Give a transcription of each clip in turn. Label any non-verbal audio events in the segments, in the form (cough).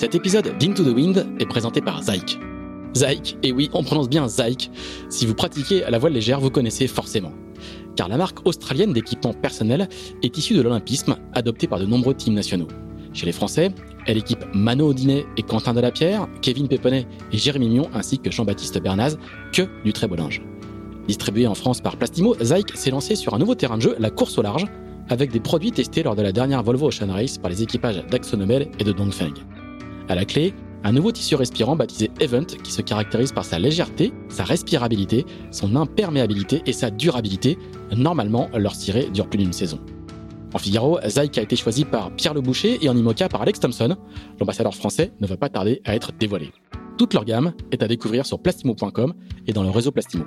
Cet épisode d'Into the Wind est présenté par Zyke. Zyke, et oui, on prononce bien Zyke. Si vous pratiquez la voile légère, vous connaissez forcément. Car la marque australienne d'équipement personnel est issue de l'olympisme, adoptée par de nombreux teams nationaux. Chez les Français, elle équipe Mano Audinet et Quentin Delapierre, Kevin Péponnet et Jérémy Mion, ainsi que Jean-Baptiste Bernaz, que du très beau linge. Distribué en France par Plastimo, Zyke s'est lancé sur un nouveau terrain de jeu, la course au large, avec des produits testés lors de la dernière Volvo Ocean Race par les équipages d'Axonomel et de Dongfeng. À la clé, un nouveau tissu respirant baptisé Event qui se caractérise par sa légèreté, sa respirabilité, son imperméabilité et sa durabilité. Normalement, leur ciré dure plus d'une saison. En Figaro, Zyke a été choisi par Pierre Le Boucher et en Imoca par Alex Thompson. L'ambassadeur français ne va pas tarder à être dévoilé. Toute leur gamme est à découvrir sur plastimo.com et dans le réseau Plastimo.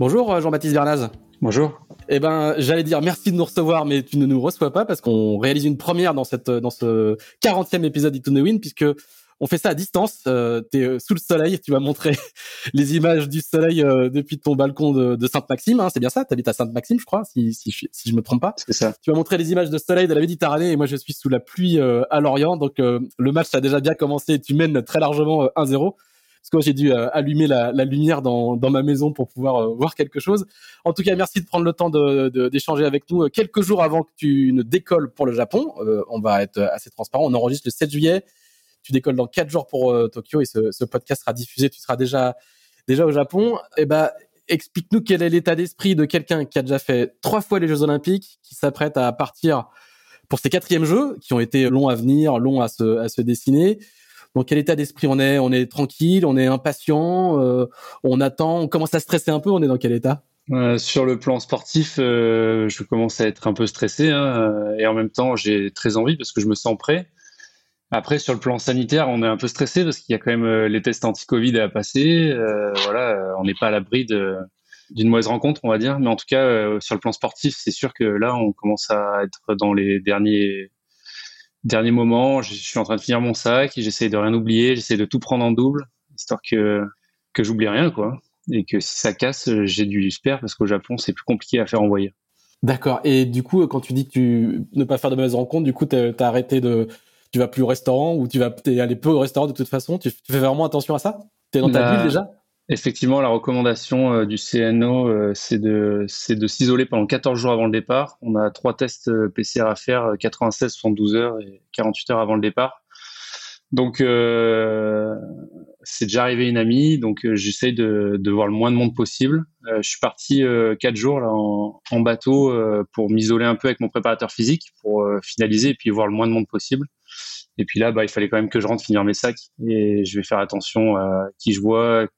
Bonjour euh, Jean-Baptiste Bernaz. Bonjour. Eh ben, j'allais dire merci de nous recevoir, mais tu ne nous reçois pas parce qu'on réalise une première dans cette dans ce 40e épisode d'Ito Win, puisque on fait ça à distance. Euh, tu es euh, sous le soleil, tu vas montrer (laughs) les images du soleil euh, depuis ton balcon de, de Sainte-Maxime. Hein, c'est bien ça Tu habites à Sainte-Maxime, je crois, si, si, si je me trompe pas. C'est ça. Tu vas montrer les images de soleil de la Méditerranée et moi je suis sous la pluie euh, à Lorient. Donc le match a déjà bien commencé. Tu mènes très largement 1-0 parce que j'ai dû euh, allumer la, lumière dans, ma maison pour pouvoir euh, voir quelque chose. En tout cas, merci de prendre le temps d'échanger avec nous euh, quelques jours avant que tu ne décolles pour le Japon. on va être assez transparent. On enregistre le 7 juillet. Tu décolles dans quatre jours pour Tokyo et ce, podcast sera diffusé. Tu seras déjà au Japon. Et eh ben, explique-nous quel est l'état d'esprit de quelqu'un qui a déjà fait trois fois les Jeux Olympiques, qui s'apprête à partir pour ses quatrièmes Jeux, qui ont été longs à venir, longs à se dessiner. Dans quel état d'esprit on est? On est tranquille, on est impatient, euh, on attend, on commence à stresser un peu. On est dans quel état? Euh, sur le plan sportif, euh, je commence à être un peu stressé hein, et en même temps j'ai très envie parce que je me sens prêt. Après, sur le plan sanitaire, on est un peu stressé parce qu'il y a quand même les tests anti-Covid à passer. voilà, on n'est pas à l'abri d'une mauvaise rencontre, on va dire. Mais en tout cas, sur le plan sportif, c'est sûr que là, on commence à être dans les derniers dernier moment, je suis en train de finir mon sac, j'essaie de rien oublier, j'essaie de tout prendre en double, histoire que, que j'oublie rien, quoi. Et que si ça casse, j'ai du spare parce qu'au Japon, c'est plus compliqué à faire envoyer. D'accord. Et du coup, quand tu dis que tu ne pas faire de mauvaises rencontres, du coup, tu as arrêté de, tu vas plus au restaurant ou tu vas aller peu au restaurant de toute façon. Tu, fais vraiment attention à ça? Tu es dans ta bah, bulle déjà? Effectivement, la recommandation euh, du CNO, euh, c'est de, de s'isoler pendant 14 jours avant le départ. On a trois tests euh, PCR à faire, 96, 72 heures et 48 heures avant le départ. Donc, c'est déjà arrivé une amie, donc j'essaye de, de, voir le moins de monde possible. je suis parti quatre jours là, en, en bateau pour m'isoler un peu avec mon préparateur physique, pour finaliser et puis voir le moins de monde possible. Et puis là, bah, il fallait quand même que je rentre finir mes sacs et je vais faire attention à qui je vois,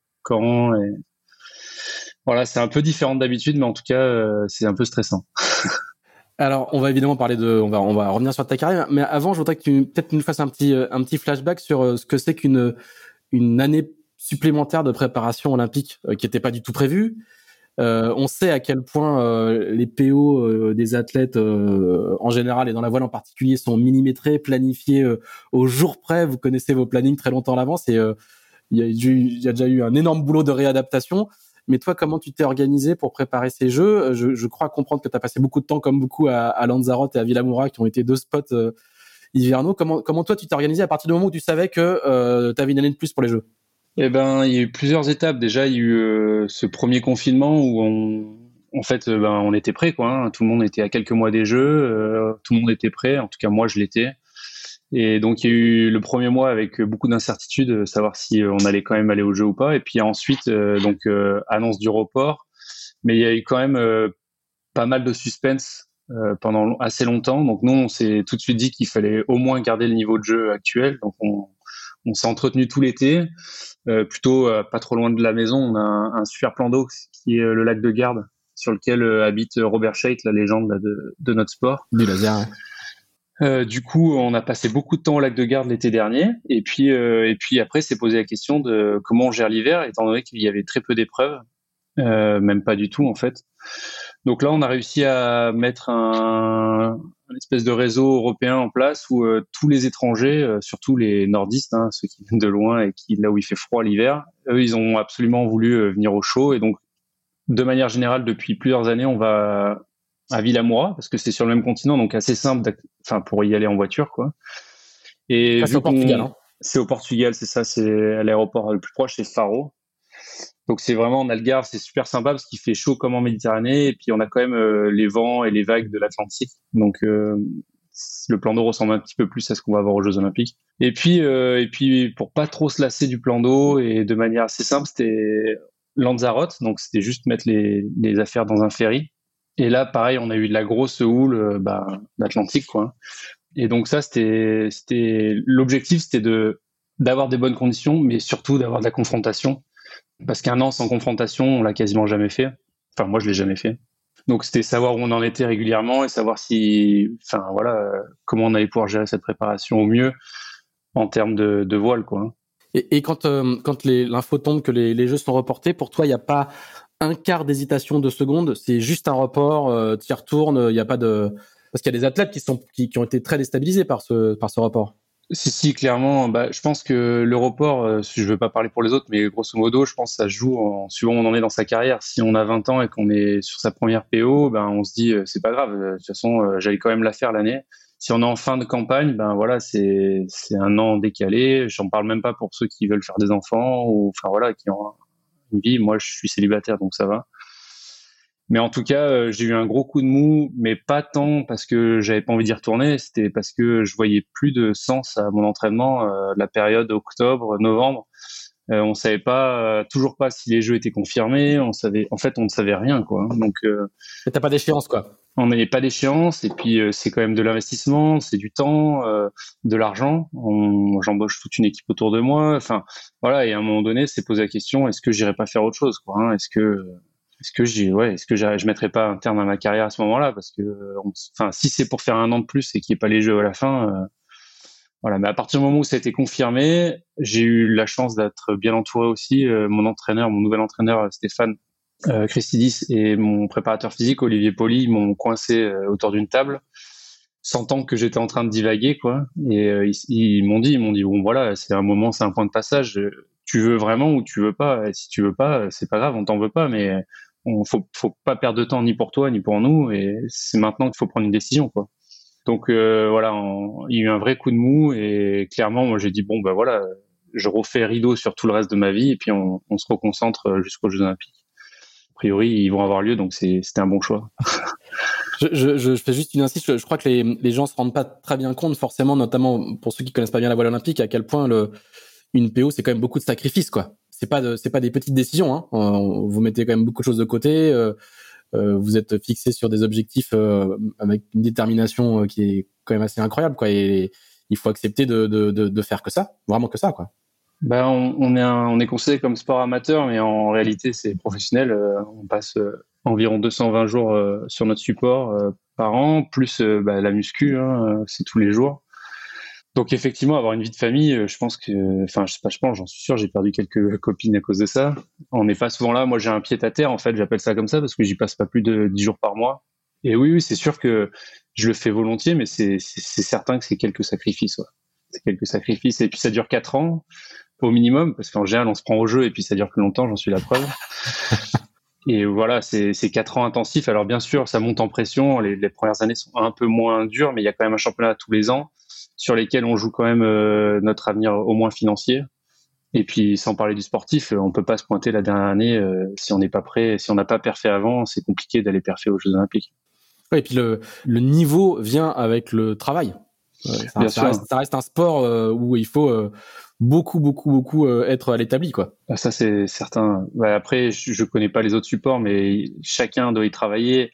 Voilà, c'est un peu différent d'habitude, mais en tout cas, euh, c'est un peu stressant. (laughs) Alors, on va évidemment parler de, on va, on va revenir sur ta carrière, mais avant, je voudrais que tu peut-être nous fasses un petit, euh, un petit flashback sur euh, ce que c'est qu'une une année supplémentaire de préparation olympique qui n'était pas du tout prévue. on sait à quel point les PO des athlètes en général et dans la voile en particulier sont millimétrés, planifiés au jour près. Vous connaissez vos plannings très longtemps à l'avance et il y, a déjà eu un énorme boulot de réadaptation. Mais toi, comment tu t'es organisé pour préparer ces jeux? Je, crois comprendre que tu as passé beaucoup de temps, comme beaucoup, à, Lanzarote et à Villamoura, qui ont été deux spots euh, hivernaux. Comment, toi, tu t'es organisé à partir du moment où tu savais que euh, tu avais une année de plus pour les jeux? Eh ben, il y a eu plusieurs étapes. Déjà, il y a eu euh, ce premier confinement où on, en fait, ben, on était prêt, quoi. Hein. Tout le monde était à quelques mois des jeux. tout le monde était prêt. En tout cas, moi, je l'étais. Et donc il y a eu le premier mois avec beaucoup d'incertitudes, euh, savoir si euh, on allait quand même aller au jeu ou pas. Et puis ensuite, euh, donc annonce du report. Mais il y a eu quand même pas mal de suspense pendant assez longtemps. Donc nous, on s'est tout de suite dit qu'il fallait au moins garder le niveau de jeu actuel. Donc on, s'est entretenu tout l'été, plutôt pas trop loin de la maison. On a un, un super plan d'eau qui est le lac de Garde sur lequel habite Robert Scheidt, la légende de, de, notre sport. Du laser. Euh, du coup, on a passé beaucoup de temps au lac de Garde l'été dernier, et puis euh, et puis après, c'est posé la question de comment on gère l'hiver, étant donné qu'il y avait très peu d'épreuves, euh, même pas du tout en fait. Donc là, on a réussi à mettre un, espèce de réseau européen en place où tous les étrangers, surtout les nordistes, hein, ceux qui viennent de loin et qui là où il fait froid l'hiver, eux, ils ont absolument voulu venir au chaud, et donc de manière générale, depuis plusieurs années, on va à Villamoura parce que c'est sur le même continent, donc assez simple, enfin pour y aller en voiture, quoi. Et c'est au Portugal. Hein. C'est au Portugal, c'est ça. C'est l'aéroport le plus proche, c'est Faro. Donc c'est vraiment en Algarve, c'est super sympa parce qu'il fait chaud comme en Méditerranée et puis on a quand même euh, les vents et les vagues de l'Atlantique. Donc euh, le plan d'eau ressemble un petit peu plus à ce qu'on va voir aux Jeux Olympiques. Et puis euh, et puis pour pas trop se lasser du plan d'eau et de manière assez simple, c'était Lanzarote, donc c'était juste mettre les, les affaires dans un ferry et là, pareil, on a eu de la grosse houle euh, bah, d'Atlantique. Et donc ça, c'était, l'objectif, c'était de d'avoir des bonnes conditions, mais surtout d'avoir de la confrontation, parce qu'un an sans confrontation, on l'a quasiment jamais fait. Enfin, moi, je l'ai jamais fait. Donc c'était savoir où on en était régulièrement et savoir si, enfin voilà, comment on allait pouvoir gérer cette préparation au mieux en termes de, voile, quoi. Et, et quand euh, quand l'info tombe que les, les, jeux sont reportés, pour toi, il n'y a pas un quart d'hésitation de seconde, c'est juste un report, euh, tu retournes, il n'y a pas de parce qu'il y a des athlètes qui sont qui, ont été très déstabilisés par ce par ce report. Si si clairement, bah, je pense que le report, euh, je veux pas parler pour les autres, mais grosso modo, je pense que ça joue en suivant où on en est dans sa carrière. Si on a 20 ans et qu'on est sur sa première PO, ben on se dit euh, c'est pas grave, de toute façon euh, j'allais quand même la faire l'année. Si on est en fin de campagne, ben voilà, c'est c'est un an décalé. J'en parle même pas pour ceux qui veulent faire des enfants ou enfin voilà qui ont Moi, je suis célibataire, donc ça va. Mais en tout cas, euh, j'ai eu un gros coup de mou, mais pas tant parce que j'avais pas envie d'y retourner, c'était parce que je voyais plus de sens à mon entraînement. Euh, la période octobre, novembre, euh, on savait pas, toujours pas si les jeux étaient confirmés. On savait, en fait, on ne savait rien, quoi. Donc, t'as pas d'échéance, quoi. On n'avait pas d'échéance, et puis c'est quand même de l'investissement, c'est du temps, de l'argent. J'embauche toute une équipe autour de moi. Enfin, voilà. Et à un moment donné, c'est poser la question est-ce que j'irai pas faire autre chose, quoi hein? Est-ce que est-ce que j'ai ouais est-ce que je mettrais pas un terme à ma carrière à ce moment-là? Parce que enfin si c'est pour faire un an de plus et qu'il n'y ait pas les jeux à la fin euh, voilà mais à partir du moment où ça a été confirmé j'ai eu la chance d'être bien entouré aussi. Euh, mon entraîneur mon nouvel entraîneur Stéphane euh, Christidis et mon préparateur physique Olivier Poli m'ont coincé euh, autour d'une table sentant que j'étais en train de divaguer quoi. Et ils, ils m'ont dit ils m'ont dit bon voilà c'est un moment c'est un point de passage. Tu veux vraiment ou tu veux pas? Et si tu veux pas c'est pas grave on t'en veut pas mais on faut, faut pas perdre de temps ni pour toi ni pour nous. Et c'est maintenant qu'il faut prendre une décision quoi. Donc euh, voilà, il y a eu un vrai coup de mou et clairement moi j'ai dit bon ben voilà, je refais rideau sur tout le reste de ma vie et puis on, se reconcentre jusqu'aux Jeux Olympiques. A priori ils vont avoir lieu donc c'était un bon choix. (laughs) je, fais juste une insiste, je crois que les, les gens se rendent pas très bien compte forcément, notamment pour ceux qui connaissent pas bien la voile olympique, à quel point une PO c'est quand même beaucoup de sacrifices quoi c'est pas c'est pas des petites décisions. Hein. Vous mettez quand même beaucoup de choses de côté. Euh, euh, vous êtes fixé sur des objectifs euh, avec une détermination qui est quand même assez incroyable, quoi. Il faut accepter de, faire que ça, vraiment que ça, quoi. Ben, on, est un, comme sport amateur, mais en réalité c'est professionnel. on passe environ 220 jours sur notre support par an, plus bah, la muscu, hein, c'est tous les jours. Donc effectivement, avoir une vie de famille, euh, je pense que, enfin, je sais pas, je pense, j'en suis sûr, j'ai perdu quelques (laughs) copines à cause de ça. On n'est pas souvent là. Moi, j'ai un pied à terre, en fait, j'appelle ça comme ça parce que j'y passe pas plus de 10 jours par mois. Et oui, oui, c'est sûr que je le fais volontiers, mais c'est certain que c'est quelques sacrifices. Ouais. C'est quelques sacrifices. Et puis ça dure 4 ans au minimum, parce qu'en général, on se prend au jeu et puis ça dure plus longtemps, j'en suis la preuve. (laughs) et voilà, c'est 4 ans intensifs. Alors bien sûr, ça monte en pression. Les, les premières années sont un peu moins dures, mais il y a quand même un championnat tous les ans sur lesquels on joue quand même euh, notre avenir au moins financier. Et puis, sans parler du sportif, euh, on peut pas se pointer la dernière année euh, si on n'est pas prêt, si on n'a pas perfé avant, c'est compliqué d'aller perfé aux Jeux Olympiques. Et puis le, le niveau vient avec le travail. ça, ça, reste, ça, reste, un sport où il faut beaucoup, beaucoup, beaucoup être à l'établi, quoi. Ah, ça, c'est certain. Bah, après, je, je connais pas les autres supports, mais chacun doit y travailler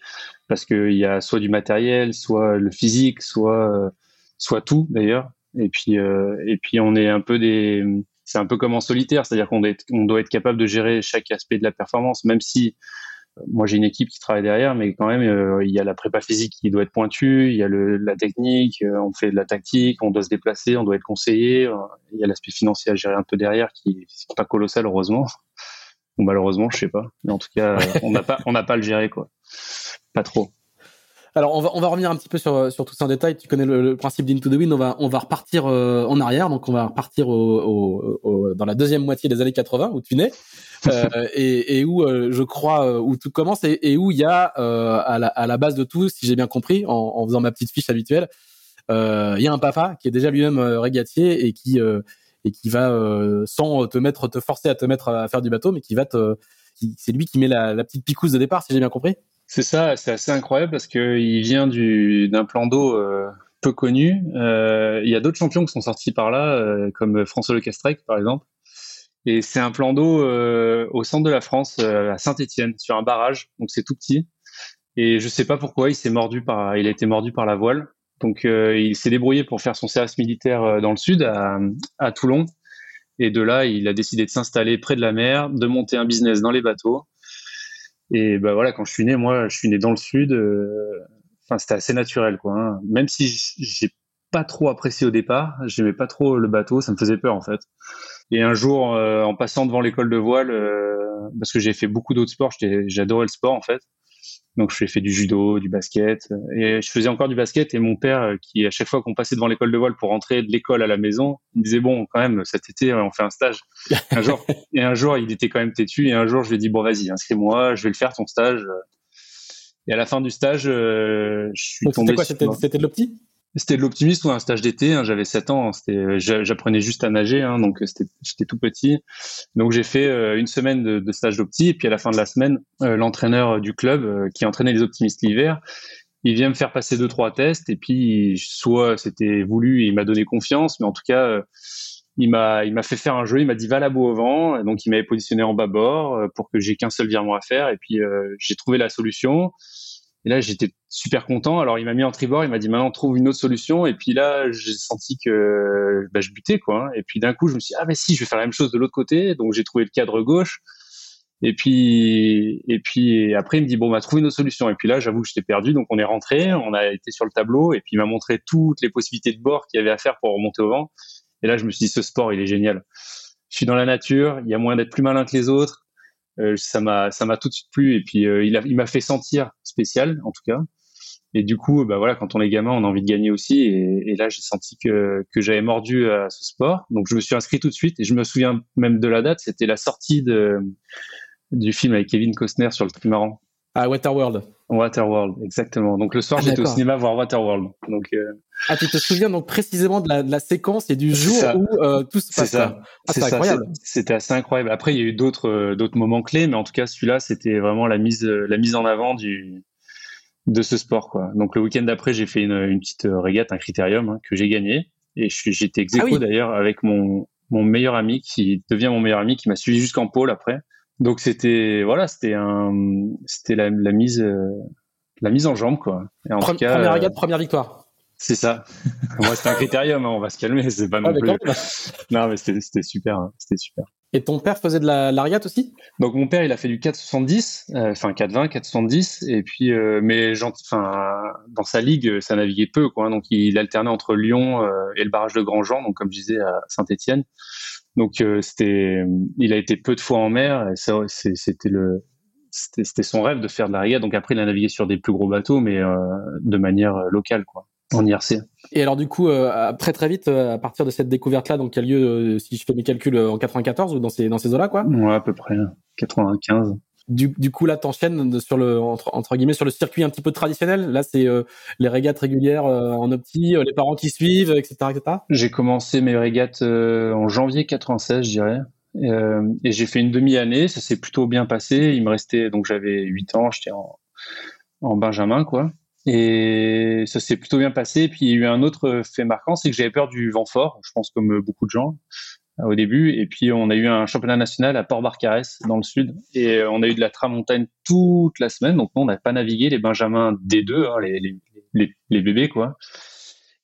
parce qu'il y a soit du matériel, soit le physique, soit soit tout d'ailleurs. Et puis euh, et puis on est un peu des c'est un peu comme en solitaire, c'est-à-dire qu'on on doit être capable de gérer chaque aspect de la performance, même si moi j'ai une équipe qui travaille derrière, mais quand même il y a la prépa physique qui doit être pointue, il y a le, la technique, on fait de la tactique, on doit se déplacer, on doit être conseillé, il y a l'aspect financier à gérer un peu derrière qui n'est pas colossal heureusement ou malheureusement je sais pas, mais en tout cas on n'a pas on n'a pas le gérer quoi, pas trop. Alors, on va, on va revenir un petit peu sur, sur tout ça en détail. Tu connais le, principe d'Into the Wind. On va, on va repartir euh, en arrière. Donc, on va repartir au, au, dans la deuxième moitié des années 80 où tu nais. (laughs) Euh, et, et, où euh, je crois euh, où tout commence et, et où il y a à la, à, la, base de tout, si j'ai bien compris, en, en, faisant ma petite fiche habituelle, il y a un papa qui est déjà lui-même régatier et qui et qui va sans te mettre, te forcer à te mettre à faire du bateau, mais qui va te, c'est lui qui met la, la petite picouse de départ, si j'ai bien compris. C'est ça, c'est assez incroyable parce qu'il vient d'un plan d'eau euh, peu connu. Euh, il y a d'autres champions qui sont sortis par là, euh, comme François Le Castrec par exemple. Et c'est un plan d'eau au centre de la France, à Saint-Étienne, sur un barrage. Donc c'est tout petit. Et je sais pas pourquoi il s'est mordu par, il a été mordu par la voile. Donc il s'est débrouillé pour faire son service militaire dans le sud, à, à Toulon. Et de là, il a décidé de s'installer près de la mer, de monter un business dans les bateaux. Et bah voilà, quand je suis né, moi, je suis né dans le sud. Euh, enfin, c'était assez naturel, quoi. Hein. Même si j'ai pas trop apprécié au départ, j'aimais pas trop le bateau, ça me faisait peur en fait. Et un jour, euh, en passant devant l'école de voile, euh, parce que j'ai fait beaucoup d'autres sports, j'adorais le sport en fait. Donc je fait du judo, du basket, et je faisais encore du basket. Et mon père, euh, qui à chaque fois qu'on passait devant l'école de voile pour rentrer de l'école à la maison, il me disait bon, quand même, cet été, on fait un stage. Un jour, (laughs) et un jour, il était quand même têtu. Et un jour, je lui ai dit bon, vas-y, inscris-moi, je vais le faire ton stage. Et à la fin du stage, euh, je suis tombé. C'était quoi C'était de l'opti? C'était de l'optimisme un stage d'été. Hein, j'avais 7 ans. J'apprenais juste à nager, hein, donc j'étais tout petit. Donc j'ai fait euh, une semaine de, stage d'opti, et puis à la fin de la semaine, euh, l'entraîneur du club euh, qui entraînait les optimistes l'hiver, il vient me faire passer deux trois tests, et puis soit c'était voulu, et il m'a donné confiance, mais en tout cas. il m'a, il m'a fait faire un jeu, il m'a dit va la boue au vent, donc il m'avait positionné en bâbord pour que j'ai qu'un seul virement à faire, et puis j'ai trouvé la solution. Et là, j'étais super content. Alors, il m'a mis en tribord, il m'a dit maintenant trouve une autre solution. Et puis là, j'ai senti que bah, je butais quoi. Et puis d'un coup, je me suis dit, ah mais si, je vais faire la même chose de l'autre côté. Donc j'ai trouvé le cadre gauche. Et puis et puis après, il me dit bon, bah trouve une autre solution. Et puis là, j'avoue que j'étais perdu. Donc on est rentré, on a été sur le tableau et puis il m'a montré toutes les possibilités de bord qu'il y avait à faire pour remonter au vent. Et là, je me suis dit ce sport, il est génial. Je suis dans la nature, il y a moyen d'être plus malin que les autres. Euh, ça m'a ça m'a tout de suite plu et puis euh, il il m'a fait sentir spécial en tout cas. Et du coup bah voilà quand on est gamin on a envie de gagner aussi et, et là j'ai senti que que j'avais mordu à ce sport. Donc je me suis inscrit tout de suite et je me souviens même de la date c'était la sortie de du film avec Kevin Costner sur le trimaran à Waterworld. Waterworld, exactement. Donc le soir, ah, j'étais au cinéma voir Waterworld. Donc euh... ah, tu te souviens donc précisément de la, de la séquence et du jour où euh, tout se passe. Ça. Ah, c'est incroyable. C'était assez incroyable. Après, il y a eu d'autres euh, d'autres moments clés, mais en tout cas, celui-là, c'était vraiment la mise la mise en avant du de ce sport quoi. Donc le week-end d'après, j'ai fait une, une, petite régate, un critérium hein, que j'ai gagné et j'étais ex ah d'ailleurs avec mon mon meilleur ami qui devient mon meilleur ami qui m'a suivi jusqu'en pôle après. Donc c'était voilà, c'était un c'était la, la, mise euh, la mise en jambe quoi. Et en tout cas, première euh, première victoire. C'est ça. (laughs) Moi c'était un critérium, hein, on va se calmer, (laughs) c'est pas non plus. (laughs) non mais c'était super, hein, c'était super. Et ton père faisait de la, la aussi? Donc mon père, il a fait du 470, euh, enfin 420, 470, et puis euh, mais enfin dans sa ligue, ça naviguait peu quoi. Donc il alternait entre Lyon et le barrage de Grandjean, donc comme je disais à Saint-Étienne. Donc euh, c'était, il a été peu de fois en mer. Et ça, c'était le, c'était son rêve de faire de la régate. Donc après, il a navigué sur des plus gros bateaux, mais euh, de manière euh, locale, quoi, en IRC. Et alors du coup, très très vite, à partir de cette découverte-là, donc qui a lieu, si je fais mes calculs, en 94 ou dans ces dans ces eaux-là, quoi? Ouais, à peu près 95 du, coup là t'enchaînes sur le entre, guillemets sur le circuit un petit peu traditionnel. Là c'est euh, les régates régulières euh, en opti euh, les parents qui suivent etc etc j'ai commencé mes régates en janvier 96 je dirais. Et j'ai fait une demi-année. Ça s'est plutôt bien passé. Il me restait donc j'avais 8 ans. J'étais en, en benjamin quoi. Et ça s'est plutôt bien passé. Et puis il y a eu un autre fait marquant, c'est que j'avais peur du vent fort, je pense comme beaucoup de gens au début. Et puis, on a eu un championnat national à Port-Barcarès, dans le sud. Et on a eu de la tramontagne toute la semaine. Donc, on n'a pas navigué les Benjamins D2, hein, les, les, les, bébés, quoi.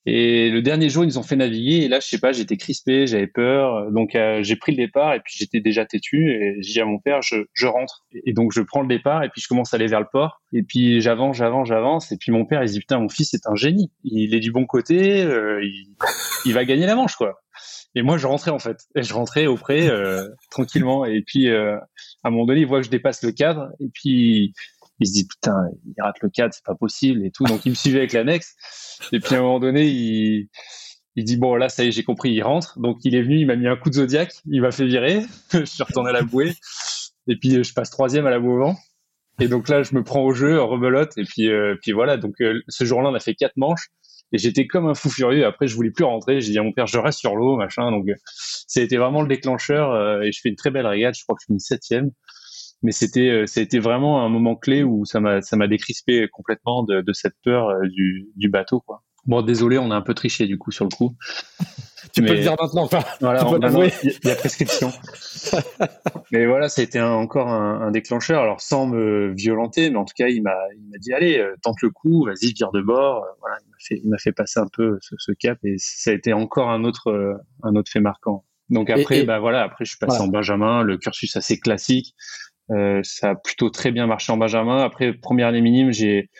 Et le dernier jour, ils nous ont fait naviguer. Et là, je sais pas, j'étais crispé, j'avais peur. Donc, euh, j'ai pris le départ et puis j'étais déjà têtu. Et j'ai dit à mon père, je, je, rentre. Et donc, je prends le départ et puis je commence à aller vers le port. Et puis, j'avance, j'avance, j'avance. Et puis, mon père, il se dit, putain, mon fils est un génie. Il est du bon côté. Euh, il, il, va gagner la manche, quoi. Et moi, je rentrais, en fait. Et je rentrais auprès, euh, tranquillement. Et puis, à un moment donné, il voit que je dépasse le cadre. Et puis, il se dit putain, il rate le cadre, c'est pas possible et tout. Donc il me suivait avec l'annexe. Et puis à un moment donné, il, il dit bon là ça y est, j'ai compris, il rentre. Donc il est venu, il m'a mis un coup de zodiaque, il m'a fait virer. (laughs) je suis retourné à la bouée. Et puis je passe troisième à la bouée au vent. Et donc là, je me prends au jeu, rebelote. Et puis euh, puis voilà. Donc euh, ce jour-là, on a fait quatre manches. Et j'étais comme un fou furieux. Après, je voulais plus rentrer. J'ai dit à mon père, je reste sur l'eau, machin. Donc, a été vraiment le déclencheur. Euh, et je fais une très belle régate. Je crois que je finis septième mais c'était euh, c'était vraiment un moment clé où ça m'a ça m'a décrispé complètement de, cette peur euh, du, du bateau quoi. Bon désolé, on a un peu triché du coup sur le coup. tu peux le dire maintenant. Enfin, voilà, il y, a prescription. (laughs) mais voilà, ça a été encore un, un, déclencheur. Alors sans me violenter, mais en tout cas, il m'a il m'a dit allez, euh, tente le coup, vas-y, vire de bord. Voilà, il m'a fait il m'a fait passer un peu ce, ce, cap et ça a été encore un autre un autre fait marquant. Donc après, bah voilà, après je suis passé en Benjamin, le cursus assez classique. Euh, ça a plutôt très bien marché en Benjamin. Après, première année minime, j'ai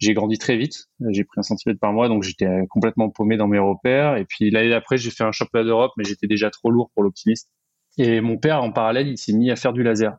j'ai grandi très vite. J'ai pris un centimètre par mois, donc j'étais complètement paumé dans mes repères. Et puis l'année d'après, j'ai fait un championnat d'Europe, mais j'étais déjà trop lourd pour l'optimiste. Et mon père, en parallèle, il s'est mis à faire du laser.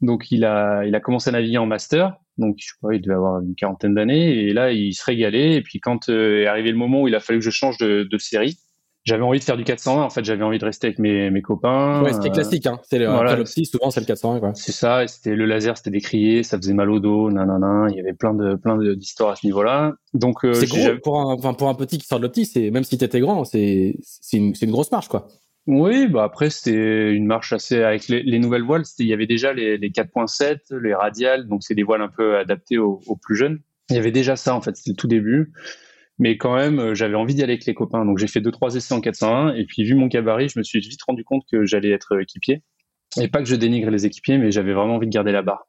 Donc il a, il a commencé à naviguer en master. Donc je sais pas, il devait avoir une quarantaine d'années. Et là, il se régalait. Et puis quand euh, est arrivé le moment où il a fallu que je change de, de série, j'avais envie de faire du 420 en fait j'avais envie de rester avec mes, mes copains ouais c'était euh, classique hein c'est le voilà. souvent c'est le 420 quoi c'est ça c'était le laser c'était décrié ça faisait mal au dos nanana il y avait plein de plein d'histoires à ce niveau là donc euh, c'est gros pour un enfin pour un petit qui sort de l'optique c'est même si t'étais grand c'est c'est une, une grosse marche quoi oui, bah après c'était une marche assez avec les, les nouvelles voiles. Il y avait déjà les, les 4.7, les radiales, donc c'est des voiles un peu adaptées aux, aux, plus jeunes. Il y avait déjà ça en fait, c'était le tout début. Mais quand même, euh, j'avais envie d'y aller avec les copains. Donc j'ai fait deux trois essais en 401 et puis vu mon gabarit, je me suis vite rendu compte que j'allais être équipier. Et pas que je dénigre les équipiers, mais j'avais vraiment envie de garder la barre.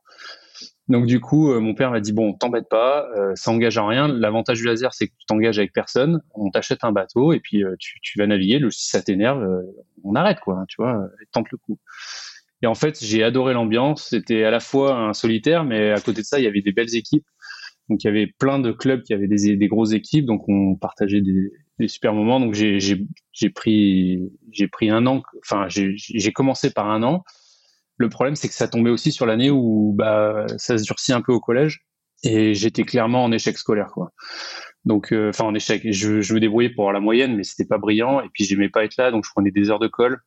Donc du coup, euh, mon père m'a dit bon, t'embête pas, euh, ça engage en rien. L'avantage du laser, c'est que tu t'engages avec personne. On t'achète un bateau et puis tu, tu, vas naviguer. Le, si ça t'énerve, on arrête quoi. Hein, tu vois, tente le coup. Et en fait, j'ai adoré l'ambiance. C'était à la fois un solitaire, mais à côté de ça, il y avait des belles équipes. Donc il y avait plein de clubs qui avaient des, des grosses équipes, donc on partageait des, des super moments. Donc j'ai pris un an, enfin j'ai commencé par un an. Le problème c'est que ça tombait aussi sur l'année où bah ça se durcit un peu au collège et j'étais clairement en échec scolaire quoi. Donc euh, enfin en échec, je, me débrouillais pour avoir la moyenne, mais c'était pas brillant et puis j'aimais pas être là, donc je prenais des heures de colle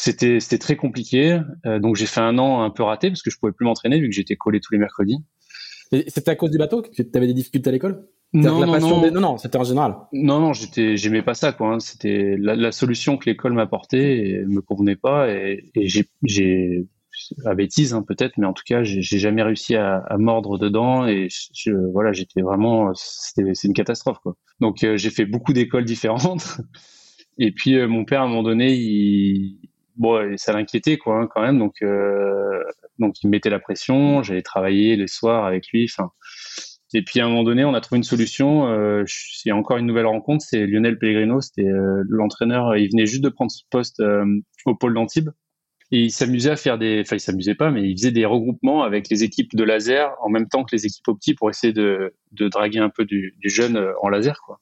c'était c'était très compliqué. Euh, donc j'ai fait un an un peu raté parce que je pouvais plus m'entraîner vu que j'étais collé tous les mercredis. C'était à cause du bateau que tu avais des difficultés à l'école? Non, non, non. non, c'était en général. Non, non, j'étais, j'aimais pas ça, quoi. Hein. C'était la, la, solution que l'école m'apportait et me convenait pas. Et, et j'ai, j'ai, à bêtise hein, peut-être, mais en tout cas, j'ai jamais réussi à, à, mordre dedans. Et je, voilà, j'étais vraiment, c'était, c'est une catastrophe, quoi. Donc euh, j'ai fait beaucoup d'écoles différentes. (laughs) et puis euh, mon père, à un moment donné, il, bon, ça l'inquiétait, quoi, hein, quand même. Donc euh, donc il me mettait la pression, j'allais travailler les soirs avec lui. Et puis à un moment donné, on a trouvé une solution. Il y a encore une nouvelle rencontre, c'est Lionel Pellegrino, c'était euh, l'entraîneur. Il venait juste de prendre ce poste euh, au pôle d'Antibes. Et il s'amusait à faire des, enfin il s'amusait pas, mais il faisait des regroupements avec les équipes de laser en même temps que les équipes optiques pour essayer de, de draguer un peu du, du jeune en laser, quoi.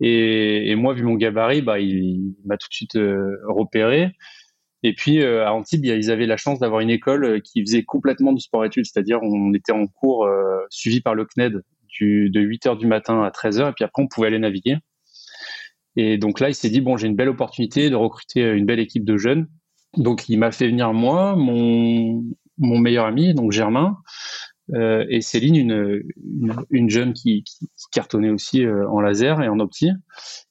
Et, moi, vu mon gabarit, bah, il, m'a tout de suite euh, repéré. Et puis euh, à Antibes, ils avaient la chance d'avoir une école euh, qui faisait complètement du sport-études, c'est-à-dire on était en cours suivi par le CNED de 8 heures du matin à 13 heures, et puis après on pouvait aller naviguer. Et donc là, il s'est dit bon, j'ai une belle opportunité de recruter une belle équipe de jeunes. Donc il m'a fait venir moi, mon meilleur ami, donc Germain, euh, et Céline, une, une, une jeune qui, qui, cartonnait aussi euh, en laser et en opti.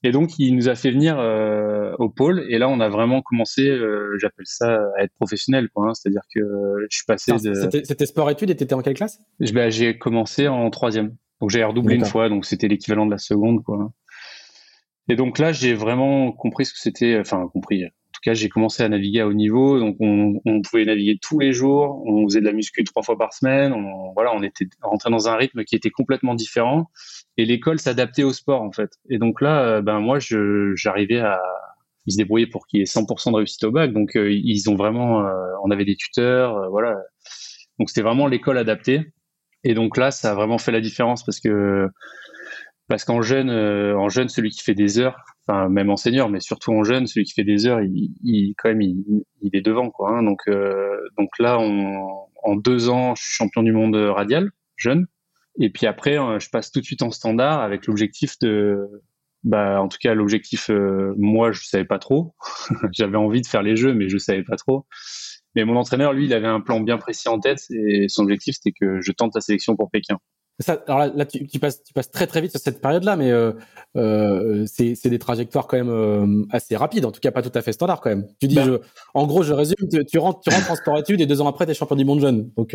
Et donc, il nous a fait venir euh, au pôle. Et là, on a vraiment commencé, j'appelle ça, à être professionnel. Hein. C'est-à-dire que je suis passé de... C'était sport-études et t'étais en quelle classe? Ben, J'ai commencé en troisième. Donc, j'ai redoublé une fois. Donc, c'était l'équivalent de la seconde. Quoi. Et donc là, j'ai vraiment compris ce que c'était... Enfin, compris cas, j'ai commencé à naviguer à haut niveau, donc on, pouvait naviguer tous les jours, on faisait de la muscu trois fois par semaine, on, voilà, on était rentré dans un rythme qui était complètement différent, et l'école s'adaptait au sport en fait. Et donc là, ben moi, j'arrivais à ils se débrouillaient pour qu'il y ait 100% de réussite au bac, donc ils ont vraiment, on avait des tuteurs, voilà, donc c'était vraiment l'école adaptée. Et donc là, ça a vraiment fait la différence parce que parce qu'en jeune, euh, en jeune, celui qui fait des heures, enfin même en senior, mais surtout en jeune, celui qui fait des heures, il, il quand même, il, il, est devant quoi. Hein. Donc euh, donc là, on, en deux ans, je suis champion du monde radial, jeune. Et puis après, euh, je passe tout de suite en standard avec l'objectif de, bah en tout cas l'objectif, moi je savais pas trop. (laughs) J'avais envie de faire les jeux, mais je savais pas trop. Mais mon entraîneur, lui, il avait un plan bien précis en tête et son objectif, c'était que je tente la sélection pour Pékin. Ça, alors là, là tu, tu, passes, tu passes très très vite sur cette période-là, mais euh, euh, c'est des trajectoires quand même euh, assez rapides, en tout cas pas tout à fait standard quand même. Tu dis, je, en gros, je résume, tu, tu, rentres, tu rentres en sport-études et deux ans après, tu es champion du monde jeune. Donc,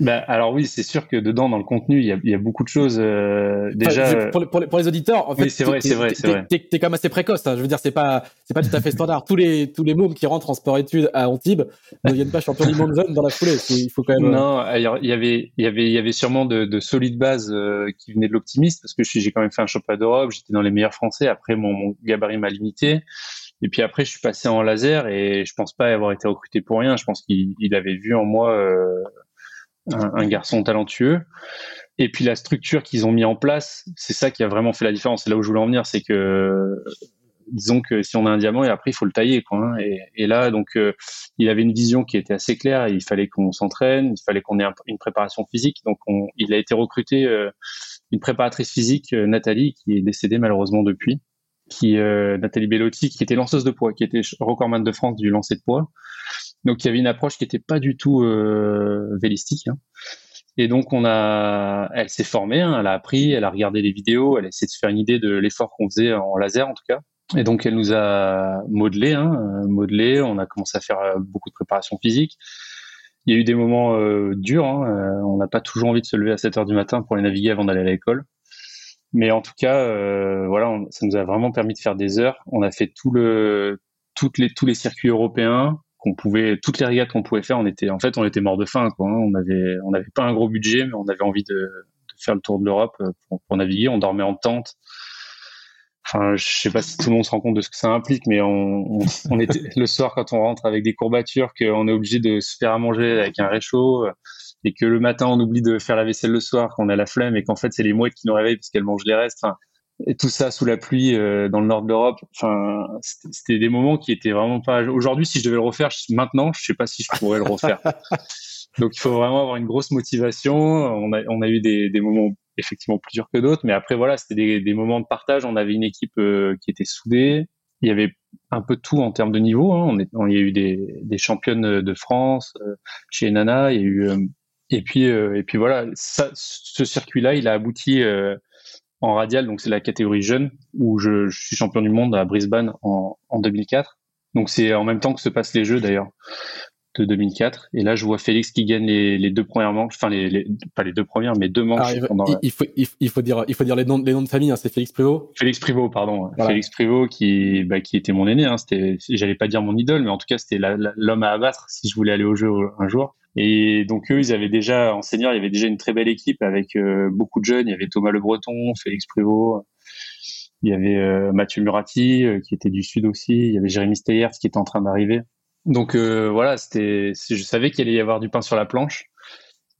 ben, alors oui, c'est sûr que dedans, dans le contenu, il y a, y a beaucoup de choses. Déjà, pour, pour, pour, les auditeurs, en fait, c'est vrai, c'est vrai, c'est vrai. T'es es quand même assez précoce. Hein. Je veux dire, c'est pas, c'est pas tout à fait standard. tous les tous les mômes qui rentrent en sport-études à Antibes ne deviennent pas champion du monde jeune dans la foulée. Il faut quand même. Non, il y avait, il y avait, il y avait sûrement de, de solides bases qui venait de l'optimiste parce que j'ai quand même fait un championnat d'Europe, j'étais dans les meilleurs français. Après, mon, gabarit m'a limité. Et puis après, je suis passé en laser et je pense pas avoir été recruté pour rien. Je pense qu'il avait vu en moi euh, un, garçon talentueux. Et puis la structure qu'ils ont mis en place, c'est ça qui a vraiment fait la différence. C'est là où je voulais en venir, c'est que disons que si on a un diamant et après il faut le tailler quoi. Hein. Et, là donc euh, il avait une vision qui était assez claire. Il fallait qu'on s'entraîne, il fallait qu'on ait une préparation physique. Donc il a été recruté euh, une préparatrice physique, euh, Nathalie, qui est décédée malheureusement depuis, qui euh, Nathalie Bellotti, qui était lanceuse de poids, qui était recordman de France du lancer de poids. Donc il y avait une approche qui n'était pas du tout euh, vélistique. Hein. Et donc on a, elle s'est formée, hein, elle a appris, elle a regardé les vidéos, elle a essayé de se faire une idée de l'effort qu'on faisait en laser en tout cas. Et donc elle nous a modelé, hein, modelé. On a commencé à faire beaucoup de préparation physique. Il y a eu des moments euh, durs. Hein, euh, on n'a pas toujours envie de se lever à 7 heures du matin pour aller naviguer avant d'aller à l'école. Mais en tout cas, euh, voilà, ça nous a vraiment permis de faire des heures. On a fait tout le, toutes les, tous les circuits européens qu'on pouvait, toutes les régates qu'on pouvait faire. On était, en fait, on était mort de faim. Quoi, hein. On avait, on n'avait pas un gros budget, mais on avait envie de, faire le tour de l'Europe pour, pour, naviguer. On dormait en tente. Enfin, je sais pas si tout le monde se rend compte de ce que ça implique, mais on, on, était (laughs) le soir quand on rentre avec des courbatures, qu'on est obligé de se faire à manger avec un réchaud, et que le matin on oublie de faire la vaisselle le soir, qu'on a la flemme, et qu'en fait c'est les mouettes qui nous réveillent parce qu'elles mangent les restes. Enfin, et tout ça sous la pluie euh, dans le nord de l'Europe. Enfin, c'était des moments qui étaient vraiment pas. Aujourd'hui, si je devais le refaire maintenant, je sais pas si je pourrais le refaire. (laughs) Donc, il faut vraiment avoir une grosse motivation. On a, on a eu des, des moments effectivement plus dur que d'autres. Mais après, voilà, c'était des, moments de partage. On avait une équipe euh, qui était soudée. Il y avait un peu tout en termes de niveau. Hein. On il y a eu des, des championnes de France euh, chez Nana. Il eu euh, et puis et puis voilà, ce circuit-là, il a abouti en radial. Donc c'est la catégorie jeune où je, je, suis champion du monde à Brisbane en, en 2004. Donc c'est en même temps que se passent les Jeux d'ailleurs de 2004. Et là, je vois Félix qui gagne les, les deux premières manches, enfin les, les, pas les deux premières, mais deux manches. il, pendant il, faut, il, faut dire, il faut dire les noms, les noms de famille. Hein, c'est Félix Privot. Félix Privot, pardon. Félix Privot qui, bah, qui était mon aîné. Hein, c'était, j'allais pas dire mon idole, mais en tout cas, c'était l'homme à abattre si je voulais aller au jeu un jour. Et donc eux, ils avaient déjà en senior, il y avait déjà une très belle équipe avec euh, beaucoup de jeunes. Il y avait Thomas Le Breton, Félix Prévost, il y avait euh, Mathieu Murati euh, qui était du sud aussi, il y avait Jérémy Steyers qui était en train d'arriver. Donc euh, voilà, c'était, je savais qu'il allait y avoir du pain sur la planche,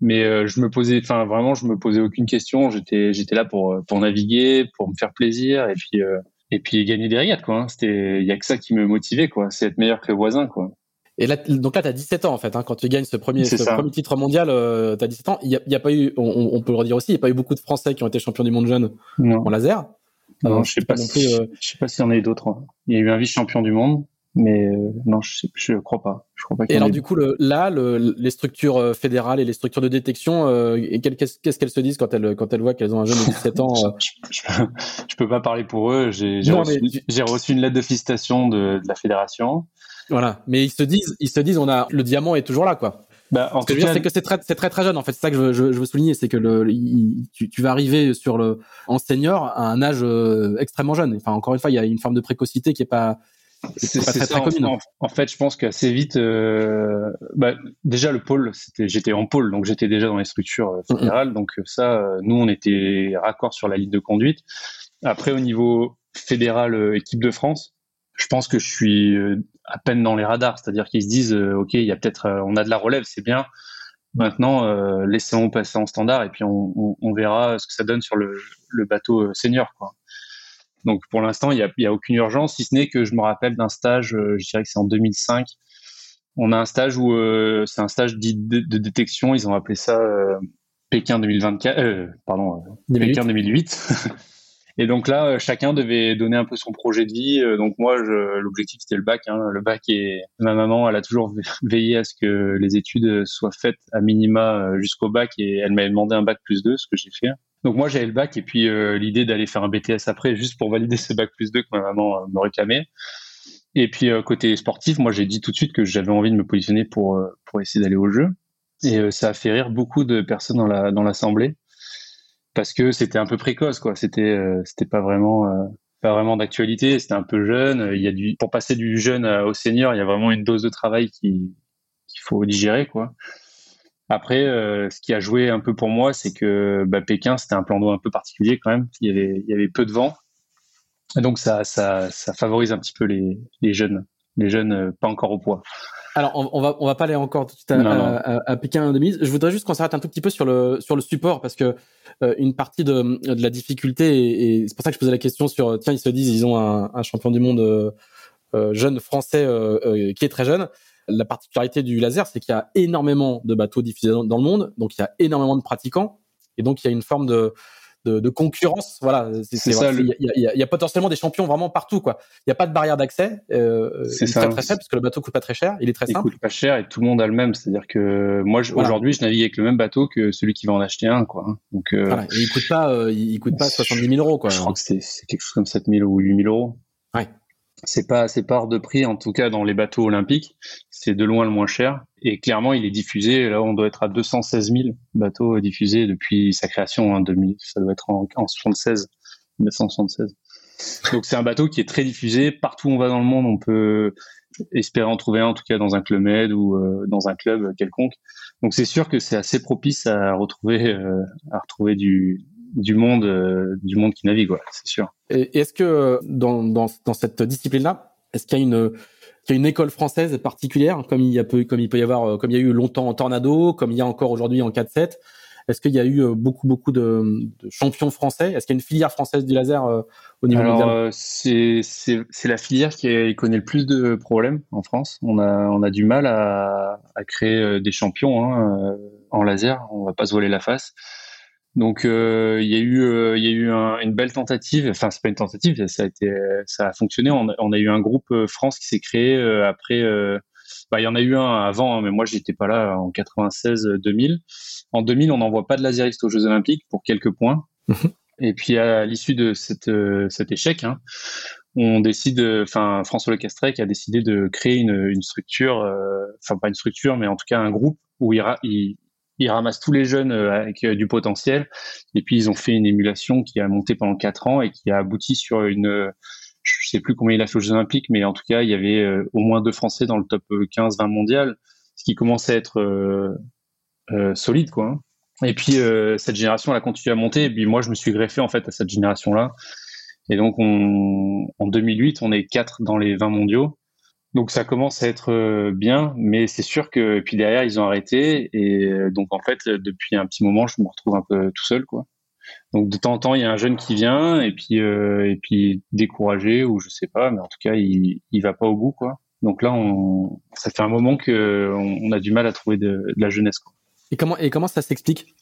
mais euh, je me posais, enfin vraiment, je me posais aucune question. J'étais, j'étais là pour pour naviguer, pour me faire plaisir et puis euh, et puis gagner des régates quoi. Hein. C'était, il y a que ça qui me motivait quoi, c'est être meilleur que le voisin quoi. Et là, donc là, tu as 17 ans en fait, hein, quand tu gagnes ce premier, ce premier titre mondial, euh, tu as 17 ans. Il n'y a, a, pas eu, on, on, peut le redire aussi, il n'y a pas eu beaucoup de Français qui ont été champions du monde jeune en laser. Non, je sais pas, si, je sais pas s'il y en a eu d'autres. Hein. Il y a eu un vice-champion du monde, mais euh, non, je, je crois pas. Je crois pas et alors du coup, le, là, le, les structures euh, fédérales et les structures de détection, euh, qu'est-ce qu'elles se disent quand elles quand elles voient qu'elles ont un jeune de 17 ans euh (laughs) je, je, peux, pas parler pour eux. J'ai reçu, reçu, une lettre de félicitation de, de, la fédération. Voilà, mais ils se disent, ils se disent, on a le diamant est toujours là, quoi. Bah, en Ce que je veux dire, c'est que c'est très, très très jeune. En fait, c'est ça que je, je, je veux souligner, c'est que le, tu, tu, vas arriver sur le en senior à un âge extrêmement jeune. Enfin, encore une fois, il y a une forme de précocité qui est pas c'est pas très, très commun. En, fait, je pense qu'assez vite, euh, bah, déjà le pôle, j'étais en pôle, donc j'étais déjà dans les structures euh, fédérales, donc euh, ça, nous, on était raccord sur la ligne de conduite. Après, au niveau fédéral, équipe de France, je pense que je suis à peine dans les radars, c'est-à-dire qu'ils se disent, ok, il y a peut-être, on a de la relève, c'est bien. Maintenant, laissons passer en standard et puis on, on, on, verra ce que ça donne sur le, le bateau senior, quoi. Donc pour l'instant, il n'y a, a, aucune urgence, si ce n'est que je me rappelle d'un stage, euh, je dirais que c'est en 2005. On a un stage où euh, c'est un stage de, de, détection, ils ont appelé ça euh, Pékin 2024, pardon, Pékin 2008. (laughs) Et donc là, chacun devait donner un peu son projet de vie. Donc moi, l'objectif c'était le bac. Hein. Le bac et ma maman, elle a toujours veillé à ce que les études soient faites à minima jusqu'au bac et elle m'avait demandé un bac plus 2, ce que j'ai fait. Donc moi j'avais le bac et puis euh, l'idée d'aller faire un BTS après juste pour valider ce bac plus 2 que ma maman euh, me réclamait. Et puis euh, côté sportif, moi j'ai dit tout de suite que j'avais envie de me positionner pour pour essayer d'aller au jeu. Et ça a fait rire beaucoup de personnes dans la dans l'assemblée parce que c'était un peu précoce quoi. C'était c'était pas vraiment pas vraiment d'actualité. C'était un peu jeune. Il y a du pour passer du jeune au senior, il y a vraiment une dose de travail qui qu'il faut digérer quoi. Après, euh, ce qui a joué un peu pour moi, c'est que bah, Pékin, c'était un plan d'eau un peu particulier quand même. Il y avait, il y avait peu de vent. donc, ça, ça, ça favorise un petit peu les, les jeunes, les jeunes euh, pas encore au poids. Alors, on, va, on va pas aller encore tout de suite à, à, Pékin demi. Je voudrais juste qu'on s'arrête un tout petit peu sur le, sur le support parce que euh, une partie de, de la difficulté, et, c'est pour ça que je posais la question sur, tiens, ils se disent, ils ont un, un champion du monde jeune français qui est très jeune la particularité du laser, c'est qu'il y a énormément de bateaux diffusés dans, le monde, donc il y a énormément de pratiquants, et donc il y a une forme de, de, concurrence. Voilà, c'est ça. Il y, a, potentiellement des champions vraiment partout, quoi. Il n'y a pas de barrière d'accès. Euh, c'est très très simple parce que le bateau coûte pas très cher. Il est très simple. Il coûte pas cher et tout le monde a le même. C'est-à-dire que moi aujourd'hui, je navigue avec le même bateau que celui qui va en acheter un, quoi. Donc euh, voilà. il coûte pas, euh, il coûte pas 70 000 euros, quoi. Je crois que c'est quelque chose comme 7 000 ou 8 000 euros. Ouais c'est pas pas hors de prix en tout cas dans les bateaux olympiques. C'est de loin le moins cher. Et clairement il est diffusé là on doit être à 216 000 bateaux diffusés depuis sa création hein, 2000 ça doit être en, en 76 1976 donc c'est un bateau qui est très diffusé. Partout où on va dans le monde on peut espérer en trouver un en tout cas dans un club med ou euh, dans un club quelconque. Donc c'est sûr que c'est assez propice à retrouver euh, à retrouver du du monde, euh, du monde qui navigue, c'est sûr. Et est-ce que dans, dans, dans cette discipline-là, est-ce qu'il y a une qu'il y a une école française particulière, comme il y a peu, comme il peut y avoir, euh, comme il y a eu longtemps en tornado, comme il y a encore aujourd'hui en 4-7 Est-ce qu'il y a eu euh, beaucoup beaucoup de, de champions français? Est-ce qu'il y a une filière française du laser au niveau Alors, mondial? c'est c'est la filière qui, connaît le plus de problèmes en France. On a on a du mal à, à créer des champions hein, en laser. On va pas se voiler la face. Donc euh, il y a eu euh, y a eu une belle tentative. Enfin c'est pas une tentative, ça a été ça a fonctionné. On a, on a eu un groupe euh, France qui s'est créé après. bah il y en a eu un avant, hein, mais moi j'étais pas là en 96-2000. En 2000 on n'envoie pas de laseriste aux Jeux Olympiques pour quelques points. Mhm. Et puis à l'issue de cette, cet échec, hein, on décide, enfin François Lecastrec a décidé de créer une, une structure, enfin pas une structure, mais en tout cas un groupe où il, il, ils ramassent tous les jeunes euh, avec euh, du potentiel. Et puis ils ont fait une émulation qui a monté pendant quatre ans et qui a abouti sur une, euh, je sais plus combien il a fait aux Jeux Olympiques, mais en tout cas il y avait au moins deux Français dans le top 15-20 mondial, ce qui commence à être solide quoi. Hein. Et puis cette génération a continué à monter. Et puis moi je me suis greffé en fait à cette génération là. Et donc on, en 2008 on est quatre dans les 20 mondiaux. Donc ça commence à être euh, bien, mais c'est sûr que puis derrière ils ont arrêté et euh, donc en fait depuis un petit moment je me retrouve un peu tout seul quoi. Donc de temps en temps il y a un jeune qui vient et puis euh, et puis découragé ou je sais pas, mais en tout cas il il va pas au bout quoi. Donc là on ça fait un moment que on, a du mal à trouver de, de la jeunesse quoi. Et comment, et comment ça s'explique?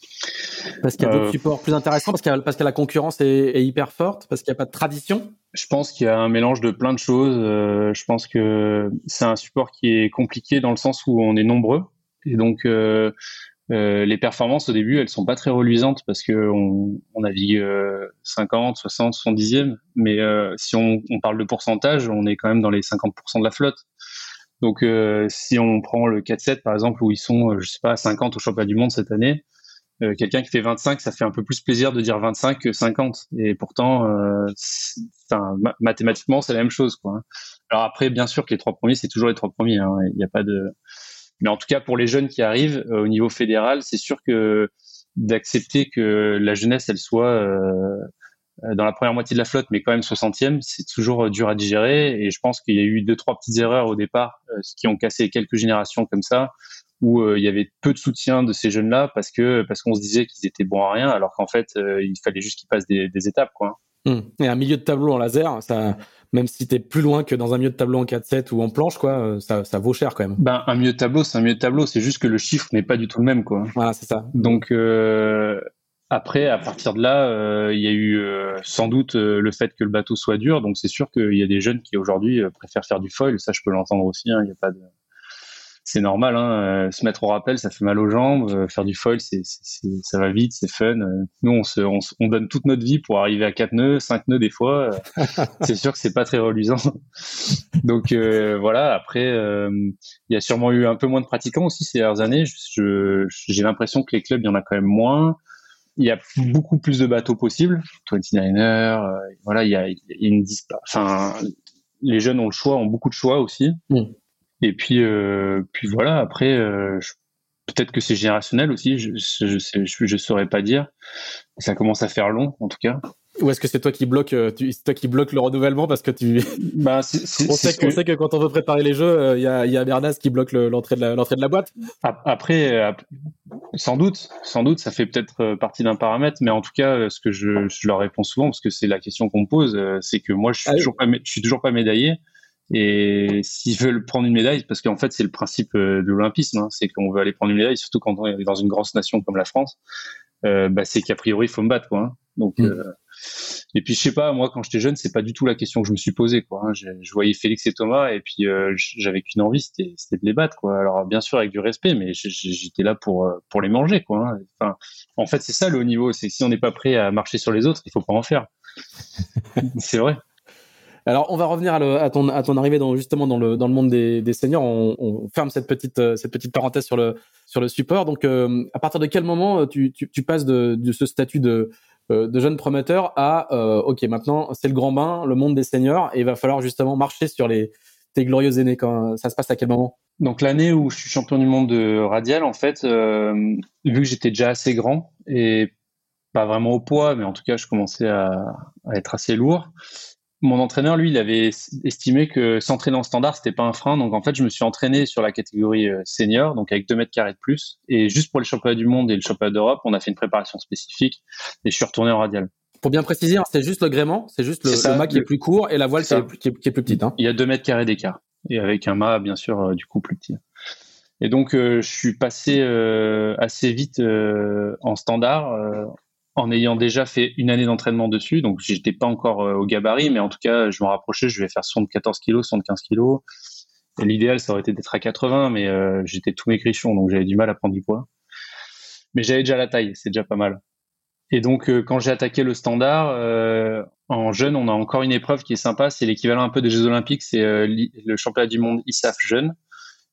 Parce qu'il y a d'autres euh, supports plus intéressants, parce, parce que la concurrence est, hyper forte, parce qu'il n'y a pas de tradition? Je pense qu'il y a un mélange de plein de choses. Euh, je pense que c'est un support qui est compliqué dans le sens où on est nombreux. Et donc, euh, les performances au début, elles sont pas très reluisantes parce que on, on navigue 50, 60, 70e. Mais si on, on, parle de pourcentage, on est quand même dans les 50% de la flotte. Donc, euh, si on prend le 4-7 par exemple, où ils sont, euh, je sais pas, à 50 au championnat du monde cette année, euh, quelqu'un qui fait 25, ça fait un peu plus plaisir de dire 25 que 50. Et pourtant, mathématiquement, c'est la même chose. Quoi. Hein. Alors après, bien sûr que les trois premiers, c'est toujours les trois premiers. Hein. Il n'y a pas de. Mais en tout cas, pour les jeunes qui arrivent au niveau fédéral, c'est sûr que d'accepter que la jeunesse, elle soit dans la première moitié de la flotte, mais quand même 60e, c'est toujours dur à digérer. Et je pense qu'il y a eu deux, trois petites erreurs au départ, qui ont cassé quelques générations comme ça où euh, il y avait peu de soutien de ces jeunes-là parce que parce qu'on se disait qu'ils étaient bons à rien, alors qu'en fait, euh, il fallait juste qu'ils passent des, des, étapes, quoi. Mmh. Et un milieu de tableau en laser, ça, même si tu es plus loin que dans un milieu de tableau en 4-7 ou en planche, quoi, euh, ça, ça vaut cher quand même. Ben, un milieu de tableau, c'est un milieu de tableau, c'est juste que le chiffre n'est pas du tout le même, quoi. Voilà, c'est ça. Donc, euh, après, à partir de là, euh, il y a eu sans doute le fait que le bateau soit dur. Donc, c'est sûr qu'il y a des jeunes qui aujourd'hui préfèrent faire du foil. Ça, je peux l'entendre aussi. Hein, il n'y a pas de c'est normal. Hein, euh, se mettre au rappel, ça fait mal aux jambes. Euh, faire du foil, c'est, ça va vite, c'est fun. Euh, nous, on, se, on, donne toute notre vie pour arriver à 4 nœuds, 5 nœuds des fois. (laughs) c'est sûr que c'est pas très reluisant. Donc voilà. Après, il y a sûrement eu un peu moins de pratiquants aussi ces dernières années. Je, j'ai l'impression que les clubs, il y en a quand même moins. Il y a beaucoup plus de bateaux possibles. 29er, voilà, il y a, il y a une enfin, les jeunes ont le choix, ont beaucoup de choix aussi. Mm. Et puis, euh, puis voilà. Après, euh, peut-être que c'est générationnel aussi. Je, je, je, je, saurais pas dire. Ça commence à faire long, en tout cas. Ou est-ce que c'est toi qui bloque, euh, toi qui bloque le renouvellement parce que tu. (laughs) Bah, on, sait, que... sait que quand on veut préparer les jeux, il y, a, y a Bernas qui bloque l'entrée de de la boîte. Après, sans doute, sans doute, ça fait peut-être partie d'un paramètre, mais en tout cas, ce que je, je leur réponds souvent parce que c'est la question qu'on me pose, c'est que moi, je suis ah toujours pas, je suis toujours pas médaillé. Et s'ils veulent prendre une médaille, parce qu'en fait c'est le principe euh, de l'olympisme, hein, c'est qu'on veut aller prendre une médaille, surtout quand on est dans une grosse nation comme la France, euh, bah, c'est qu'a priori il faut me battre, quoi. Hein. Donc, mm. euh, et puis je sais pas, moi quand j'étais jeune, c'est pas du tout la question que je me suis posée, quoi. Hein. Je, je, voyais Félix et Thomas, et puis euh, j'avais qu'une envie, c'était, de les battre, quoi. Alors bien sûr avec du respect, mais j'étais là pour pour les manger, quoi. Enfin, en fait c'est ça le haut niveau, c'est que si on n'est pas prêt à marcher sur les autres, il faut pas en faire. (laughs) c'est vrai. Alors, on va revenir à, ton, à ton arrivée dans, le, monde des, seniors. On, ferme cette petite, euh, cette petite parenthèse sur le, support. Donc, euh, à partir de quel moment euh, tu, passes de, ce statut de, jeune prometteur à OK, maintenant c'est le grand bain, le monde des seniors, et il va falloir justement marcher sur tes glorieux aînés. Ça se passe à quel moment? Donc l'année où je suis champion du monde de radial, en fait, vu que j'étais déjà assez grand et pas vraiment au poids, mais en tout cas je commençais à être assez lourd mon entraîneur, lui, il avait estimé que s'entraîner en standard, c'était pas un frein. Donc, en fait, je me suis entraîné sur la catégorie euh, senior, donc avec 2 mètres carrés de plus. Et juste pour les championnats du monde et le championnat d'Europe, on a fait une préparation spécifique et je suis retourné en radial. Pour bien préciser, hein, c'est juste le gréement, c'est juste le, mât qui est plus court et la voile qui est, qui, est, plus petite. Hein. Il y a 2 mètres carrés d'écart et avec un mât, bien sûr, euh, du coup, plus petit. Et donc, euh, je suis passé assez vite en standard en ayant déjà fait une année d'entraînement dessus. Donc, j'étais pas encore euh, au gabarit, mais en tout cas, je m'en rapprochais. Je vais faire 74 kg, 75 kg. L'idéal, ça aurait été d'être à 80, mais euh, j'étais tout maigrichon, donc j'avais du mal à prendre du poids. Mais j'avais déjà la taille, c'est déjà pas mal. Et donc, euh, quand j'ai attaqué le standard, en jeune, on a encore une épreuve qui est sympa. C'est l'équivalent un peu des Jeux Olympiques, c'est le championnat du monde ISAF jeune.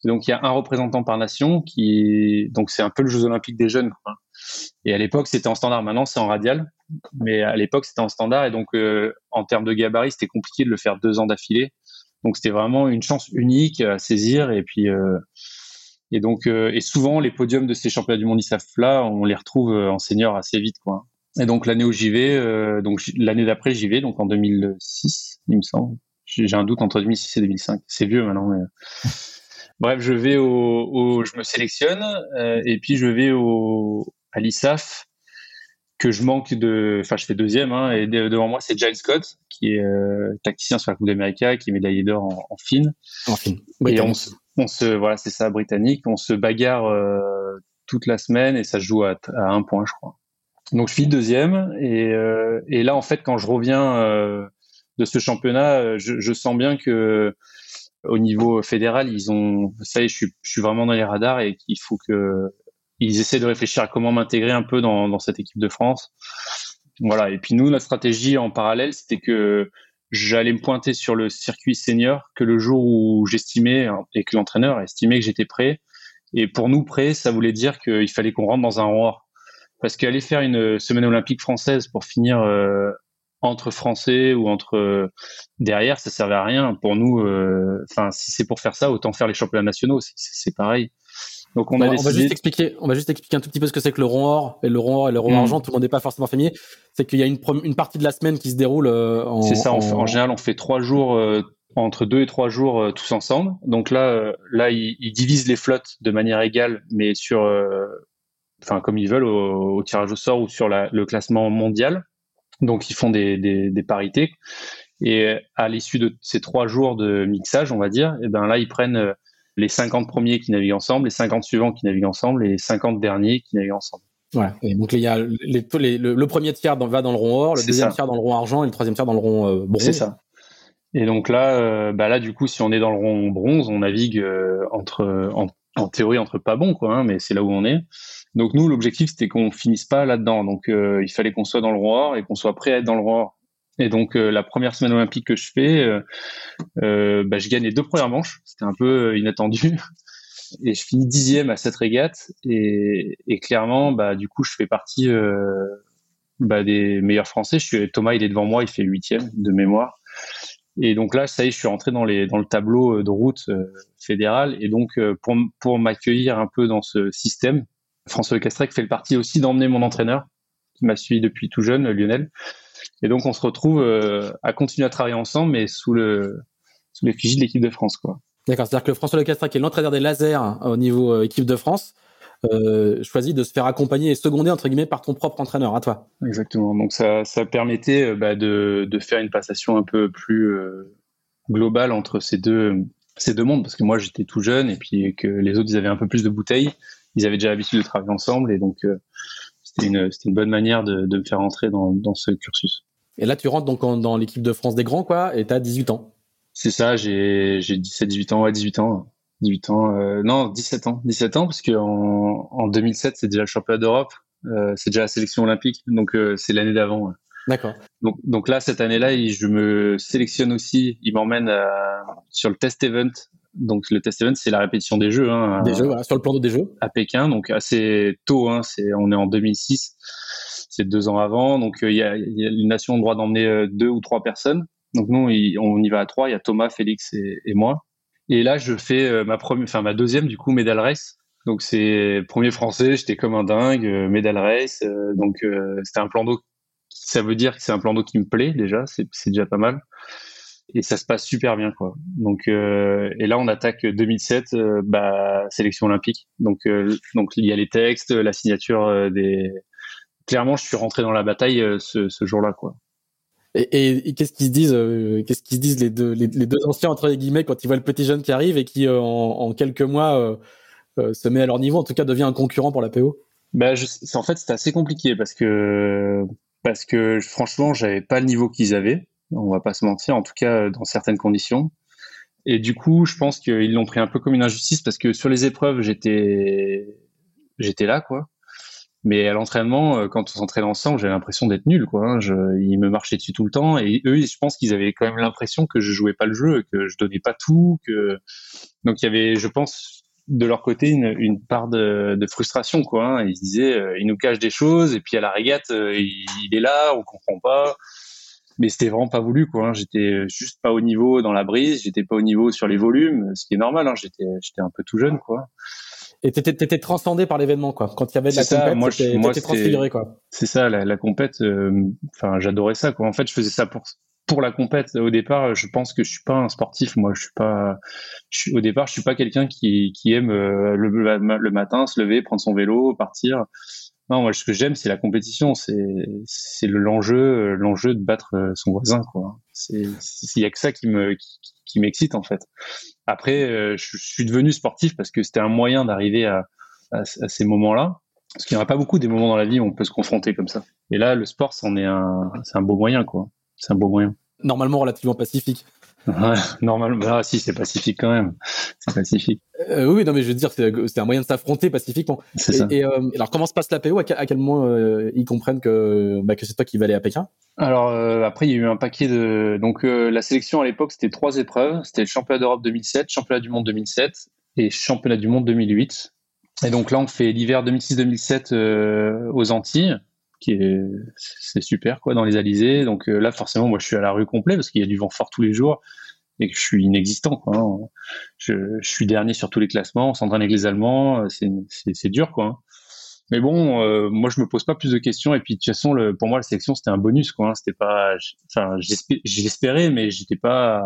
Donc, il y a un représentant par nation qui, donc c'est un peu le Jeux Olympiques des jeunes. Quoi. Et à l'époque, c'était en standard. Maintenant, c'est en radial. Mais à l'époque, c'était en standard. Et donc, euh, en termes de gabarit, c'était compliqué de le faire deux ans d'affilée. Donc, c'était vraiment une chance unique à saisir. Et puis, euh, et donc, euh, et souvent, les podiums de ces championnats du monde ISAF là, on les retrouve en senior assez vite, quoi. Et donc, l'année où j'y vais, donc l'année d'après, j'y vais, donc en 2006, il me semble. J'ai un doute entre 2006 et 2005. C'est vieux maintenant, mais. Bref, je vais au, au je me sélectionne et puis je vais au, à l'ISAF que je manque de, enfin je fais deuxième, hein, et devant moi c'est Giles Scott qui est euh, tacticien sur la Coupe d'Amérique, qui est médaillé d'or en, en fine. En fine. Et on se, on se, voilà c'est ça britannique, on se bagarre euh, toute la semaine et ça se joue à, à, un point je crois. Donc je suis deuxième et, euh, et là en fait quand je reviens euh, de ce championnat, je, je, sens bien que au niveau fédéral ils ont, ça y je suis, vraiment dans les radars et qu'il faut que ils essaient de réfléchir à comment m'intégrer un peu dans, cette équipe de France. Voilà. Et puis nous, la stratégie en parallèle, c'était que j'allais me pointer sur le circuit senior que le jour où j'estimais et que l'entraîneur estimait que j'étais prêt. Et pour nous, prêt, ça voulait dire qu'il fallait qu'on rentre dans un rang Parce qu'aller faire une semaine olympique française pour finir euh, entre Français ou entre derrière, ça servait à rien. Pour nous, enfin, si c'est pour faire ça, autant faire les championnats nationaux. C'est pareil. Donc on, a on va juste expliquer, on va juste expliquer un tout petit peu ce que c'est que le rond or et le rond or et le rond hmm. argent. Tout le monde n'est pas forcément familier. C'est qu'il y a une, une, partie de la semaine qui se déroule. en, c'est ça. En, général, on fait trois jours, entre deux et trois jours tous ensemble. Donc là, là, ils, ils, divisent les flottes de manière égale, mais sur enfin comme ils veulent au, tirage au sort ou sur le classement mondial. Donc ils font des, des, parités. Et à l'issue de ces trois jours de mixage, on va dire, et eh ben là ils prennent euh, les 50 premiers qui naviguent ensemble, les 50 suivants qui naviguent ensemble et les 50 derniers qui naviguent ensemble. Ouais. Et donc il y a les, le, premier tiers va dans le rond or, le deuxième tiers dans le rond argent et le troisième tiers dans le rond euh, bronze. C'est ça. Et donc là, euh, bah là du coup, si on est dans le rond bronze, on navigue entre en, en, théorie entre pas bons quoi, hein, mais c'est là où on est. Donc nous, l'objectif, c'était qu'on finisse pas là-dedans. Donc euh, il fallait qu'on soit dans le roi et qu'on soit prêt à être dans le roi. Et donc euh, la première semaine olympique que je fais, euh, bah, je gagne les deux premières manches. C'était un peu inattendu. Et je finis dixième à cette régate. Et, clairement, bah, du coup, je fais partie bah, des meilleurs Français. Thomas, il est devant moi, il fait huitième de mémoire. Et donc là, ça y est, je suis rentré dans, le tableau de route fédéral. Et donc, pour m'accueillir un peu dans ce système, François Castrec fait le parti aussi d'emmener mon entraîneur, qui m'a suivi depuis tout jeune, Lionel. Et donc on se retrouve euh, à continuer à travailler ensemble, mais sous le sous l'effigie de l'équipe de France, quoi. D'accord, c'est-à-dire que François Lecastrec est l'entraîneur des lasers hein, au niveau euh, équipe de France. Euh, choisit de se faire accompagner et seconder entre guillemets par ton propre entraîneur à toi. Exactement. Donc ça, ça permettait bah, de, de, faire une passation un peu plus globale entre ces deux ces deux mondes parce que moi j'étais tout jeune et puis que les autres ils avaient un peu plus de bouteilles ils avaient déjà l'habitude de travailler ensemble et donc euh, c'était une, une, bonne manière de, de, me faire entrer dans, dans, ce cursus. Et là, tu rentres donc dans l'équipe de France des grands, quoi, et tu as 18 ans. C'est ça, j'ai 17, 18 ans, ouais, 18 ans. 18 ans, euh, non, 17 ans. 17 ans, parce qu'en en 2007, c'est déjà le championnat d'Europe, euh, c'est déjà la sélection olympique, donc euh, c'est l'année d'avant. D'accord. Donc, donc là, cette année-là, je me sélectionne aussi, il m'emmène sur le test event donc le test event, c'est la répétition des jeux. Hein, des jeux, sur le plan des jeux. À Pékin, donc assez tôt. Hein, c'est, on est en 2006, c'est deux ans avant. Donc euh, il y, a, y, a, une nation le droit d'emmener euh, deux ou trois personnes. Donc nous, on y va à trois. Il y a Thomas, Félix et, et, moi. Et là, je fais euh, ma première, enfin ma deuxième du coup medal race. Donc c'est premier français, j'étais comme un dingue, medal race. donc c'était un plan d'eau. Ça veut dire que c'est un plan d'eau qui me plaît déjà, c'est déjà pas mal et ça se passe super bien quoi. Donc euh, et là on attaque 2007 euh, bah sélection olympique. Donc euh, donc il y a les textes, la signature des clairement je suis rentré dans la bataille ce, ce jour-là quoi. Et, et, qu'est-ce qu'ils se disent qu'est-ce qu'ils se disent les deux les, deux anciens entre guillemets quand ils voient le petit jeune qui arrive et qui en, en, quelques mois se met à leur niveau en tout cas devient un concurrent pour la PO. Bah je, en fait c'était assez compliqué parce que parce que franchement j'avais pas le niveau qu'ils avaient on va pas se mentir, en tout cas euh, dans certaines conditions. Et du coup, je pense qu'ils l'ont pris un peu comme une injustice parce que sur les épreuves, j'étais j'étais là, quoi. Mais à l'entraînement, euh, quand on s'entraînait ensemble, j'avais l'impression d'être nul, quoi. Hein. Ils me marchaient dessus tout le temps, et eux, je pense qu'ils avaient quand même l'impression que je jouais pas le jeu, que je donnais pas tout, donc il y avait, je pense, de leur côté, une, part de, frustration, quoi. Hein. Ils se disaient, euh, ils nous cachent des choses, et puis à la régate, il, il, est là, on comprend pas mais c'était vraiment pas voulu quoi. Hein. J'étais juste pas au niveau dans la brise, j'étais pas au niveau sur les volumes, ce qui est normal. Hein. J'étais j'étais un peu tout jeune quoi. Et t'étais étais transcendé par l'événement quoi. Quand il y avait de la ça, compète, t'étais transfiguré quoi. C'est ça, la, la compète. Euh, enfin, j'adorais ça quoi. En fait, je faisais ça pour pour la compète. Au départ, je pense que je suis pas un sportif. Moi, je suis pas. Je suis, au départ, je suis pas quelqu'un qui qui aime euh, le, le matin se lever, prendre son vélo, partir. Non, moi, ce que j'aime, c'est la compétition. C'est, c'est l'enjeu, l'enjeu de battre euh, son voisin, quoi. C'est, il y a que ça qui me, qui, qui m'excite, en fait. Après, euh, je, suis devenu sportif parce que c'était un moyen d'arriver à, à, ces moments-là. Parce qu'il n'y en a pas beaucoup des moments dans la vie où on peut se confronter comme ça. Et là, le sport, c'en est un, c'est un beau moyen, quoi. C'est un beau moyen. Normalement relativement pacifique. Normalement, ah, si, c'est pacifique quand même. C'est pacifique. Euh, oui, non, mais je veux dire, c'est un moyen de s'affronter pacifiquement. C'est ça. Et euh, alors, comment se passe la PO à, quel moment euh, ils comprennent que, bah, que c'est toi qui vas aller à Pékin? Alors, après, il y a eu un paquet de. Donc, la sélection à l'époque, c'était trois épreuves. C'était le championnat d'Europe 2007, championnat du monde 2007 et championnat du monde 2008. Et donc là, on fait l'hiver 2006-2007 aux Antilles. C'est super quoi dans les alizés. Donc là forcément moi je suis à la rue complet parce qu'il y a du vent fort tous les jours et que je suis inexistant. Hein. je, suis dernier sur tous les classements, on s'entraîne avec les Allemands, c'est dur quoi. Hein. Mais bon, euh, moi je me pose pas plus de questions et puis de toute façon, pour moi la sélection c'était un bonus quoi. Hein. Pas, j'espérais, mais j'étais pas,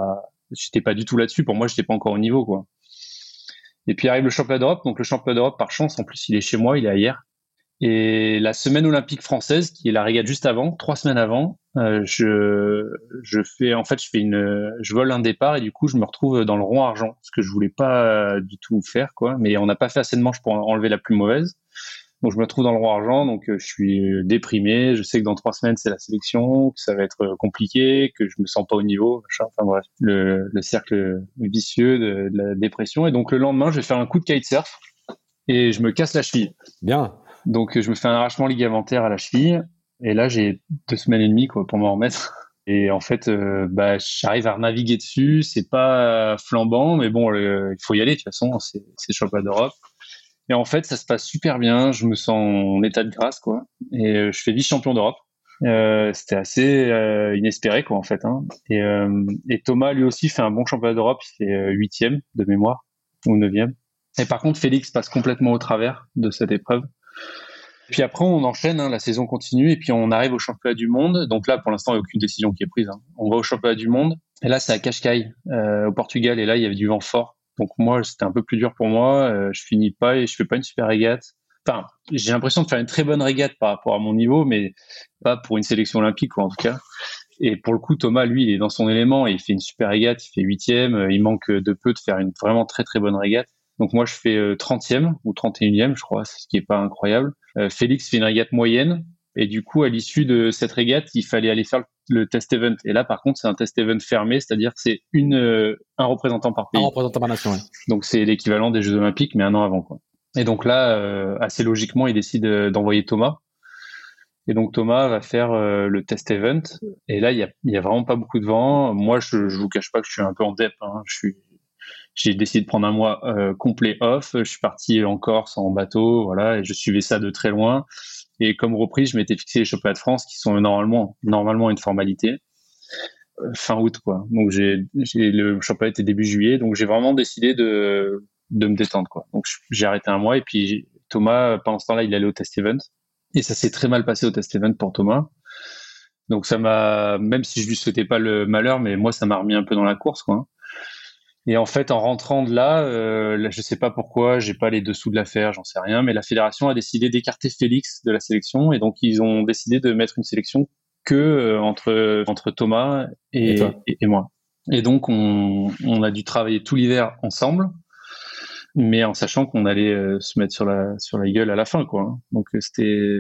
j'étais pas du tout là-dessus. Pour moi, j'étais pas encore au niveau quoi. Et puis arrive le championnat d'Europe. Donc le championnat d'Europe, par chance, en plus il est chez moi, il est hier. Et la semaine olympique française, qui est la régate juste avant, trois semaines avant, euh, je, je fais en fait je fais une je vole un départ et du coup je me retrouve dans le rond argent ce que je voulais pas du tout faire quoi. Mais on n'a pas fait assez de manches pour enlever la plus mauvaise. Donc je me trouve dans le rond argent donc euh, je suis déprimé. Je sais que dans trois semaines c'est la sélection que ça va être compliqué que je me sens pas au niveau enfin bref le, le cercle vicieux de, de, la dépression. Et donc le lendemain je vais faire un coup de kitesurf et je me casse la cheville. Bien donc je me fais un arrachement ligamentaire à la cheville et là, j'ai deux semaines et demie pour m'en remettre. Et en fait, euh, bah, j'arrive à naviguer dessus. C'est pas flambant, mais bon, il faut y aller de toute façon. C'est le championnat d'Europe. Et en fait, ça se passe super bien. Je me sens en état de grâce, quoi. Et euh, je fais vice-champion d'Europe. Euh, C'était assez inespéré, quoi, en fait. Hein. Et, et, Thomas, lui aussi, fait un bon championnat d'Europe. Il fait huitième de mémoire ou neuvième. Et par contre, Félix passe complètement au travers de cette épreuve. Puis après, on enchaîne, hein, la saison continue, et puis on arrive au championnat du monde. Donc là, pour l'instant, il n'y a aucune décision qui est prise. Hein. On va au championnat du monde, et là, c'est à Cascais, euh, au Portugal, et là, il y avait du vent fort. Donc moi, c'était un peu plus dur pour moi. Euh, je finis pas et je fais pas une super régate. Enfin, j'ai l'impression de faire une très bonne régate par rapport à mon niveau, mais pas pour une sélection olympique, quoi, en tout cas. Et pour le coup, Thomas, lui, il est dans son élément il fait une super régate, il fait huitième. Il manque de peu de faire une vraiment très très bonne régate. Donc moi, je fais 30e euh, ou 31e, je crois, ce qui est pas incroyable. Euh, Félix fait une régate moyenne. Et du coup, à l'issue de cette régate, il fallait aller faire le test event. Et là, par contre, c'est un test event fermé, c'est-à-dire c'est une euh, un représentant par pays. Un représentant par nation. Donc c'est l'équivalent des Jeux Olympiques, mais un an avant. Quoi. Et donc là, assez logiquement, il décide d'envoyer Thomas. Et donc Thomas va faire le test event. Et là, il y a, y a, vraiment pas beaucoup de vent. Moi, je, je vous cache pas que je suis un peu en dep. Hein. Je suis j'ai décidé de prendre un mois euh, complet off. Je suis parti en Corse en bateau, voilà, et je suivais ça de très loin. Et comme reprise, je m'étais fixé les championnats de France qui sont normalement, normalement une formalité euh, fin août, quoi. Donc j'ai, le championnat était début juillet, donc j'ai vraiment décidé de, de me détendre, quoi. Donc j'ai arrêté un mois et puis Thomas, pendant ce temps-là, il allait au test event et ça s'est très mal passé au test event pour Thomas. Donc ça m'a, même si je lui souhaitais pas le malheur, mais moi ça m'a remis un peu dans la course, quoi. Et en fait, en rentrant de là, euh, je sais pas pourquoi, j'ai pas les dessous de l'affaire, j'en sais rien, mais la fédération a décidé d'écarter Félix de la sélection et donc ils ont décidé de mettre une sélection que euh, entre entre Thomas et, et, moi. Et donc on, on a dû travailler tout l'hiver ensemble, mais en sachant qu'on allait euh, se mettre sur la sur la gueule à la fin, quoi. Donc euh, c'était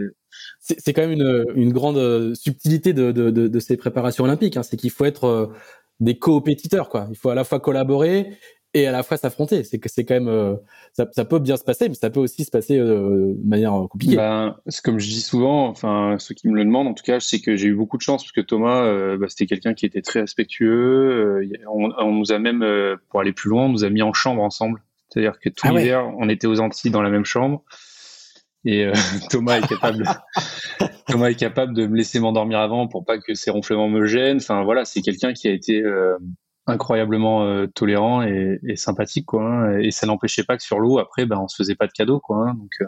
c'est quand même une, une grande subtilité de, de, de, de ces préparations olympiques. Hein. C'est qu'il faut être des coopétiteurs quoi. Il faut à la fois collaborer et à la fois s'affronter. C'est que c'est quand même euh, ça, ça, peut bien se passer, mais ça peut aussi se passer euh, de manière compliquée. Ben, c'est comme je dis souvent, enfin ceux qui me le demandent, en tout cas, c'est que j'ai eu beaucoup de chance parce que Thomas, euh, bah, c'était quelqu'un qui était très respectueux. On, on, nous a même, pour aller plus loin, on nous a mis en chambre ensemble. C'est-à-dire que tout ah l'hiver, on était aux Antilles dans la même chambre. Et (laughs) Thomas est capable, (laughs) Thomas est capable de me laisser m'endormir avant pour pas que ces ronflements me gênent. Enfin voilà, c'est quelqu'un qui a été euh, incroyablement euh, tolérant et, et, sympathique quoi. Hein. et ça n'empêchait pas que sur l'eau après, ben on se faisait pas de cadeaux quoi. Hein. donc euh,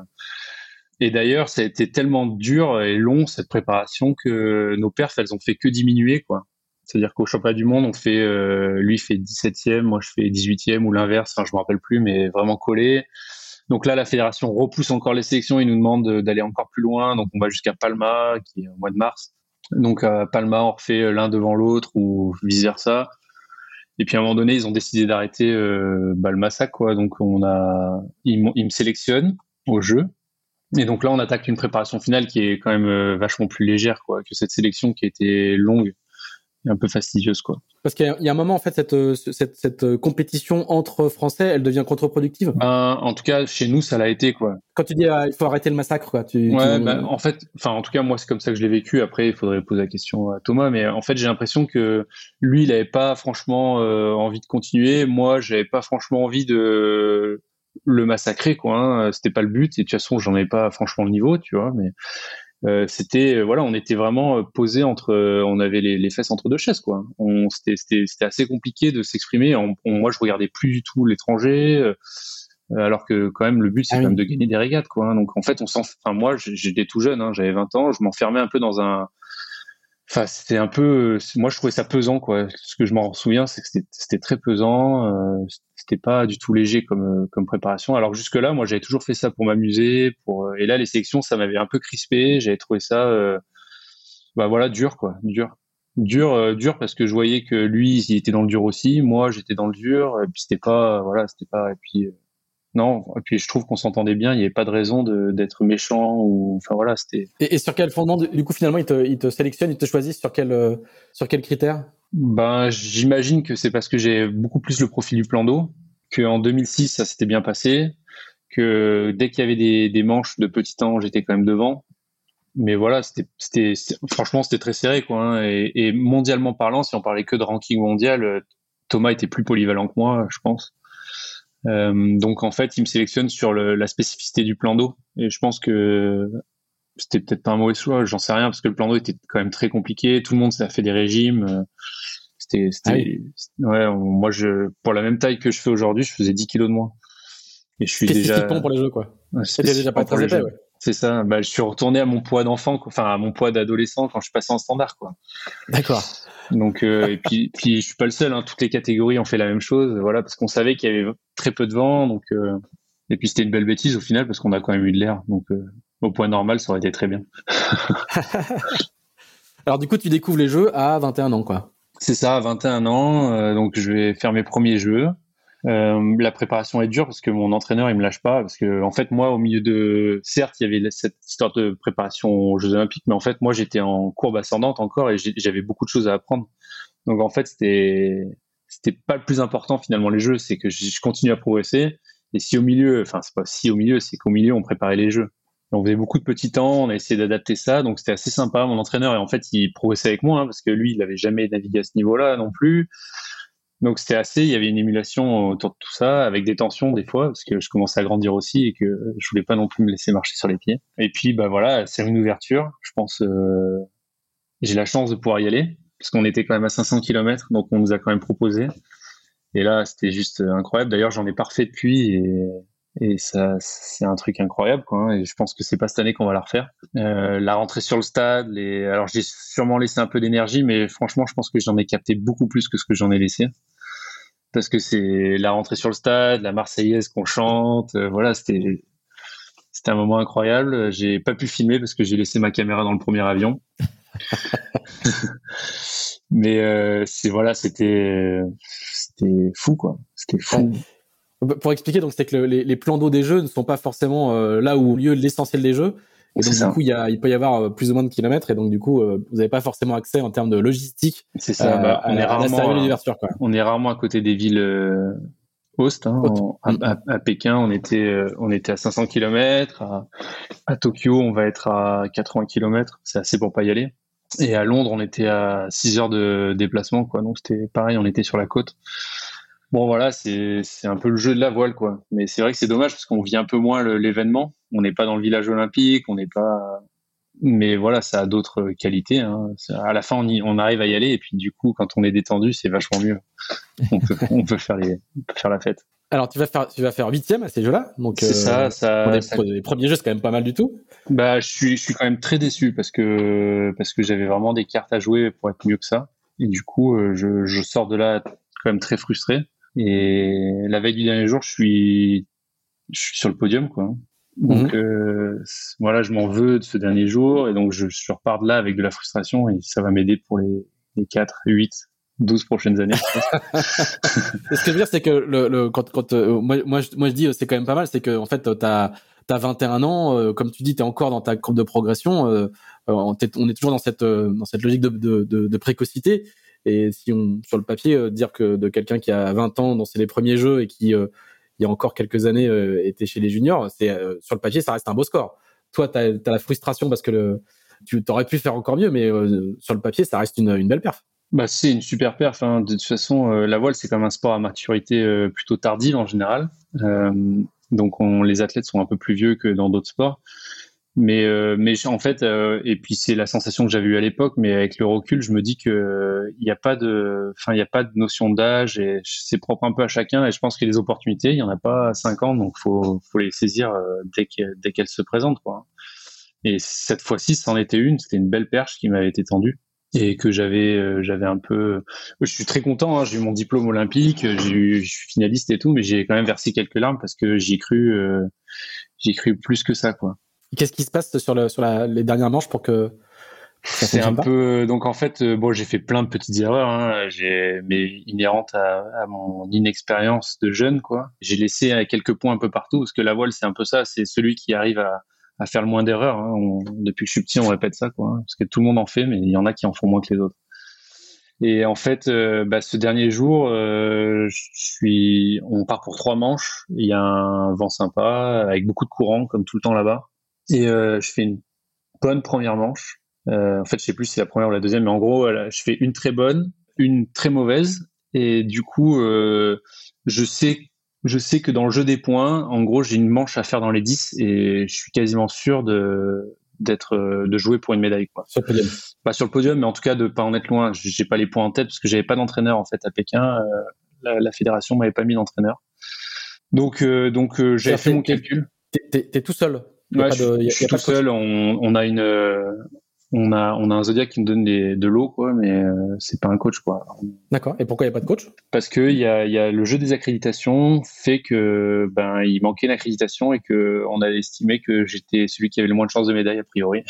et d'ailleurs, ça a été tellement dur et long cette préparation que nos perfs, elles ont fait que diminuer quoi. C'est-à-dire qu'au championnat du monde, on fait, lui fait 17e, moi je fais 18e ou l'inverse, enfin je me rappelle plus, mais vraiment collé. Donc là, la fédération repousse encore les sélections. Ils nous demandent d'aller encore plus loin. Donc on va jusqu'à Palma, qui est au mois de mars. Donc à Palma, on refait l'un devant l'autre ou vice versa. Et puis à un moment donné, ils ont décidé d'arrêter euh, le massacre. Donc on a, ils, me sélectionnent au jeu. Et donc là, on attaque une préparation finale qui est quand même euh, vachement plus légère que cette sélection qui été longue un peu fastidieuse quoi. Parce qu'il y, a un moment en fait cette, euh, cette, cette euh, compétition entre Français, elle devient contre-productive. Ben, en tout cas chez nous ça l'a été quoi. Quand tu dis euh, il faut arrêter le massacre quoi. Tu, ouais, ben, en fait, enfin en tout cas moi c'est comme ça que je l'ai vécu. Après il faudrait poser la question à Thomas, mais en fait j'ai l'impression que lui il avait pas franchement envie de continuer. Moi j'avais pas franchement envie de le massacrer quoi. Hein. C'était pas le but et de toute façon j'en avais pas franchement le niveau tu vois, mais c'était voilà, on était vraiment posé entre, on avait les, fesses entre deux chaises quoi. On c'était assez compliqué de s'exprimer. moi, je regardais plus du tout l'étranger. alors que quand même le but c'est ah quand même de gagner des régates quoi. Hein. Donc en fait on s'en, enfin moi j'étais tout jeune, hein, j'avais 20 ans, je m'enfermais un peu dans un, Enfin, c'était un peu. Moi, je trouvais ça pesant, quoi. Ce que je m'en souviens, c'est que c'était très pesant. Euh, c'était pas du tout léger comme comme préparation. Alors jusque là, moi, j'avais toujours fait ça pour m'amuser. Pour euh, et là, les sélections, ça m'avait un peu crispé. J'avais trouvé ça, euh, bah voilà, dur, quoi, dur, dur, euh, dur, parce que je voyais que lui, il était dans le dur aussi. Moi, j'étais dans le dur. Et puis c'était pas, voilà, c'était pas. Et puis non, et puis je trouve qu'on s'entendait bien, il n'y avait pas de raison d'être méchant ou enfin voilà, c'était. Et, sur quel fondement du coup finalement ils te, sélectionnent, ils te choisissent sur quel euh, sur quel critère? Ben j'imagine que c'est parce que j'ai beaucoup plus le profil du plan d'eau, qu'en 2006 ça s'était bien passé, que dès qu'il y avait des, des manches de petit temps j'étais quand même devant. Mais voilà, c'était franchement c'était très serré quoi. Hein, et, et mondialement parlant, si on parlait que de ranking mondial, euh, Thomas était plus polyvalent que moi, je pense. Euh, donc en fait, il me sélectionne sur le, la spécificité du plan d'eau. Et je pense que c'était peut-être pas un mauvais choix, j'en sais rien, parce que le plan d'eau était quand même très compliqué. Tout le monde a fait des régimes. Euh, c'était, c'était, ah ouais, moi je, pour la même taille que je fais aujourd'hui, je faisais 10 kilos de moins. Et je suis déjà. pour les jeux, quoi? C'était déjà pas très épais, ouais. C'est ça. Bah, je suis retourné à mon poids d'enfant, enfin à mon poids d'adolescent quand je suis passé en standard, quoi. D'accord. Donc euh, et puis puis je suis pas le seul. Hein. Toutes les catégories ont fait la même chose. Voilà parce qu'on savait qu'il y avait très peu de vent. Donc euh, et puis c'était une belle bêtise au final parce qu'on a quand même eu de l'air. Donc euh, au point normal ça aurait été très bien. (laughs) (laughs) Alors du coup tu découvres les jeux à 21 ans quoi. C'est ça, à 21 ans. donc je vais faire mes premiers jeux. Euh, la préparation est dure parce que mon entraîneur il me lâche pas parce que en fait moi au milieu de certes il y avait cette histoire de préparation aux Jeux Olympiques mais en fait moi j'étais en courbe ascendante encore et j'avais beaucoup de choses à apprendre donc en fait c'était c'était pas le plus important finalement les jeux c'est que je continue à progresser et si au milieu enfin c'est pas si au milieu c'est qu'au milieu on préparait les jeux on faisait beaucoup de petits temps, on a essayé d'adapter ça, donc c'était assez sympa. Mon entraîneur, et en fait, il progressait avec moi, hein, parce que lui, il n'avait jamais navigué à ce niveau-là non plus. Donc c'était assez, il y avait une émulation autour de tout ça, avec des tensions des fois, parce que je commençais à grandir aussi et que je voulais pas non plus me laisser marcher sur les pieds. Et puis bah voilà, c'est une ouverture. Je pense, euh, j'ai la chance de pouvoir y aller, parce qu'on était quand même à 500 km, donc on nous a quand même proposé. Et là, c'était juste incroyable. D'ailleurs, j'en ai parfait depuis et ça c'est un truc incroyable quoi hein, et je pense que c'est pas cette année qu'on va la refaire euh, la rentrée sur le stade alors j'ai sûrement laissé un peu d'énergie mais franchement je pense que j'en ai capté beaucoup plus que ce que j'en ai laissé parce que c'est la rentrée sur le stade la marseillaise qu'on chante euh, voilà c'était c'était un moment incroyable. J'ai pas pu filmer parce que j'ai laissé ma caméra dans le premier avion. (laughs) Mais euh, c'est voilà c'était c'était fou quoi. C'était fou. Pour expliquer, donc c'est que les, plans d'eau des jeux ne sont pas forcément euh, là où lieu l'essentiel des jeux. Et donc du coup, il, y a, il peut y avoir euh, plus ou moins de kilomètres, et donc du coup, euh, vous n'avez pas forcément accès en termes de logistique. C'est ça. Bah, on, est rarement, on est rarement à côté des villes host. Hein, à, Pékin, on était, on était à 500 km. À, à, Tokyo, on va être à 80 km. C'est assez pour pas y aller. Et à Londres, on était à 6 heures de déplacement, quoi. Donc c'était pareil, on était sur la côte. Bon, voilà, c'est un peu le jeu de la voile, quoi. Mais c'est vrai que c'est dommage parce qu'on vit un peu moins l'événement. On n'est pas dans le village olympique, on n'est pas. Mais voilà, ça a d'autres qualités. Hein. À la fin, on, y, on arrive à y aller et puis du coup, quand on est détendu, c'est vachement mieux. On peut, (laughs) on peut faire les, faire la fête. Alors, tu vas faire, tu vas faire huitième à ces jeux-là. Donc, c'est ça, euh, ça, Les premiers jeux, c'est quand même pas mal du tout. Bah, je suis, je suis quand même très déçu parce que, parce que j'avais vraiment des cartes à jouer pour être mieux que ça. Et du coup, euh, je, je sors de là quand même très frustré. Et la veille du dernier jour, je suis, je suis sur le podium, quoi. Donc mhm. euh, voilà, je m'en veux de ce dernier jour et donc je, je, repars de là avec de la frustration et ça va m'aider pour les, les 4, 8, 12 prochaines années. (laughs) (laughs) ce que je veux dire, c'est que le, le, quand, quand euh, moi, moi, je, moi je dis c'est quand même pas mal, c'est que en fait tu as, 21 ans, euh, comme tu dis, tu es encore dans ta courbe de progression, euh, on, est, on, est, toujours dans cette, dans cette logique de, de, de, de précocité et si on, sur le papier, euh, dire que de quelqu'un qui a 20 ans, dont c'est les premiers jeux et qui, euh, il y a encore quelques années, euh, était chez les juniors, c'est sur le papier, ça reste un beau score. Toi, tu as, la frustration parce que tu t'aurais pu faire encore mieux, mais sur le papier, ça reste une, belle perf. Bah, c'est une super perf. Hein. De toute façon, la voile, c'est comme un sport à maturité plutôt tardive en général. donc, on, les athlètes sont un peu plus vieux que dans d'autres sports. Mais, euh, mais en fait, euh, et puis c'est la sensation que j'avais eue à l'époque, mais avec le recul, je me dis que il n'y a pas de, a pas de notion d'âge et c'est propre un peu à chacun. Et je pense que les opportunités, il y en a pas à 5 ans, donc faut, faut les saisir euh, dès dès qu'elles se présentent, quoi. Et cette fois-ci, c'en était une. C'était une belle perche qui m'avait été tendue et que j'avais, j'avais un peu. Je suis très content. Hein, j'ai eu mon diplôme olympique, j'ai eu, je suis finaliste et tout, mais j'ai quand même versé quelques larmes parce que j'y ai cru, j'ai cru plus que ça, quoi. Qu'est-ce qui se passe sur, le, sur les dernières manches pour que c'est un peu donc en fait euh, bon j'ai fait plein de petites erreurs hein, j'ai mais inhérentes à, mon inexpérience de jeune quoi. J'ai laissé quelques points un peu partout parce que la voile c'est un peu ça c'est celui qui arrive à, à faire le moins d'erreurs hein. depuis que je suis petit on répète ça quoi hein, parce que tout le monde en fait mais il y en a qui en font moins que les autres. Et en fait euh, bah, ce dernier jour euh, je suis on part pour trois manches il y a un vent sympa avec beaucoup de courant comme tout le temps là-bas et euh, je fais une bonne première manche. Euh, en fait, je sais plus si c'est la première ou la deuxième, mais en gros, je fais une très bonne, une très mauvaise, et du coup, euh, je sais, je sais que dans le jeu des points, en gros, j'ai une manche à faire dans les 10 et je suis quasiment sûr de d'être de jouer pour une médaille quoi. Sur le podium. Pas sur le podium, mais en tout cas de pas en être loin. J'ai pas les points en tête parce que j'avais pas d'entraîneur en fait à Pékin. la, la, fédération m'avait pas mis d'entraîneur. Donc donc j'avais fait, mon calcul. T'es es tout seul je, suis tout seul. On, a une, on a, on a un Zodiac qui me donne de l'eau, quoi, mais euh, c'est pas un coach, quoi. D'accord. Et pourquoi il n'y a pas de coach? Parce que il y a, y a le jeu des accréditations fait que ben il manquait une accréditation et que on a estimé que j'étais celui qui avait le moins de chances de médaille a priori.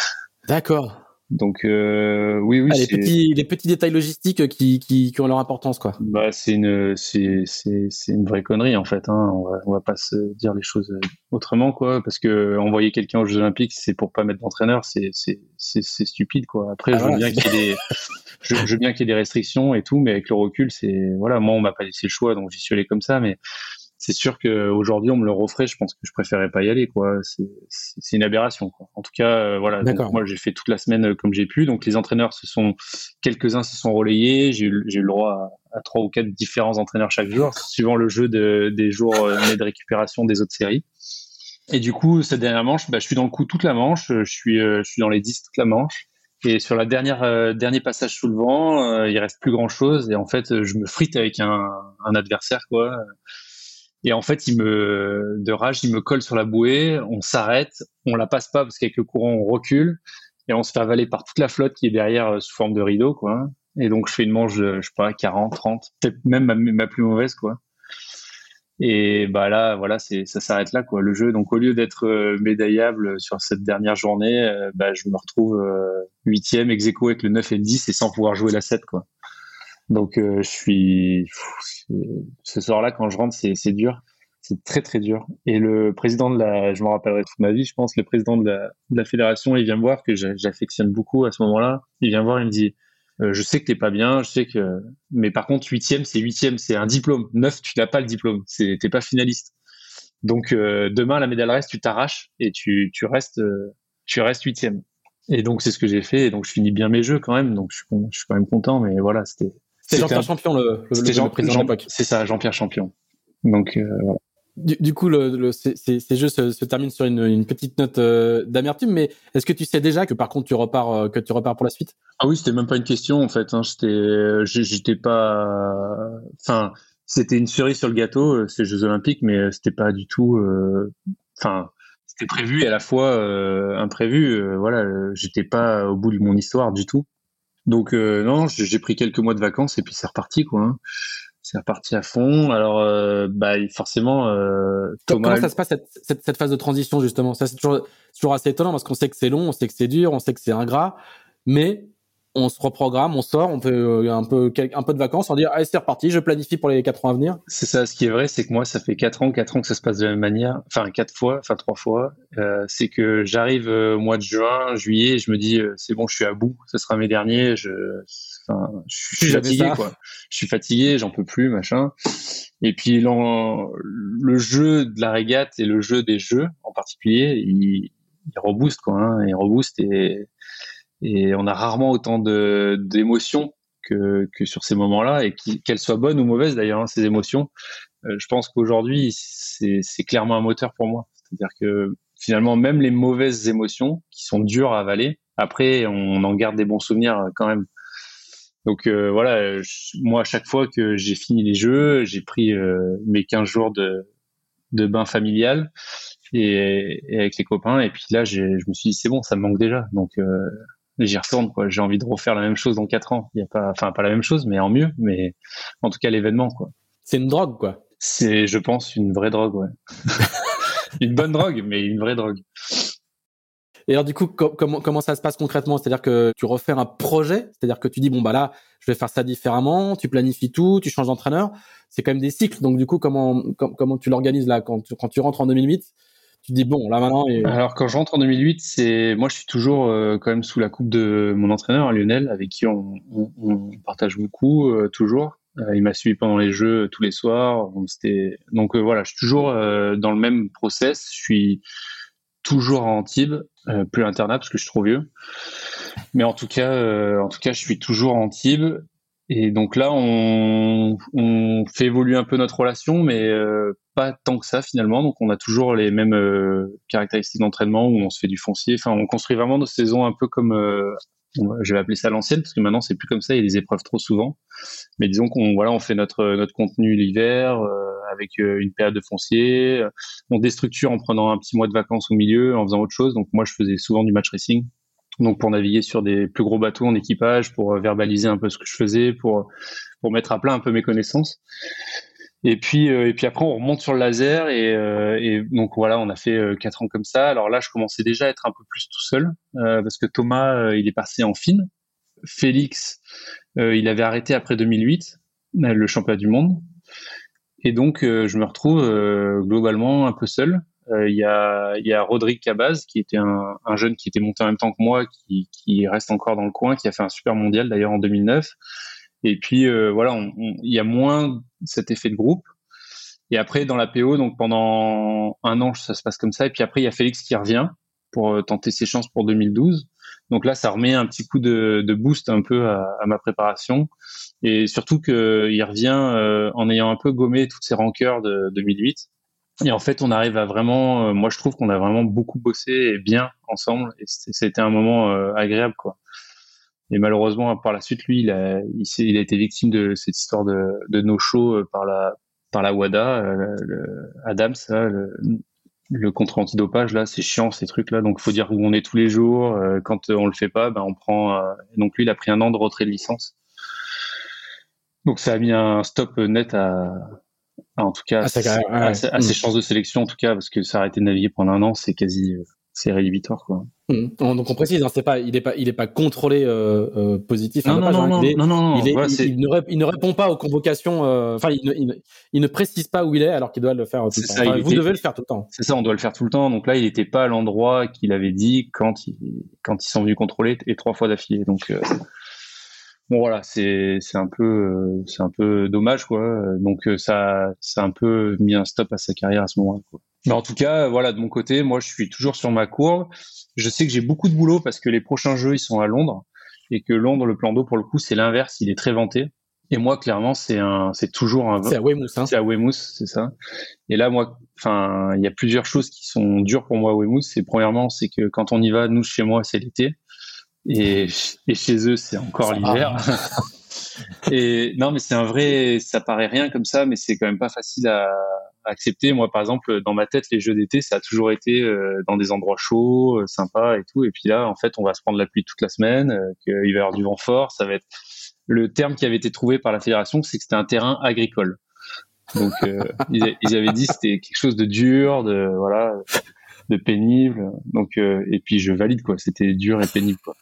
D'accord. Donc euh, oui, oui. Ah, les, petits, les petits détails logistiques qui, qui, qui ont leur importance, quoi. Bah, c'est une, c'est, c'est, c'est une vraie connerie en fait. Hein. On, va, on va pas se dire les choses autrement, quoi. Parce que envoyer quelqu'un aux Jeux Olympiques, c'est pour pas mettre d'entraîneur, c'est, c'est, stupide, quoi. Après, ah, je veux bien qu'il y ait des, (laughs) je, je veux bien qu'il y ait des restrictions et tout, mais avec le recul, c'est voilà. Moi, on m'a pas laissé le choix, donc j'y suis allé comme ça, mais c'est sûr qu'aujourd'hui on me le referait, je pense que je préférerais pas y aller quoi. C'est une aberration quoi. En tout cas, euh, voilà. moi j'ai fait toute la semaine euh, comme j'ai pu. Donc les entraîneurs se sont quelques-uns se sont relayés. J'ai eu, eu, le droit à, trois ou quatre différents entraîneurs chaque jour, suivant le jeu de, des jours euh, de récupération des autres séries. Et du coup, cette dernière manche, bah, je suis dans le coup toute la manche. Je suis je suis dans les 10 toute la manche. Et sur la dernière dernier passage sous le vent, il reste plus grand chose. Et en fait, je me frite avec un, un adversaire quoi et en fait, il me, de rage, il me colle sur la bouée, on s'arrête, on la passe pas parce qu'avec le courant, on recule, et on se fait avaler par toute la flotte qui est derrière euh, sous forme de rideau, quoi. Et donc, je fais une manche de, je sais pas, 40, 30, peut-être même ma, plus mauvaise, quoi. Et bah là, voilà, c'est, ça s'arrête là, quoi, le jeu. Donc, au lieu d'être euh, médaillable sur cette dernière journée, euh, bah, je me retrouve huitième, ex aequo avec le 9 et le 10 et sans pouvoir jouer la 7, quoi. Donc euh, je suis ce soir-là quand je rentre, c'est dur, c'est très très dur. Et le président de la, je me rappellerai toute ma vie, je pense, le président de la, de la fédération, il vient me voir que j'affectionne beaucoup à ce moment-là. Il vient me voir, il me dit, euh, je sais que t'es pas bien, je sais que, mais par contre huitième, c'est huitième, c'est un diplôme. Neuf, tu n'as pas le diplôme, c'est t'es pas finaliste. Donc euh, demain la médaille reste, tu t'arraches et tu tu restes tu restes huitième. Et donc c'est ce que j'ai fait. Et donc je finis bien mes jeux quand même. Donc je suis, je suis quand même content. Mais voilà, c'était c'est Jean-Pierre Champion, le, le, Jean, président Jean, C'est ça, Jean-Pierre Champion. Donc, euh, voilà. Du, du, coup, le, le, ces, ces, jeux se, se, terminent sur une, une petite note euh, d'amertume, mais est-ce que tu sais déjà que par contre tu repars, euh, que tu repars pour la suite? Ah oui, c'était même pas une question en fait. Hein. J'étais, j'étais pas, enfin, c'était une cerise sur le gâteau, ces Jeux Olympiques, mais c'était pas du tout, enfin, c'était prévu et à la fois imprévu. voilà, j'étais pas au bout de mon histoire du tout. Donc euh, non, j'ai pris quelques mois de vacances et puis c'est reparti quoi. Hein. C'est reparti à fond. Alors euh, bah forcément euh, Thomas. Comment ça se passe cette, cette, cette phase de transition justement? Ça c'est toujours, toujours assez étonnant parce qu'on sait que c'est long, on sait que c'est dur, on sait que c'est ingrat, mais on se reprogramme, on sort, on fait euh, un peu un peu de vacances, on dit allez c'est reparti, je planifie pour les quatre ans à venir. C'est ça. Ce qui est vrai, c'est que moi ça fait quatre ans, quatre ans que ça se passe de la même manière, enfin quatre fois, enfin trois fois. Euh, c'est que j'arrive euh, au mois de juin, juillet, je me dis c'est bon, je suis à bout, ce sera mes derniers. Je, enfin, je suis fatigué quoi. Je suis fatigué, j'en peux plus, machin. Et puis le jeu de la régate et le jeu des jeux en particulier, il, il rebooste quoi, hein, il rebooste et et on a rarement autant d'émotions que, que sur ces moments-là et qu'elles soient bonnes ou mauvaises d'ailleurs hein, ces émotions. Euh, je pense qu'aujourd'hui c'est clairement un moteur pour moi. C'est-à-dire que finalement, même les mauvaises émotions qui sont dures à avaler, après, on en garde des bons souvenirs quand même. Donc voilà, moi à chaque fois que j'ai fini les jeux, j'ai pris mes 15 jours de, de bain familial et, avec les copains. Et puis là, je me suis dit c'est bon, ça me manque déjà. Donc j'y retourne quoi. J'ai envie de refaire la même chose dans quatre ans. Il y a pas, enfin pas la même chose, mais en mieux. Mais en tout cas l'événement quoi. C'est une drogue quoi. C'est, je pense, une vraie drogue, ouais. (laughs) une bonne drogue, mais une vraie drogue. Et alors du coup, comment comment ça se passe concrètement? C'est-à-dire que tu refais un projet, c'est-à-dire que tu dis bon bah là, je vais faire ça différemment, tu planifies tout, tu changes d'entraîneur. C'est quand même des cycles. Donc du coup, comment comment tu l'organises là quand tu, quand tu rentres en 2008 tu dis bon là maintenant alors quand je rentre en 2008 c'est moi je suis toujours euh, quand même sous la coupe de mon entraîneur Lionel avec qui on, on, partage beaucoup euh, toujours. Euh, il m'a suivi pendant les jeux tous les soirs. Donc voilà je suis toujours dans le même process. Je suis toujours à Antibes plus internat parce que je suis trop vieux. Mais en tout cas en tout cas je suis toujours à Antibes. Et donc là, on, on, fait évoluer un peu notre relation, mais euh, pas tant que ça finalement. Donc on a toujours les mêmes euh, caractéristiques d'entraînement où on se fait du foncier. Enfin, on construit vraiment nos saisons un peu comme, euh, je vais appeler ça l'ancienne, parce que maintenant c'est plus comme ça. Il y a des épreuves trop souvent. Mais disons qu'on voilà, on fait notre notre contenu l'hiver avec une période de foncier. On déstructure en prenant un petit mois de vacances au milieu, en faisant autre chose. Donc moi, je faisais souvent du match racing donc pour naviguer sur des plus gros bateaux en équipage, pour euh, verbaliser un peu ce que je faisais, pour pour mettre à plat un peu mes connaissances. Et puis euh, et puis après on remonte sur le laser et, euh, et donc voilà on a fait quatre ans comme ça. Alors là je commençais déjà à être un peu plus tout seul parce que Thomas il est passé en fine. Félix il avait arrêté après 2008 le championnat du monde et donc je me retrouve globalement un peu seul euh, il y, a, y a Rodrigue Cabaz, qui était un, un, jeune qui était monté en même temps que moi, qui, qui, reste encore dans le coin, qui a fait un super mondial d'ailleurs en 2009. Et puis euh, voilà, il y a moins cet effet de groupe. Et après, dans la PO, donc pendant un an, ça se passe comme ça. Et puis après, il y a Félix qui revient pour euh, tenter ses chances pour 2012. Donc là, ça remet un petit coup de, boost un peu à, ma préparation. Et surtout qu'il revient en ayant un peu gommé toutes ses rancœurs de 2008. Et en fait, on arrive à vraiment, euh, moi je trouve qu'on a vraiment beaucoup bossé et bien ensemble. Et c'était un moment euh, agréable, quoi. Et malheureusement, par la suite, lui, il a, il, il a été victime de cette histoire de, de no-show euh, par la, par la WADA, le, Adams, le, le contrôle antidopage, là, c'est chiant ces trucs-là. Donc, faut dire où on est tous les jours. quand on le fait pas, ben, on prend. donc, lui, il a pris un an de retrait de licence. Donc, ça a mis un stop net à, en tout cas, à, ses mm. chances de sélection, en tout cas, parce que s'arrêter de naviguer pendant un an, c'est quasi, euh, c'est rédhibitoire, quoi. Mm. Donc on précise, hein, c'est pas, il est pas, il est pas contrôlé euh, euh positif. Non, non, non, non, il, non, non, il, il, ne il, ne répond pas aux convocations. Euh, enfin, il, ne précise pas où il est alors qu'il doit le faire tout le temps. Ça, vous devez le faire tout le temps. C'est ça, on doit le faire tout le temps. Donc là, il n'était pas à l'endroit qu'il avait dit quand ils quand ils sont venus contrôler et trois fois d'affilée. Donc bon voilà, c'est c'est un peu euh, c'est un peu dommage quoi. Donc euh, ça ça a un peu mis un stop à sa carrière à ce moment-là. Quoi. Mais en tout cas, voilà, de mon côté, moi je suis toujours sur ma courbe. Je sais que j'ai beaucoup de boulot parce que les prochains jeux ils sont à Londres et que Londres le plan d'eau pour le coup c'est l'inverse, il est très vanté. Et moi clairement c'est un c'est toujours un c'est à Weymouth hein. C'est à Weymouth, c'est ça. Et là moi enfin il y a plusieurs choses qui sont dures pour moi à Weymouth. C'est premièrement c'est que quand on y va, nous chez moi c'est l'été et, et chez eux, c'est encore l'hiver. (laughs) et non, mais c'est un vrai, ça paraît rien comme ça, mais c'est quand même pas facile à, accepter. Moi, par exemple, dans ma tête, les jeux d'été, ça a toujours été euh, dans des endroits chauds, euh, sympas et tout. Et puis là, en fait, on va se prendre la pluie toute la semaine, euh, qu'il va y avoir du vent fort. Ça va être le terme qui avait été trouvé par la fédération, c'est que c'était un terrain agricole. Donc, ils, ils, avaient dit c'était quelque chose de dur, de voilà, de pénible. Donc, et puis je valide quoi. C'était dur et pénible quoi.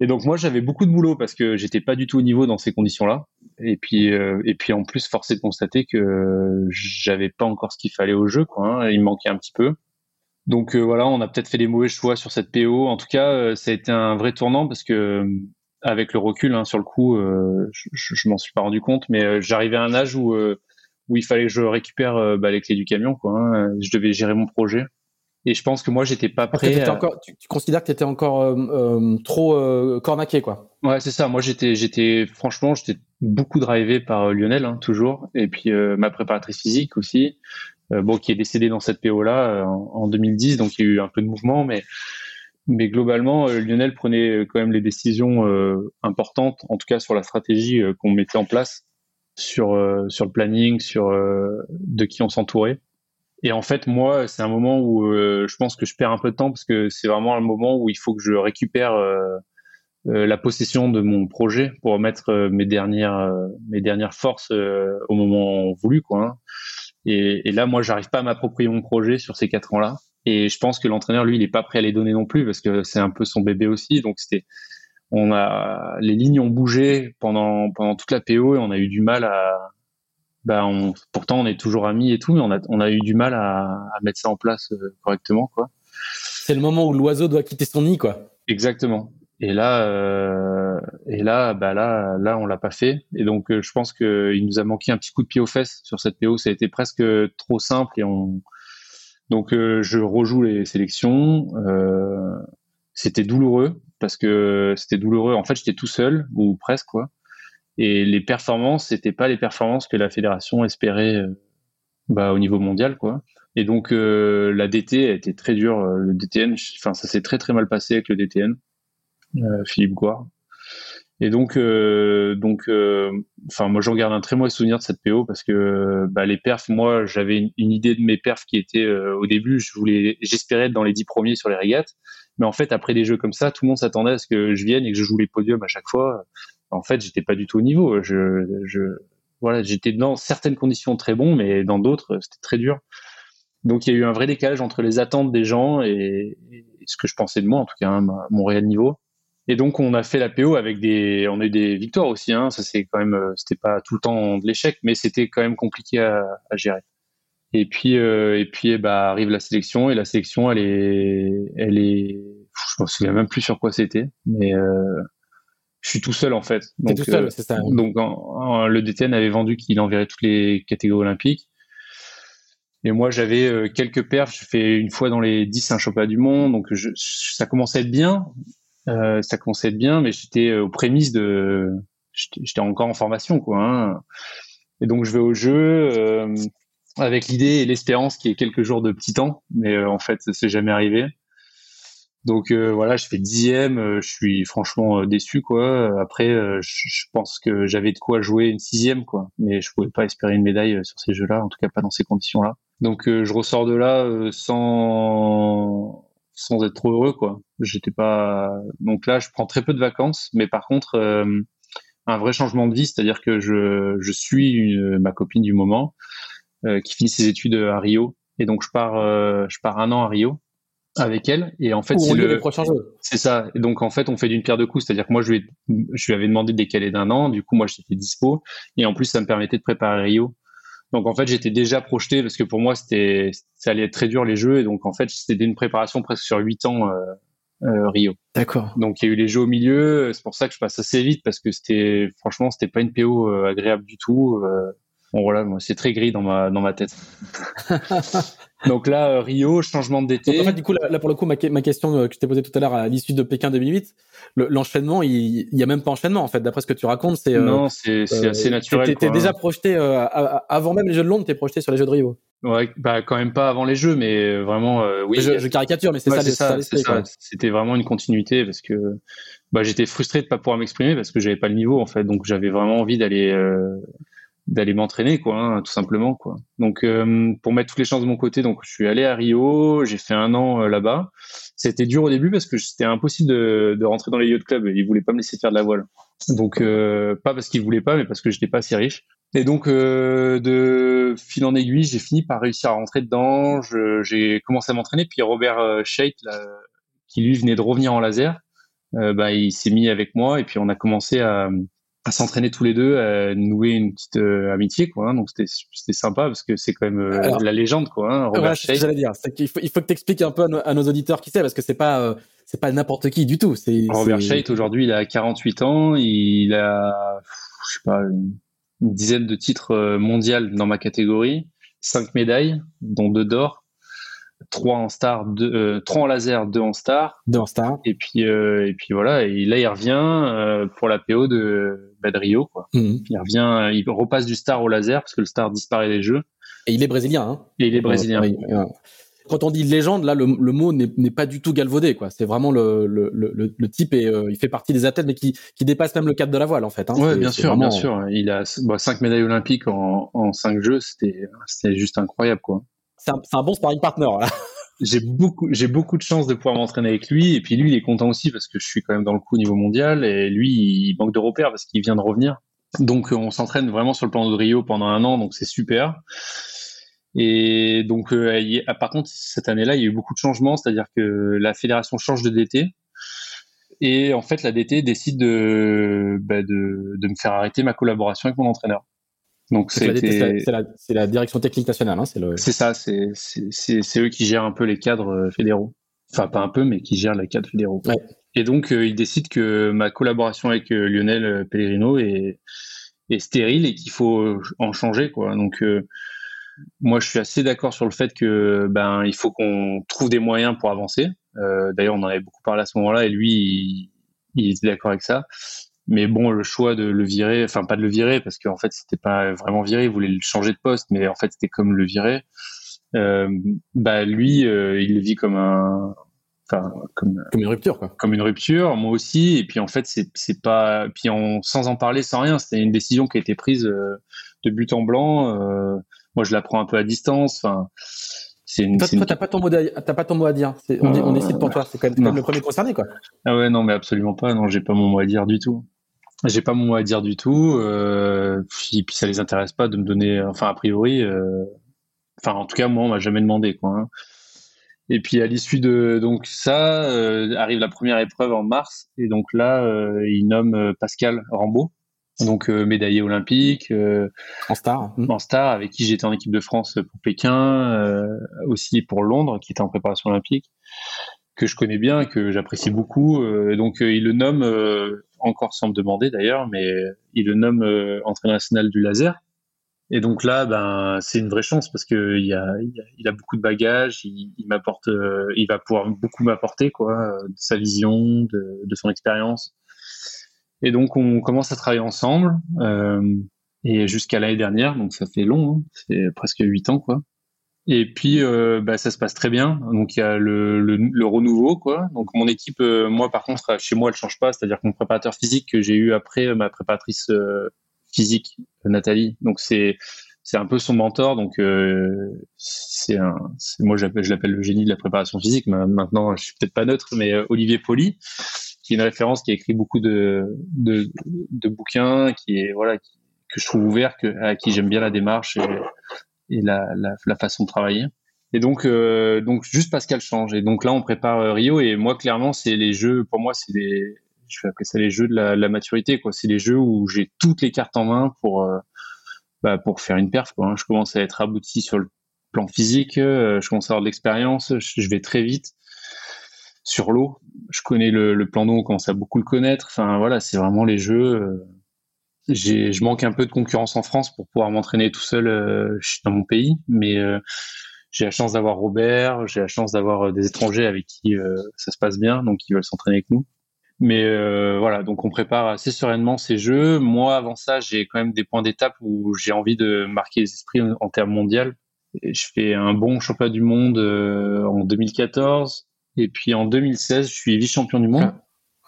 Et donc moi j'avais beaucoup de boulot parce que j'étais pas du tout au niveau dans ces conditions-là. Et puis euh, et puis en plus forcé de constater que j'avais pas encore ce qu'il fallait au jeu quoi. Hein, il me manquait un petit peu. Donc euh, voilà, on a peut-être fait des mauvais choix sur cette PO. En tout cas, euh, ça a été un vrai tournant parce que avec le recul hein, sur le coup, je, je, m'en suis pas rendu compte, mais j'arrivais à un âge où où il fallait que je récupère bah, les clés du camion quoi. Hein. Je devais gérer mon projet. Et je pense que moi, j'étais pas prêt. encore, tu, considères que tu étais encore euh, euh, trop euh, cornaqué, quoi. Ouais, c'est ça. Moi, j'étais, j'étais, franchement, j'étais beaucoup drivé par Lionel, hein, toujours. Et puis ma préparatrice physique aussi. bon, qui est décédé dans cette PO-là en, 2010, donc il y a eu un peu de mouvement, mais, mais globalement, Lionel prenait quand même les décisions importantes, en tout cas sur la stratégie qu'on mettait en place, sur, sur le planning, sur de qui on s'entourait. Et en fait, moi, c'est un moment où je pense que je perds un peu de temps parce que c'est vraiment un moment où il faut que je récupère euh, la possession de mon projet pour mettre euh, mes dernières euh, mes dernières forces au moment voulu quoi. Hein. Et, et, là, moi, j'arrive pas à m'approprier mon projet sur ces quatre ans-là. Et je pense que l'entraîneur, lui, il est pas prêt à les donner non plus parce que c'est un peu son bébé aussi. Donc c'était, on a, les lignes ont bougé pendant pendant toute la PO et on a eu du mal à, bah, on, pourtant on est toujours amis et tout, mais on a on a eu du mal à, à mettre ça en place correctement quoi. C'est le moment où l'oiseau doit quitter son nid quoi. Exactement. Et là, euh, et là, bah là, là, on l'a pas fait. Et donc, euh, je pense qu'il nous a manqué un petit coup de pied aux fesses sur cette PO. Ça a été presque trop simple et on. Donc, euh, je rejoue les sélections. Euh, c'était douloureux parce que c'était douloureux. En fait, j'étais tout seul ou presque quoi. Et les performances, c'était pas les performances que la fédération espérait bah, au niveau mondial quoi. Et donc, la DT a été très dure. Le DTN, enfin, ça s'est très très mal passé avec le DTN. Euh, Philippe Gouard. Et donc, euh, donc, euh, enfin, moi, j'en garde un très mauvais souvenir de cette PO parce que bah, les perfs, moi, j'avais une, idée de mes perfs qui était au début, je voulais, j'espérais être dans les dix premiers sur les régates, mais en fait, après des jeux comme ça, tout le monde s'attendait à ce que je vienne et que je joue les podiums à chaque fois. En fait, j'étais pas du tout au niveau. Je, je voilà, j'étais dans certaines conditions très bon, mais dans d'autres, c'était très dur. Donc, il y a eu un vrai décalage entre les attentes des gens et, ce que je pensais de moi, en tout cas, hein, mon réel niveau. Et donc on a fait la PO avec des, on a eu des victoires aussi. Hein. Ça c'est quand même, euh, c'était pas tout le temps de l'échec, mais c'était quand même compliqué à, gérer. Et puis euh, et puis bah arrive la sélection et la sélection elle est, elle est, je me souviens même plus sur quoi c'était, mais euh, je suis tout seul en fait. Donc, tout seul, c'est ça. Donc le DTN avait vendu qu'il enverrait toutes les catégories olympiques. Et moi, j'avais quelques perfs. Je fais une fois dans les 10 un championnat du monde, donc je, ça commençait à être bien. Euh, ça commençait à être bien, mais j'étais aux prémices de, j'étais encore en formation, quoi. Hein. Et donc je vais au jeu euh, avec l'idée et l'espérance qu'il y ait quelques jours de petit temps, mais euh, en fait, ça s'est jamais arrivé. Donc voilà, je fais dixième, je suis franchement déçu, quoi. Après, je pense que j'avais de quoi jouer une sixième, quoi, mais je pouvais pas espérer une médaille sur ces jeux-là, en tout cas pas dans ces conditions-là. Donc je ressors de là sans sans être trop heureux quoi. J'étais pas donc là je prends très peu de vacances mais par contre euh, un vrai changement de vie, c'est-à-dire que je, je suis ma copine du moment euh, qui finit ses études à Rio et donc je pars euh, je pars un an à Rio avec elle et en fait c'est le c'est ça et donc en fait on fait d'une pierre deux coups c'est-à-dire que moi je lui je lui avais demandé de décaler d'un an du coup moi j'étais dispo et en plus ça me permettait de préparer Rio donc en fait, j'étais déjà projeté parce que pour moi, c'était ça allait être très dur les jeux et donc en fait, c'était une préparation presque sur huit ans euh, euh, Rio. D'accord. Donc il y a eu les jeux au milieu, c'est pour ça que je passe assez vite parce que c'était franchement, c'était pas une PO euh, agréable du tout. bon voilà, c'est très gris dans ma dans ma tête. (laughs) Donc là, euh, Rio, changement d'été. En fait, du coup, là, pour le coup, ma, ma question euh, que je t'ai posée tout à l'heure à l'issue de Pékin 2008, l'enchaînement, il, il y a même pas enchaînement en fait. D'après ce que tu racontes, c'est euh, non, c'est assez naturel. T'étais déjà projeté avant même les Jeux de Londres, t'es projeté sur les Jeux de Rio. Ouais, bah quand même pas avant les Jeux, mais vraiment oui. Je, caricature, mais c'est ça, ça C'était vraiment une continuité parce que bah, j'étais frustré de pas pouvoir m'exprimer parce que j'avais pas le niveau en fait, donc j'avais vraiment envie d'aller d'aller m'entraîner quoi hein, tout simplement quoi. Donc euh, pour mettre toutes les chances de mon côté donc je suis allé à Rio j'ai fait un an euh, là-bas. C'était dur au début parce que c'était impossible de, de, rentrer dans les yacht clubs. Ils voulaient pas me laisser faire de la voile. Donc euh, pas parce qu'ils voulaient pas mais parce que j'étais pas assez riche. Et donc de fil en aiguille j'ai fini par réussir à rentrer dedans. J'ai commencé à m'entraîner. Puis Robert Scheidt qui lui venait de revenir en laser bah il s'est mis avec moi. Et puis on a commencé à à s'entraîner tous les deux, à nouer une petite euh, amitié, quoi. Hein. donc c'était c'était sympa parce que c'est quand même euh, la légende, quoi. Hein, Robert ouais, j'allais dire. il faut il faut que t'expliques un peu à, nos, auditeurs qui c'est parce que c'est pas euh, c'est pas n'importe qui du tout. C'est Robert Scheidt aujourd'hui, il a 48 ans, il a je sais pas une, dizaine de titres mondiaux dans ma catégorie, cinq médailles, dont deux d'or. 3 en star, 2, 3 en laser, 2 en star. 2 en star. Et puis, et puis voilà, et là il revient pour la PO de, bah, de Rio. Quoi. Mhm. Il revient, il repasse du star au laser parce que le star disparaît des jeux. Et il est brésilien. Hein et il est brésilien. Oui, oui. Quand on dit légende, là, le, le mot n'est pas du tout galvaudé, quoi. C'est vraiment le, le, le, le type et il fait partie des athlètes, mais qui, qui dépasse même le cadre de la voile, en fait. Hein. Ouais, bien sûr, vraiment... bien sûr. Il a bah, cinq médailles olympiques en, en cinq jeux, c'était c'était juste incroyable, quoi. C'est un, bon sparring partner. (laughs) J'ai beaucoup, j'ai beaucoup de chance de pouvoir m'entraîner avec lui. Et puis lui, il est content aussi parce que je suis quand même dans le coup au niveau mondial. Et lui, il manque de repères parce qu'il vient de revenir. Donc, on s'entraîne vraiment sur le plan de Rio pendant un an. Donc, c'est super. Et donc, euh, par contre, cette année-là, il y a eu beaucoup de changements, c'est-à-dire que la fédération change de DT. Et en fait, la DT décide de, bah, de, de, me faire arrêter ma collaboration avec mon entraîneur. Donc, c'est la, la, direction technique nationale. Hein, c'est le... ça, c'est eux qui gèrent un peu les cadres euh, fédéraux. Enfin, pas un peu, mais qui gèrent les cadres fédéraux. Ouais. Et donc, euh, ils décident que ma collaboration avec euh, Lionel Pellegrino est, est stérile et qu'il faut en changer. Quoi. Donc, euh, moi, je suis assez d'accord sur le fait que ben il faut qu'on trouve des moyens pour avancer. Euh, D'ailleurs, on en avait beaucoup parlé à ce moment-là et lui, il, il était d'accord avec ça. Mais bon, le choix de le virer, enfin pas de le virer parce qu'en fait c'était pas vraiment viré, il voulait le changer de poste, mais en fait c'était comme le virer. Euh, bah lui, euh, il le vit comme un, enfin comme comme une rupture quoi. Comme une rupture, moi aussi. Et puis en fait c'est pas, puis en, sans en parler, sans rien, c'était une décision qui a été prise euh, de but en blanc. Euh, moi je la prends un peu à distance. Enfin c'est une. Toi, t'as pas ton mot, t'as pas ton mot à dire. On, on, décide pour toi. C'est quand même, comme le premier concerné, quoi. Ah ouais, non, mais absolument pas. Non, j'ai pas mon mot à dire du tout. J'ai pas mon mot à dire du tout. Euh, puis, puis ça les intéresse pas de me donner. Enfin, a priori. Euh, enfin, en tout cas, moi, on m'a jamais demandé, quoi. Hein. Et puis à l'issue de donc ça euh, arrive la première épreuve en mars et donc là euh, il nomme Pascal Rambaud donc euh, médaillé olympique euh, en star en star avec qui j'étais en équipe de France pour Pékin euh, aussi pour Londres qui était en préparation olympique que je connais bien que j'apprécie beaucoup donc il le nomme encore sans me demander d'ailleurs mais il le nomme entraîneur national du laser et donc là ben c'est une vraie chance parce que il, a, beaucoup de bagages il, m'apporte il va pouvoir beaucoup m'apporter quoi de sa vision de, son expérience et donc on commence à travailler ensemble euh, et jusqu'à l'année dernière, donc ça fait long, hein, c'est presque huit ans quoi. Et puis euh, bah, ça se passe très bien. Donc il y a le, le, le renouveau quoi. Donc mon équipe, euh, moi par contre chez moi elle change pas, c'est-à-dire que mon préparateur physique que j'ai eu après ma préparatrice euh, physique Nathalie, donc c'est c'est un peu son mentor, donc euh, c'est un, moi je l'appelle le génie de la préparation physique. Maintenant, je suis peut-être pas neutre, mais Olivier Poli, qui est une référence, qui a écrit beaucoup de, de, de bouquins, qui est voilà, qui, que je trouve ouvert, que, à qui j'aime bien la démarche et la, la, la, façon de travailler. Et donc, euh, donc juste Pascal change. Et donc là, on prépare euh, Rio. Et moi, clairement, c'est les jeux. Pour moi, c'est les, je vais appeler ça les jeux de la, la maturité. Quoi. C'est les jeux où j'ai toutes les cartes en main pour, euh, bah, pour faire une perf. Quoi. Je commence à être abouti sur le plan physique. Euh, je commence à avoir de l'expérience. Je, je vais très vite sur l'eau. Je connais le, le plan d'eau, on commence à beaucoup le connaître. Enfin voilà, c'est vraiment les jeux. Euh, je manque un peu de concurrence en France pour pouvoir m'entraîner tout seul euh, dans mon pays, mais euh, j'ai la chance d'avoir Robert, j'ai la chance d'avoir des étrangers avec qui ça se passe bien, donc ils veulent s'entraîner avec nous. Mais voilà, donc on prépare assez sereinement ces jeux. Moi, avant ça, j'ai quand même des points d'étape où j'ai envie de marquer les esprits en termes mondial. je fais un bon championnat du monde en 2014. Et puis en 2016, je suis vice-champion du monde.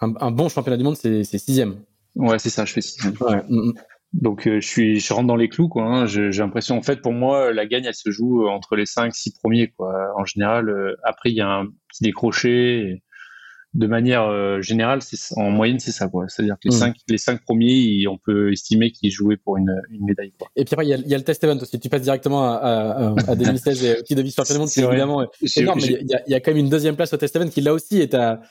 Un, un, bon championnat du monde, c'est sixième. Ouais, c'est ça, je fais sixième. Ouais. Mm, mm. Donc euh, je suis, je rentre dans les clous, quoi. Hein. J'ai l'impression, en fait, pour moi, la gagne, elle se joue entre les cinq, six premiers, quoi. En général, euh, après, il y a un petit décroché. Et de manière euh, générale, en moyenne, c'est ça, quoi. C'est-à-dire que les, mmh. cinq, les cinq premiers, on peut estimer qu'ils jouaient pour une, une médaille, quoi. Et puis après, il y a, il y a le test event aussi. Tu passes directement à, à, à 2016 (laughs) et au de vice-champion du monde, c'est évidemment énorme. Mais il y, y, a, quand même une deuxième place au test event qui là aussi est à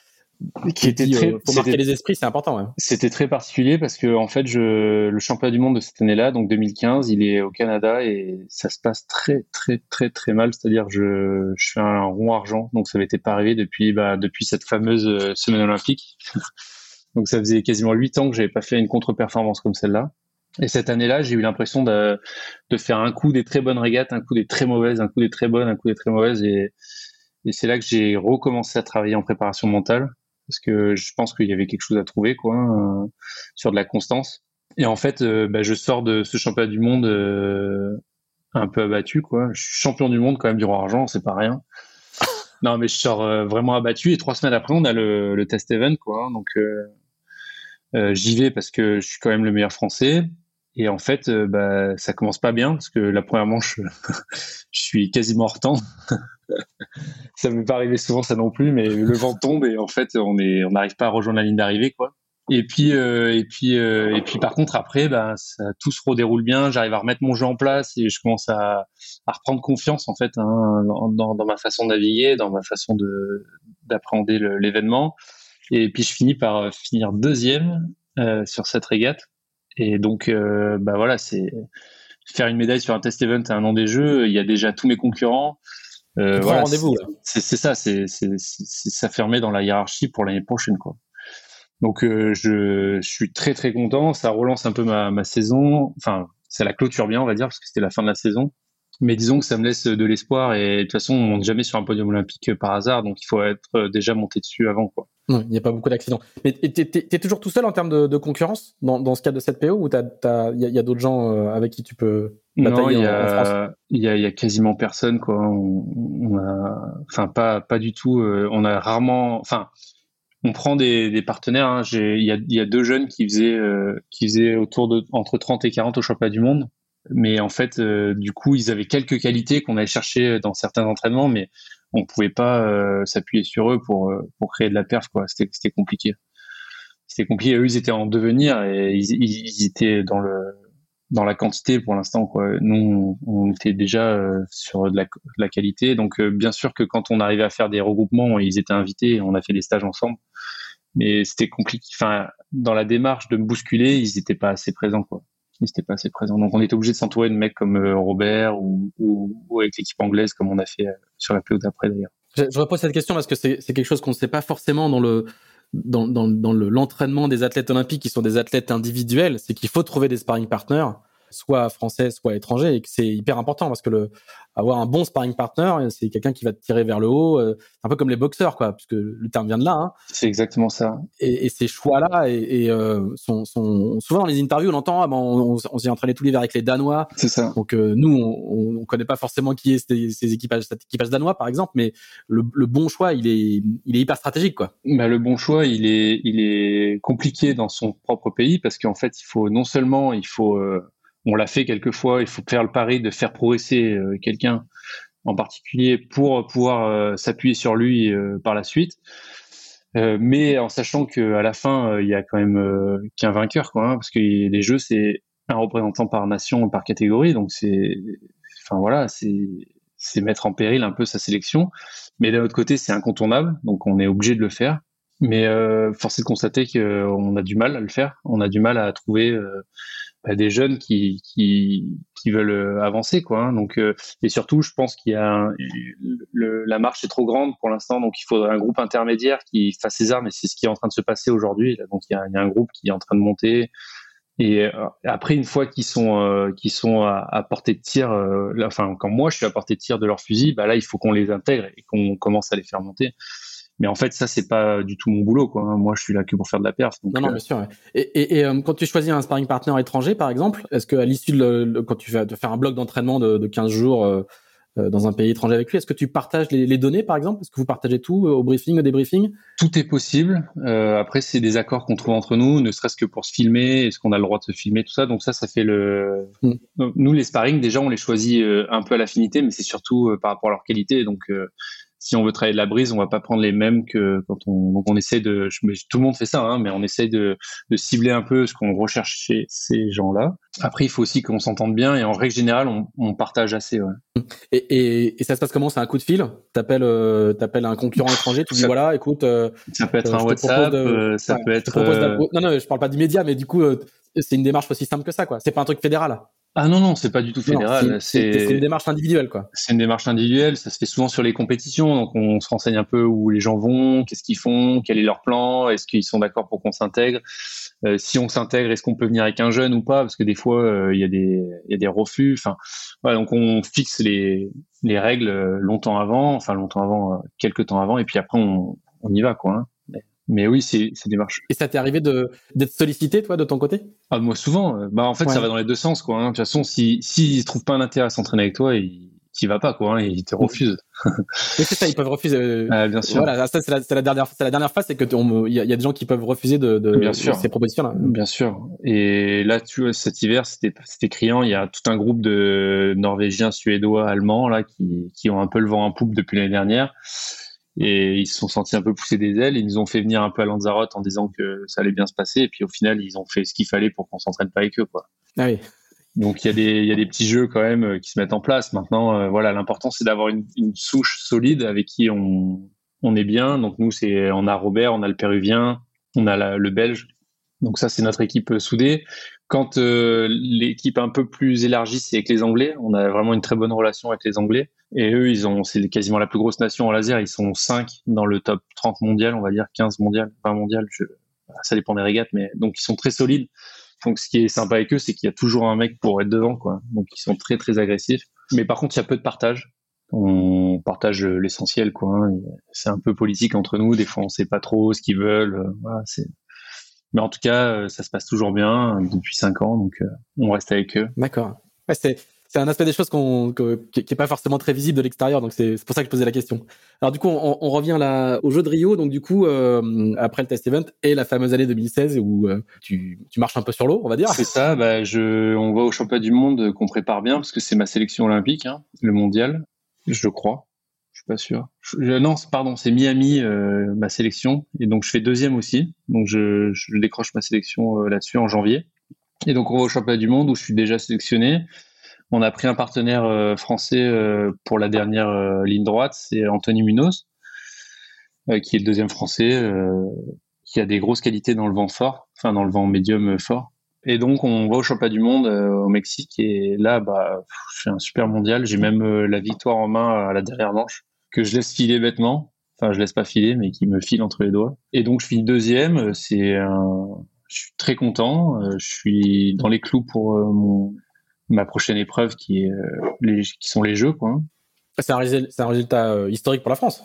qui était très, pour marquer les esprits, c'est important. Ouais. C'était très particulier parce que en fait, je, le championnat du monde de cette année-là, donc 2015, il est au Canada et ça se passe très très très très mal. C'est-à-dire, je, je fais un rond argent, donc ça n'était pas arrivé depuis bah, depuis cette fameuse semaine olympique. (laughs) donc ça faisait quasiment huit ans que j'avais pas fait une contre-performance comme celle-là. Et cette année-là, j'ai eu l'impression de, de, faire un coup des très bonnes régates, un coup des très mauvaises, un coup des très bonnes, un coup des très mauvaises. Et, et c'est là que j'ai recommencé à travailler en préparation mentale parce que je pense qu'il y avait quelque chose à trouver quoi euh, sur de la constance. Et en fait, euh, bah, je sors de ce championnat du monde euh, un peu abattu quoi. Je suis champion du monde quand même du roi argent, c'est pas rien. (laughs) Non, mais je sors vraiment abattu et trois semaines après, on a le, test event quoi. Donc j'y vais parce que je suis quand même le meilleur français. Et en fait, bah, ça commence pas bien parce que la première manche, (laughs) je suis quasiment hors temps. Ça m'est pas arrivé souvent ça non plus, mais le vent tombe et en fait, on est, on n'arrive pas à rejoindre la ligne d'arrivée, quoi. Et puis, euh, et puis, euh, et puis, par contre, après, ça, tout se redéroule bien. J'arrive à remettre mon jeu en place et je commence à, à reprendre confiance en fait hein, dans, ma façon de naviguer, dans ma façon de d'appréhender l'événement. Et puis, je finis par finir deuxième sur cette régate et donc, euh, bah voilà, c'est faire une médaille sur un test event à un an des Jeux. Il y a déjà tous mes concurrents. Euh, voilà, rendez-vous. C'est ça, c'est ça fermé dans la hiérarchie pour l'année prochaine, quoi. Donc euh, je, je, suis très très content. Ça relance un peu ma, ma saison. Enfin, ça la clôture bien, on va dire, parce que c'était la fin de la saison. Mais disons que ça me laisse de l'espoir et de toute façon, on monte jamais sur un podium olympique par hasard, donc il faut être déjà monté dessus avant, quoi. Non, il n'y a pas beaucoup d'accidents. Mais tu es, toujours tout seul en termes de, concurrence dans, dans, ce cas de cette PO ou il y a, d'autres gens euh, avec qui tu peux batailler non, y a, Il y a, y a, quasiment personne quoi. On, a, enfin pas pas du tout. Euh, on a rarement, enfin on prend des, des partenaires. Hein. Il y, a, y, a, deux jeunes qui faisaient euh, qui faisaient autour de entre 30 et 40 au championnat du monde. Mais en fait, du coup, ils avaient quelques qualités qu'on allait chercher dans certains entraînements, mais on pouvait pas euh, s'appuyer sur eux pour euh, pour créer de la perf quoi. C'était c'était compliqué. C'était compliqué. Eux ils étaient en devenir et ils, ils étaient dans le dans la quantité pour l'instant quoi. Nous on, était déjà euh, sur de la, de la, qualité. Donc bien sûr que quand on arrivait à faire des regroupements ils étaient invités on a fait des stages ensemble. Mais c'était compliqué. Enfin dans la démarche de me bousculer ils n'étaient pas assez présents quoi ils n'étaient pas assez présents. Donc on était obligé de s'entourer de mecs comme euh, Robert ou, avec l'équipe anglaise comme on a fait euh, sur la PO d'après d'ailleurs. Je, je repose cette question parce que c'est quelque chose qu'on ne sait pas forcément dans le dans l'entraînement des athlètes olympiques qui sont des athlètes individuels, c'est qu'il faut trouver des sparring partners soit français, soit étranger, et que c'est hyper important parce que le, avoir un bon sparring partner, c'est quelqu'un qui va te tirer vers le haut, euh, un peu comme les boxeurs, quoi, puisque le terme vient de là. Hein. C'est exactement ça. Et, et ces choix-là, et, et euh, sont, sont, souvent dans les interviews, on entend, ah ben, on, on, s'est entraîné tous les verts avec les Danois. C'est ça. Donc euh, nous, on, on connaît pas forcément qui est ces, ces équipages, cet équipage danois, par exemple, mais le, le, bon choix, il est, il est hyper stratégique, quoi. Bah, le bon choix, il est, il est compliqué dans son propre pays parce qu'en fait, il faut non seulement, il faut euh, on l'a fait quelquefois. Il faut faire le pari de faire progresser euh, quelqu'un en particulier pour pouvoir euh, s'appuyer sur lui euh, par la suite. mais en sachant qu'à la fin, il y a quand même qu'un vainqueur, quoi, hein, parce que les jeux, c'est un représentant par nation, par catégorie, donc c'est, enfin voilà, c'est c'est mettre en péril un peu sa sélection. Mais d'un autre côté, c'est incontournable, donc on est obligé de le faire. Mais euh, force est de constater qu'on a du mal à le faire. On a du mal à trouver bah, des jeunes qui, qui, veulent euh, avancer quoi. Hein. Donc euh, et surtout, je pense qu'il y a la marche est trop grande pour l'instant, donc il faudrait un groupe intermédiaire qui fasse ses armes et c'est ce qui est en train de se passer aujourd'hui. Donc il y, a, un groupe qui est en train de monter. Et euh, après, une fois qu'ils sont qui sont à, à, portée de tir, enfin quand moi je suis à portée de tir de leur fusil, bah là il faut qu'on les intègre et qu'on commence à les faire monter. Mais en fait, ça, c'est pas du tout mon boulot. Quoi. Moi, je suis là que pour faire de la perf. non, non, euh, bien sûr. Et, et, et euh, quand tu choisis un sparring partner étranger, par exemple, est-ce qu'à l'issue de quand tu vas faire un bloc d'entraînement de, de 15 jours euh, dans un pays étranger avec lui, est-ce que tu partages les, les données, par exemple? Est-ce que vous partagez tout au briefing, au débriefing? Tout est possible. après, c'est des accords qu'on trouve entre nous, ne serait-ce que pour se filmer. Est-ce qu'on a le droit de se filmer, tout ça Donc ça, ça fait le. Hmm. Nous, les sparring, déjà, on les choisit un peu à l'affinité, mais c'est surtout par rapport à leur qualité. Donc si on veut travailler de la brise, on va pas prendre les mêmes que quand on donc on essaie de tout le monde fait ça hein, mais on essaie de, de cibler un peu ce qu'on recherche chez ces gens-là. Après, il faut aussi qu'on s'entende bien et en règle générale, on, on partage assez. Ouais. Et, et, et, ça se passe comment? C'est un coup de fil? T'appelles euh, t'appelles un concurrent étranger, tu dis voilà, écoute. Euh, ça peut être euh, un WhatsApp, ça peut être. Non non, je parle pas d'immédiat, mais du coup, c'est une démarche aussi simple que ça, quoi. C'est pas un truc fédéral. Ah non, non, c'est pas du tout fédéral. C'est une démarche individuelle, quoi. C'est une démarche individuelle. Ça se fait souvent sur les compétitions. Donc, on se renseigne un peu où les gens vont, qu'est-ce qu'ils font, quel est leur plan, est-ce qu'ils sont d'accord pour qu'on s'intègre. Euh, si on s'intègre, est-ce qu'on peut venir avec un jeune ou pas Parce que des fois, euh, il y, a des, y a des refus. Enfin, voilà, donc on fixe les, les règles euh, longtemps avant, enfin longtemps avant, quelques temps avant, et puis après, on, on y va, quoi. Hein. Mais oui, c'est des marches. Et ça t'est arrivé d'être sollicité, toi, de ton côté? Ah, Moi, souvent. Euh, bah, en fait, ça va dans les deux sens. Quoi, hein. De toute façon, s'ils si, si trouvent pas un intérêt à s'entraîner avec toi, ils n'y va pas, quoi. Hein, ils te refusent. Mais c'est ça, ils peuvent refuser. Euh, ah, bien sûr. Voilà, ça, c'est la, la, dernière, la dernière phase, c'est que il y, a des gens qui peuvent refuser de, de, bien sûr. ces propositions-là. Bien sûr. Et là, tu vois, cet hiver, c'était criant. Il y a tout un groupe de Norvégiens, Suédois, Allemands là qui, qui ont un peu le vent en poupe depuis l'année dernière et ils se sont sentis un peu pousser des ailes. Ils nous ont fait venir un peu à Lanzarote en disant que ça allait bien se passer. Et puis au final, ils ont fait ce qu'il fallait pour qu'on s'entraîne pas avec eux. Quoi. Ah oui. Donc il y, a des, il y a des petits jeux quand même euh, qui se mettent en place. Maintenant, euh, voilà, l'important c'est d'avoir une, une, souche solide avec qui on, on est bien. Donc nous, c'est on a Robert, on a le Péruvien, on a le Belge. Donc ça, c'est notre équipe soudée. Quand euh, l'équipe un peu plus élargie, c'est avec les Anglais. On a vraiment une très bonne relation avec les Anglais. Et eux, ils ont, c'est quasiment la plus grosse nation en laser. Ils sont 5 dans le top 30 mondial, on va dire 15 mondial, 20 mondial. Ça dépend des régates, mais donc ils sont très solides. Donc ce qui est sympa avec eux, c'est qu'il y a toujours un mec pour être devant, quoi. Donc ils sont très très agressifs. Mais par contre, il y a peu de partage. On partage l'essentiel, quoi. Hein. C'est un peu politique entre nous. Des fois, on sait pas trop ce qu'ils veulent. C'est mais en tout cas, euh, ça se passe toujours bien depuis cinq ans, donc euh, on reste avec eux. D'accord. c'est c'est un aspect des choses qui n'est pas forcément très visible de l'extérieur, donc c'est, pour ça que je posais la question. Alors du coup, on, revient au jeu de Rio, donc du coup euh, après le test event et la fameuse année 2016 où tu, tu marches un peu sur l'eau, on va dire. C'est ça. Bah, je, on va au championnat du monde qu'on prépare bien parce que c'est ma sélection olympique, hein, le mondial, je crois suis pas sûr. non, pardon, c'est Miami euh, ma sélection et donc je fais deuxième aussi. Donc je, décroche ma sélection euh, là-dessus en janvier. Et donc on va au championnat du monde où je suis déjà sélectionné. On a pris un partenaire euh, français pour la dernière ligne droite, c'est Anthony Munoz, qui est le deuxième français, qui a des grosses qualités dans le vent fort, enfin dans le vent médium fort. Et donc on va au championnat du monde au Mexique et là bah fais un super mondial. J'ai même la victoire en main à la dernière manche que je laisse filer bêtement. Enfin, je laisse pas filer, mais qui me file entre les doigts. Et donc, je finis deuxième. C'est. Je suis très content. Euh, je suis dans les clous pour euh, mon... ma prochaine épreuve qui, est, euh, les... qui sont les Jeux. Quoi. C'est un, résultat, un résultat historique pour la France.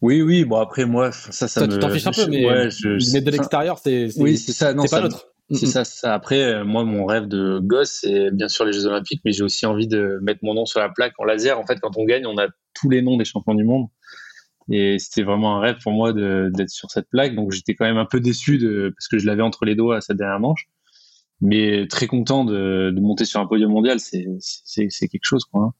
Oui, oui. Bon, après, moi, ça, ça me. Tu t'en fiches un peu, mais, ouais, je... mais de l'extérieur, c'est. Oui, c'est ça. C'est pas l'autre. C'est ça, ça. Après, moi, mon rêve de gosse, c'est bien sûr les Jeux Olympiques, mais j'ai aussi envie de mettre mon nom sur la plaque en laser. En fait, quand on gagne, on a tous les noms des champions du monde. Et c'était vraiment un rêve pour moi d'être sur cette plaque. Donc j'étais quand même un peu déçu de, parce que je l'avais entre les doigts à cette dernière manche. Mais très content de, monter sur un podium mondial, c'est quelque chose. Quoi, hein.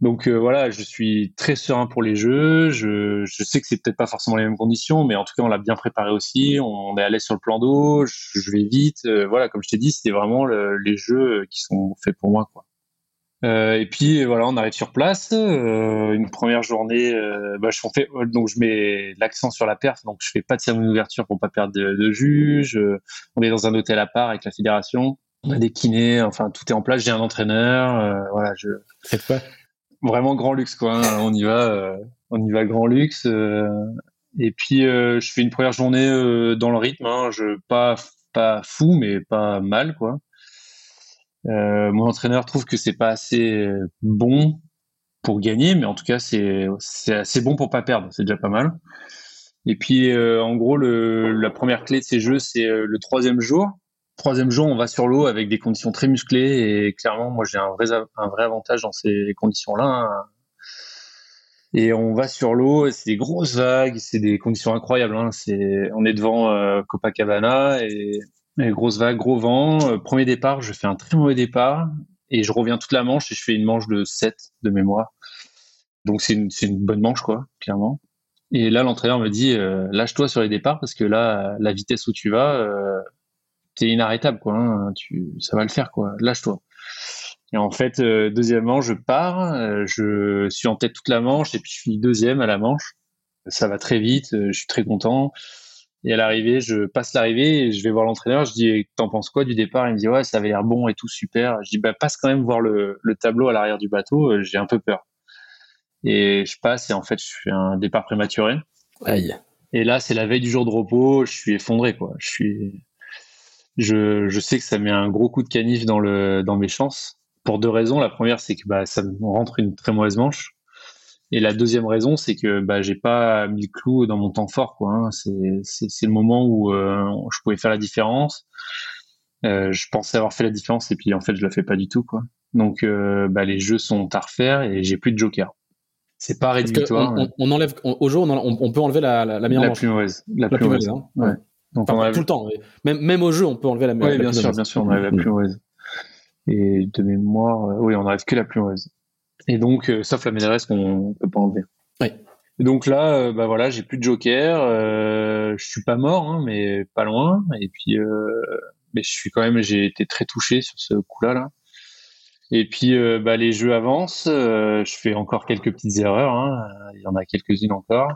Donc euh, voilà, je suis très serein pour les jeux. Je, je sais que c'est peut-être pas forcément les mêmes conditions, mais en tout cas on l'a bien préparé aussi. On est allé sur le plan d'eau. Je, vais vite. Euh, voilà, comme je t'ai dit, c'était vraiment les jeux qui sont faits pour moi. Quoi. Euh, et puis voilà, on arrive sur place. Euh, une première journée, euh, bah, je fais donc je mets l'accent sur la perf, donc je fais pas de cérémonie d'ouverture pour pas perdre de, de juge. on est dans un hôtel à part avec la fédération. On a des kinés, enfin tout est en place. J'ai un entraîneur, voilà. Je c'est pas vraiment grand luxe quoi. Hein. on y va, on y va grand luxe. et puis je fais une première journée dans le rythme. Hein. je pas pas fou, mais pas mal quoi. Euh, mon entraîneur trouve que c'est pas assez euh, bon pour gagner, mais en tout cas c'est assez bon pour pas perdre, c'est déjà pas mal. Et puis euh, en gros la première clé de ces jeux c'est le troisième jour. Troisième jour on va sur l'eau avec des conditions très musclées et clairement moi j'ai un vrai avantage dans ces conditions là. Hein. Et on va sur l'eau, c'est des grosses vagues, c'est des conditions incroyables. Hein. On est devant Copacabana et grosse vague, gros vent. Euh, premier départ, je fais un très mauvais départ et je reviens toute la manche et je fais une manche de 7 de mémoire. Donc c'est une, bonne manche, quoi, clairement. Et là, l'entraîneur me dit euh, lâche-toi sur les départs parce que là, la vitesse où tu vas, euh, t'es inarrêtable, quoi. Hein, ça va le faire, quoi. Lâche-toi. Et en fait, euh, deuxièmement, je pars, je suis en tête toute la manche et puis je finis deuxième à la manche. Ça va très vite, je suis très content. Et à l'arrivée, je passe l'arrivée et je vais voir l'entraîneur. Je dis, t'en penses quoi du départ? Il me dit, ouais, ça avait l'air bon et tout, super. Je dis, bah, passe quand même voir le, le tableau à l'arrière du bateau. Euh, j'ai un peu peur. Et je passe et en fait, je fais un départ prématuré. Aïe. Et là, c'est la veille du jour de repos. Je suis effondré, quoi. Je suis, je, je sais que ça met un gros coup de canif dans le, dans mes chances. Pour deux raisons. La première, c'est que bah, ça me rentre une très mauvaise manche. Et la deuxième raison, c'est que bah, j'ai pas mis le clou dans mon temps fort. Quoi, hein. c'est, le moment où euh, je pouvais faire la différence. Euh, je pensais avoir fait la différence et puis en fait, je la fais pas du tout. Quoi. Donc, euh, bah, les jeux sont à refaire et j'ai plus de joker. C'est pas rédhibitoire. On, on, enlève au jeu, on, peut enlever la, la, meilleure la. Plus mauvaise, la, plus mauvaise. Hein. Ouais. Donc enfin, tout le temps. Même, même au jeu, on peut enlever la meilleure. Oui, bien sûr, bien sûr, on enlève la plus mauvaise. Et de mémoire, oui, on n'arrive que la plus mauvaise. Et donc, euh, sauf la médaille qu'on peut pas enlever. Oui. Et donc là, euh, bah voilà, j'ai plus de joker. Euh, je suis pas mort, hein, mais pas loin. Et puis, euh, mais je suis quand même, j'ai été très touché sur ce coup-là. Là. Et puis, euh, bah, les jeux avancent. je fais encore quelques petites erreurs. Hein. Il y en a quelques-unes encore.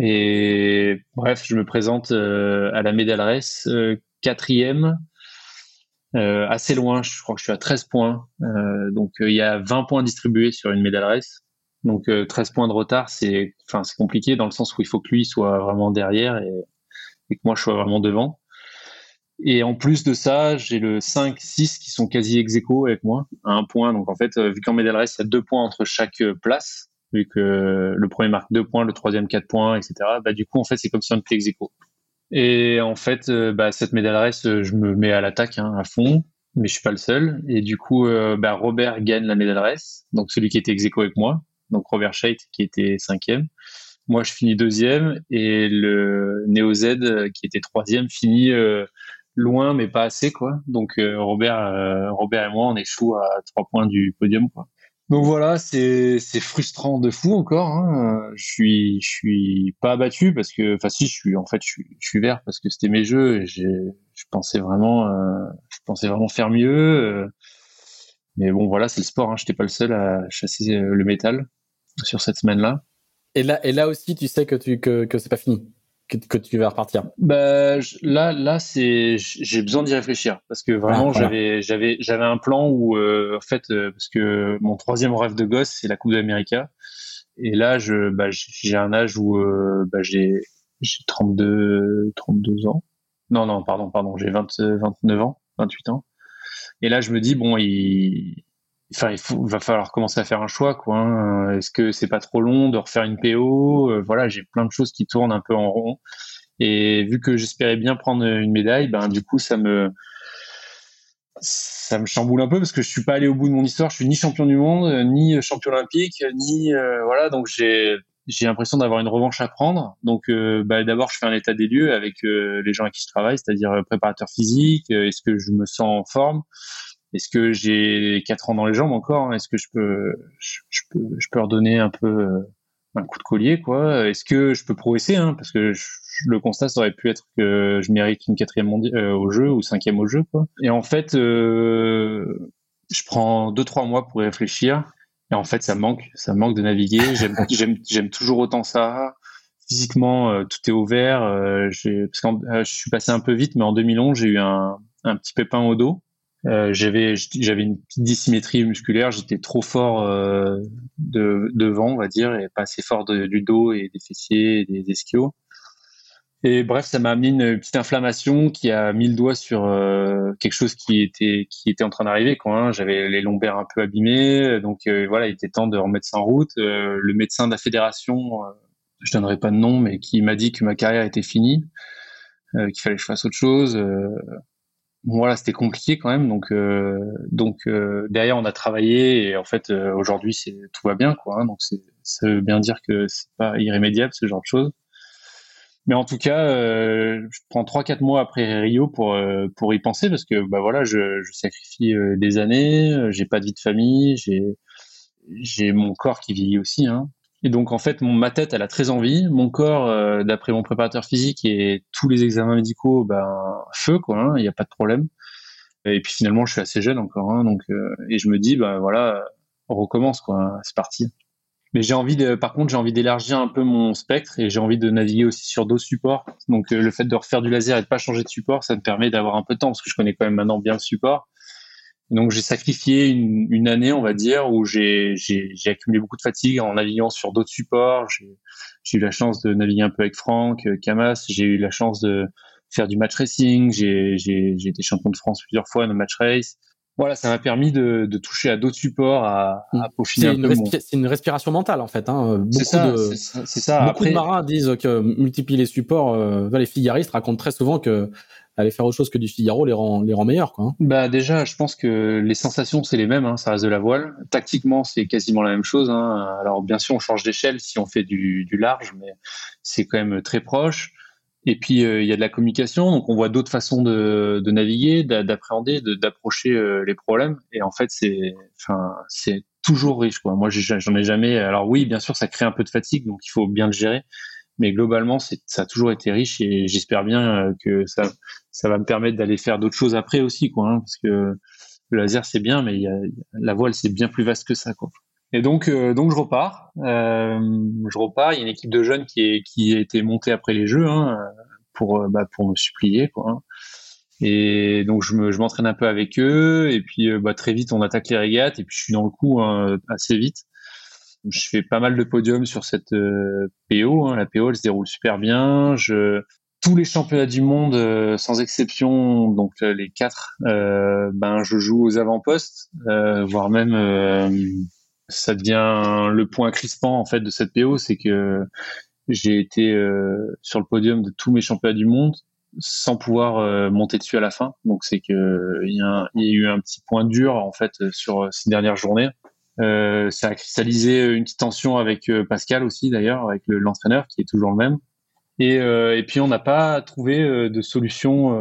Et bref, je me présente à la médaille quatrième euh, assez loin, je crois que je suis à 13 points. Euh, donc euh, il y a 20 points distribués sur une médaille race. Donc 13 points de retard, c'est c'est compliqué dans le sens où il faut que lui soit vraiment derrière et, que moi je sois vraiment devant. Et en plus de ça, j'ai le 5, 6 qui sont quasi ex aequo avec moi, un point. Donc en fait, vu qu'en médaille race, il y a deux points entre chaque place, vu que le premier marque deux points, le troisième quatre points, etc. Bah du coup, en fait, c'est comme si on était ex aequo. Et en fait, euh, bah, cette médaille race, euh, je me mets à l'attaque hein, à fond, mais je suis pas le seul. Et du coup, euh, bah, Robert gagne la médaille race, donc celui qui était ex avec moi, donc Robert Scheidt qui était cinquième. Moi, je finis deuxième et le Neo Z qui était troisième finit loin, mais pas assez quoi. Donc Robert, Robert et moi, on échoue à trois points du podium quoi. Donc voilà, c'est frustrant de fou encore. Hein. Je suis je suis pas abattu parce que, enfin si, je suis en fait je suis vert parce que c'était mes jeux et je pensais vraiment euh, je pensais vraiment faire mieux. Euh. mais bon voilà, c'est le sport. Hein. J'étais pas le seul à chasser euh, le métal sur cette semaine-là. Et là et là aussi, tu sais que tu que que c'est pas fini que, tu vas repartir bah, Là, là c'est, j'ai besoin d'y réfléchir parce que vraiment, ah, j'avais, j'avais, j'avais un plan où, euh, en fait, euh, parce que mon troisième rêve de gosse, c'est la Coupe d'Amérique. Et là, je, bah, j'ai un âge où euh, bah, j'ai, j'ai 32, 32 ans. Non, non, pardon, pardon, j'ai 29 ans, 28 ans. Et là, je me dis, bon, il, enfin, il, va falloir commencer à faire un choix, quoi. Hein. Est-ce que c'est pas trop long de refaire une PO euh, Voilà, j'ai plein de choses qui tournent un peu en rond. Et vu que j'espérais bien prendre une médaille, ben du coup, ça me ça me chamboule un peu parce que je suis pas allé au bout de mon histoire. Je suis ni champion du monde, ni champion olympique, ni euh, voilà. Donc j'ai j'ai l'impression d'avoir une revanche à prendre. Donc, euh, bah, d'abord, je fais un état des lieux avec les gens avec qui je travaille, c'est-à-dire préparateur physique. Est-ce que je me sens en forme? Est-ce que j'ai quatre ans dans les jambes encore Est-ce que je peux, je, peux, je peux redonner un peu euh, un coup de collier, quoi? Est-ce que je peux progresser hein? Parce que le constat ça aurait pu être que je mérite une quatrième euh, au jeu ou cinquième au jeu, quoi. Et en fait, euh, je prends deux trois mois pour y réfléchir. Et en fait, ça manque, ça manque de naviguer. J'aime, (laughs) j'aime, toujours autant ça. Physiquement, tout est ouvert. parce que je suis passé un peu vite, mais en 2011, j'ai eu un, un petit pépin au dos euh, j'avais j'avais une petite dissymétrie musculaire, j'étais trop fort euh, de devant, on va dire, et pas assez fort du dos et des fessiers et des ischios. Et bref, ça m'a amené une petite inflammation qui a mis le doigt sur euh, quelque chose qui était qui était en train d'arriver. Quand hein. j'avais les lombaires un peu abîmés, donc voilà, il était temps de remettre ça en route. le médecin de la fédération, je donnerai pas de nom, mais qui m'a dit que ma carrière était finie, qu'il fallait que je fasse autre chose voilà c'était compliqué quand même donc euh, donc euh, derrière on a travaillé et en fait euh, aujourd'hui c'est tout va bien quoi hein, donc c'est ça veut bien dire que c'est pas irrémédiable ce genre de choses. Mais en tout cas je prends trois quatre mois après Rio pour pour y penser parce que bah voilà je, je sacrifie des années j'ai pas de vie de famille j'ai j'ai mon corps qui vieillit aussi hein et donc en fait, ma tête, elle a très envie. Mon corps, euh, d'après mon préparateur physique et tous les examens médicaux, ben feu quoi, hein, il n'y a pas de problème. Et puis finalement, je suis assez jeune encore, hein, donc euh, et je me dis, ben voilà, on recommence quoi, c'est parti. Mais j'ai envie par contre, j'ai envie d'élargir un peu mon spectre et j'ai envie de naviguer aussi sur d'autres supports. Donc, le fait de refaire du laser et de pas changer de support, ça me permet d'avoir un peu de temps parce que je connais quand même maintenant bien le support. Donc j'ai sacrifié une, une, année, on va dire, où j'ai accumulé beaucoup de fatigue en naviguant sur d'autres supports. J'ai eu la chance de naviguer un peu avec Franck, Camas. Euh, j'ai eu la chance de faire du match racing. J'ai été champion de France plusieurs fois dans match race. Voilà, ça m'a permis de, de, toucher à d'autres supports, à, à peaufiner un peu C'est une respiration mentale en fait. Hein. C'est ça. C'est ça. Beaucoup Après... de marins disent que multiplier les supports, euh, les figaristes racontent très souvent que aller faire autre chose que du Figaro les rend, les rend meilleurs. Quoi. Hein. Bah déjà, je pense que les sensations, c'est les mêmes, hein, ça reste de la voile. Tactiquement, c'est quasiment la même chose. Hein. Alors bien sûr, on change d'échelle si on fait du, du large, mais c'est quand même très proche. Et puis, euh, il y a de la communication, donc on voit d'autres façons de, de naviguer, d'appréhender, d'approcher euh, les problèmes. Et en fait, c'est enfin, c'est toujours riche. Quoi. Moi, j'en ai jamais... Alors oui, bien sûr, ça crée un peu de fatigue, donc il faut bien le gérer mais globalement, ça a toujours été riche et j'espère bien euh, que ça, ça va me permettre d'aller faire d'autres choses après aussi, quoi, hein, parce que le laser c'est bien, mais y a, la voile c'est bien plus vaste que ça, quoi. Et donc, euh, donc je repars, euh, je repars. Il y a une équipe de jeunes qui, a été montée après les jeux hein, pour, bah, pour me supplier. Hein. Et donc je m'entraîne un peu avec eux, et puis bah, très vite on attaque les régates, et puis je suis dans le coup hein, assez vite je fais pas mal de podiums sur cette euh, PO. La PO, elle se déroule super bien. Je, tous les championnats du monde, euh, sans exception, donc euh, les quatre, ben je joue aux avant-postes, voire même ça devient le point crispant en fait de cette PO, c'est que j'ai été sur le podium de tous mes championnats du monde sans pouvoir monter dessus à la fin. Donc c'est que il y, a eu un petit point dur en fait sur ces dernières journées. Euh, ça a cristallisé une petite tension avec euh, Pascal aussi d'ailleurs, avec l'entraîneur qui est toujours le même. Et, euh, et puis on n'a pas trouvé euh, de solution.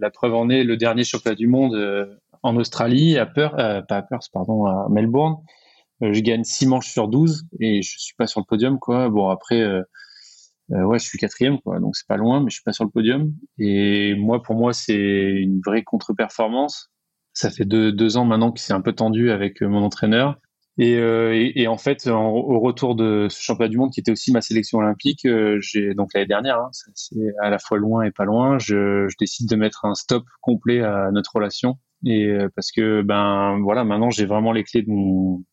la preuve en est le dernier championnat du monde en Australie, à Perth, pas à Perth, pardon, à Melbourne. Je gagne 6 manches sur 12 et je suis pas sur le podium quoi. Bon après, ouais, je suis quatrième quoi, donc c'est pas loin, mais je suis pas sur le podium. Et moi, pour moi, c'est une vraie contre-performance. Ça fait deux, ans maintenant que c'est un peu tendu avec mon entraîneur. Euh, et, en fait, au retour de ce championnat du monde qui était aussi ma sélection olympique, euh, donc l'année dernière, hein, c'est à la fois loin et pas loin, je, décide de mettre un stop complet à notre relation. Et euh, parce que ben voilà, maintenant j'ai vraiment les clés de mon,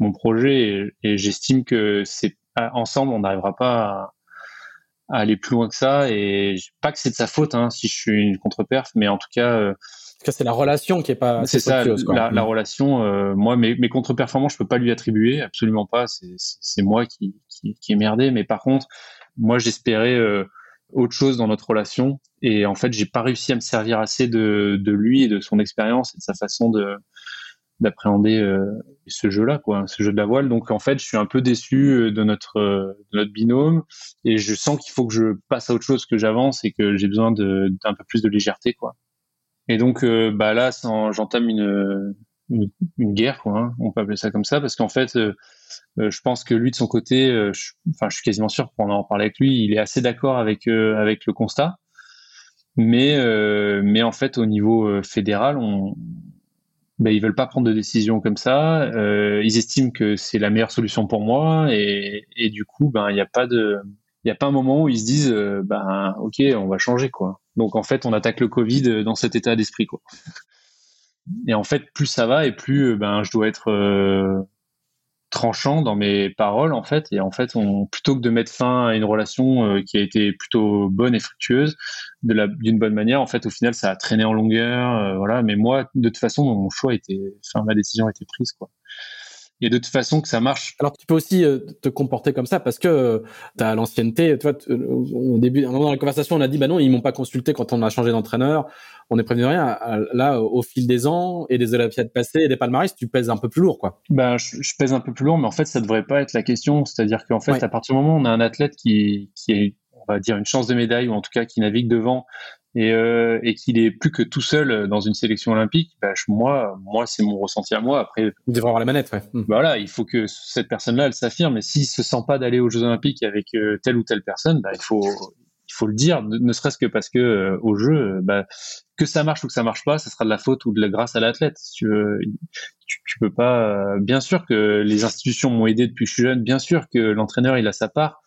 mon projet et, j'estime que c'est ensemble on n'arrivera pas à, aller plus loin que ça. Et pas que c'est de sa faute hein, si je suis une contre-perf, mais en tout cas c'est la relation qui est pas. C'est ça, La, la, relation. Euh, moi, mes, mes contre-performances, je peux pas lui attribuer, absolument pas. C'est moi qui, qui, qui est merdé. Mais par contre, moi, j'espérais euh, autre chose dans notre relation, et en fait, j'ai pas réussi à me servir assez de, de lui et de son expérience et de sa façon de d'appréhender euh, ce jeu-là, quoi, ce jeu de la voile. Donc en fait, je suis un peu déçu de notre de notre binôme et je sens qu'il faut que je passe à autre chose, que j'avance et que j'ai besoin d'un peu plus de légèreté, quoi. Et donc, euh, bah là, j'entame une, guerre, quoi. Hein. on peut appeler ça comme ça, parce qu'en fait, euh, euh, je pense que lui, de son côté, je, enfin, je suis quasiment sûr pour en parler avec lui, il est assez d'accord avec avec le constat, mais mais en fait, au niveau fédéral, on ben, ils veulent pas prendre de décision comme ça. ils estiment que c'est la meilleure solution pour moi et, et du coup, ben il n'y a pas de, il a pas un moment où ils se disent, ben ok, on va changer quoi. Donc en fait, on attaque le Covid euh, dans cet état d'esprit quoi. Et en fait, plus ça va et plus euh, ben je dois être euh, tranchant dans mes paroles en fait. Et en fait, on, plutôt que de mettre fin à une relation qui a été plutôt bonne et fructueuse d'une bonne manière, en fait, au final, ça a traîné en longueur, voilà. Mais moi, de toute façon, mon choix était, enfin, ma décision était prise quoi et de toute façon que ça marche. Alors tu peux aussi euh, te comporter comme ça parce que euh, tu as l'ancienneté. Tu vois, euh, au début, un moment dans la conversation, on a dit bah non, ils m'ont pas consulté quand on a changé d'entraîneur. On est prévenu de rien. Là, au fil des ans et des Olympiades passées et des palmarès, tu pèses un peu plus lourd, quoi. Ben, je, pèse un peu plus lourd, mais en fait, ça devrait pas être la question. C'est-à-dire qu'en fait, à partir du moment où on a un athlète qui qui est on va dire une chance de médaille ou en tout cas qui navigue devant et, euh, et qu'il est plus que tout seul dans une sélection olympique, bah, moi, moi c'est mon ressenti à moi. Après, il devrait avoir la manette. Ouais. Bah, voilà, il faut que cette personne-là, elle s'affirme. Et s'il se sent pas d'aller aux Jeux olympiques avec euh, telle ou telle personne, bah, il faut, il faut le dire, ne serait-ce que parce que au jeu, bah, que ça marche ou que ça marche pas, ça sera de la faute ou de la grâce à l'athlète. tu, tu, peux pas. bien sûr que les institutions m'ont aidé depuis que je suis jeune. Bien sûr que l'entraîneur il a sa part.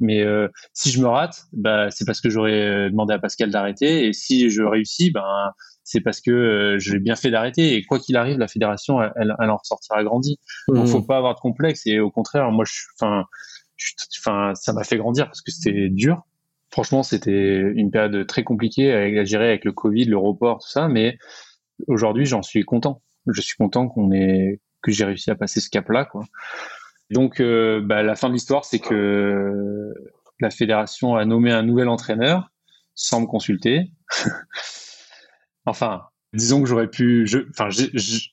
Mais si je me rate, bah, c'est parce que j'aurais demandé à Pascal d'arrêter. Et si je réussis, ben c'est parce que euh, j'ai bien fait d'arrêter. Et quoi qu'il arrive, la fédération, elle, elle, en ressortira grandie. Donc, mmh. faut pas avoir de complexe. Et au contraire, moi, je, enfin, enfin, ça m'a fait grandir parce que c'était dur. Franchement, c'était une période très compliquée à gérer avec le Covid, le report, tout ça. Mais aujourd'hui, j'en suis content. Je suis content qu'on ait, que j'ai réussi à passer ce cap-là, quoi. Donc, euh, bah, la fin de l'histoire, c'est que la fédération a nommé un nouvel entraîneur sans me consulter. (laughs) Enfin, disons que j'aurais pu, enfin,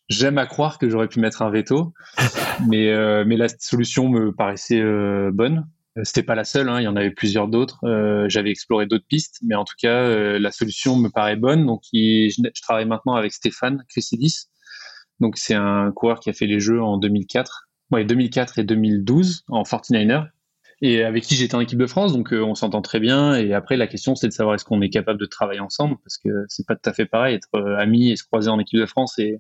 j'aime à croire que j'aurais pu mettre un veto, (laughs) mais euh, mais la solution me paraissait euh, bonne. C'était pas la seule, hein, il y en avait plusieurs d'autres. J'avais exploré d'autres pistes, mais en tout cas, la solution me paraît bonne. Donc, je, travaille maintenant avec Stéphane Chrysidis. Donc, c'est un coureur qui a fait les Jeux en 2004, ouais, 2004 et 2012 en 49er et avec qui j'étais en équipe de France, donc euh, on s'entend très bien. Et après, la question, c'est de savoir est-ce qu'on est capable de travailler ensemble, parce que c'est pas tout à fait pareil être euh, ami et se croiser en équipe de France et,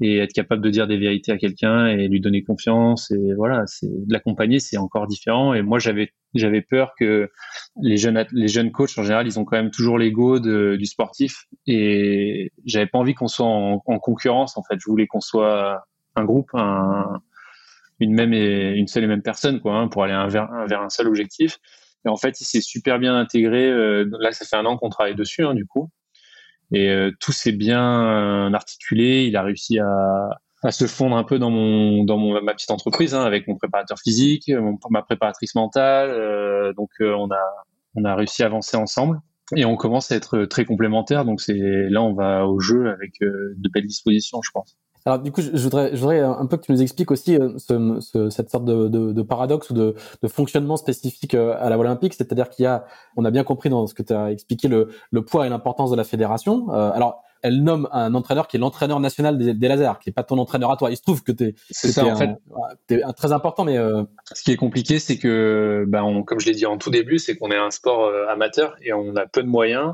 être capable de dire des vérités à quelqu'un et lui donner confiance. Et voilà, c'est l'accompagner, c'est encore différent. Et moi, j'avais j'avais peur que les jeunes les jeunes coachs en général, ils ont quand même toujours l'ego du sportif, et j'avais pas envie qu'on soit en, en concurrence. En fait, je voulais qu'on soit un groupe, un une même et une seule et même personne quoi hein, pour aller vers, vers un seul objectif. Et en fait il s'est super bien intégré euh, là ça fait un an qu'on travaille dessus hein, du coup. Et euh, tout s'est bien articulé. Il a réussi à, à se fondre un peu dans mon dans mon, ma petite entreprise hein, avec mon préparateur physique ma préparatrice mentale euh, donc on a on a réussi à avancer ensemble. Et on commence à être très complémentaires. Donc c'est là on va au jeu avec de belles dispositions je pense alors du coup, je voudrais, je voudrais un peu que tu nous expliques aussi euh, ce, ce, cette sorte de, de, de, paradoxe ou de, de, fonctionnement spécifique euh, à la olympique, c'est-à-dire qu'il y a, on a bien compris dans ce que tu as expliqué le, le poids et l'importance de la fédération. Euh, alors elle nomme un entraîneur qui est l'entraîneur national des, des, lasers, qui est pas ton entraîneur à toi. Il se trouve que tu es, en fait. très important, mais ce qui est compliqué, c'est que, ben, on, comme je l'ai dit en tout début, c'est qu'on est un sport amateur et on a peu de moyens.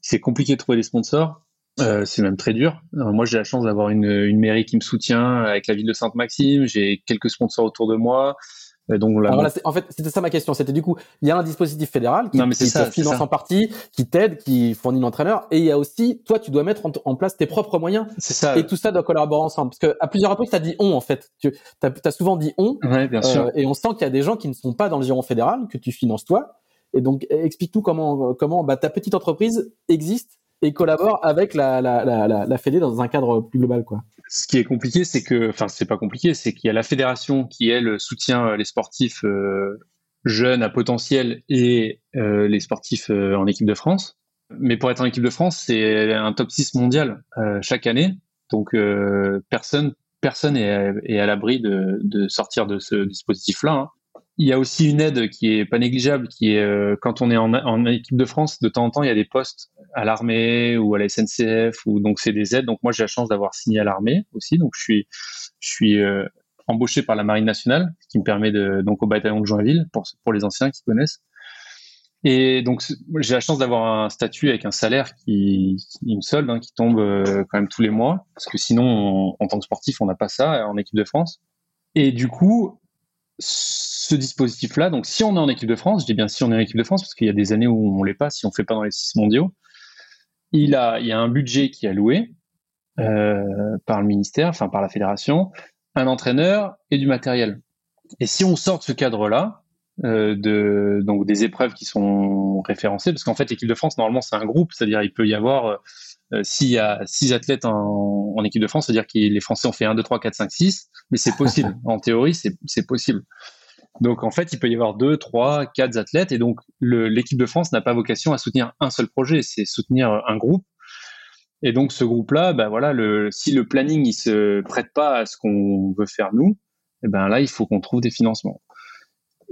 C'est compliqué de trouver des sponsors. Euh, c'est même très dur. moi, j'ai la chance d'avoir une, une, mairie qui me soutient avec la ville de Sainte-Maxime. J'ai quelques sponsors autour de moi. Euh, donc voilà, en fait, c'était ça ma question. C'était du coup, il y a un dispositif fédéral qui, te finance en partie, qui t'aide, qui fournit l'entraîneur, et il y a aussi, toi, tu dois mettre en, place tes propres moyens. C'est ça. Et tout ça doit collaborer ensemble. Parce que à plusieurs reprises, tu as dit on en fait. Tu as, souvent dit on. Ouais, bien sûr. Euh, et on sent qu'il y a des gens qui ne sont pas dans le giron fédéral que tu finances toi. Et donc, explique-nous comment comment bah, ta petite entreprise existe et collabore avec la, la, la, la, Fédé dans un cadre plus global. Quoi. Ce qui est compliqué, c'est que, enfin, c'est pas compliqué, c'est qu'il y a la fédération qui, elle, soutient euh, les sportifs euh, jeunes à potentiel et euh, les sportifs en équipe de France. Mais pour être en équipe de France, c'est un top 6 mondial chaque année. Donc, personne personne est, est à l'abri de, de, sortir de ce dispositif-là. Hein. Il y a aussi une aide qui est pas négligeable, qui est euh, quand on est en, équipe de France, de temps en temps, il y a des postes à l'armée ou à la SNCF, ou donc c'est des aides. Donc moi, j'ai la chance d'avoir signé à l'armée aussi, donc je suis, je suis euh, embauché par la Marine nationale, qui me permet de donc au bataillon de Joinville pour pour les anciens qui connaissent. Et donc j'ai la chance d'avoir un statut avec un salaire qui, qui me solde, hein, qui tombe euh, quand même tous les mois, parce que sinon, en tant que sportif, on n'a pas ça en équipe de France. Et du coup, ce dispositif-là, donc si on est en équipe de France, je dis bien si on est en équipe de France, parce qu'il y a des années où on l'est pas, si on fait pas dans les six mondiaux, il, a, il y a un budget qui est alloué euh, par le ministère, enfin par la fédération, un entraîneur et du matériel. Et si on sort de ce cadre-là, de, donc des épreuves qui sont référencées, parce qu'en fait l'équipe de France, normalement c'est un groupe, c'est-à-dire il peut y avoir euh, s'il y a six athlètes en, en équipe de France, c'est-à-dire que les Français ont fait 1, 2, 3, 4, 5, 6, mais c'est possible. (laughs) en théorie, c'est possible. Donc en fait, il peut y avoir deux, trois, quatre athlètes, et donc l'équipe de France n'a pas vocation à soutenir un seul projet, c'est soutenir un groupe. Et donc ce groupe-là, ben voilà, le, si le planning il se prête pas à ce qu'on veut faire nous, et eh ben là il faut qu'on trouve des financements.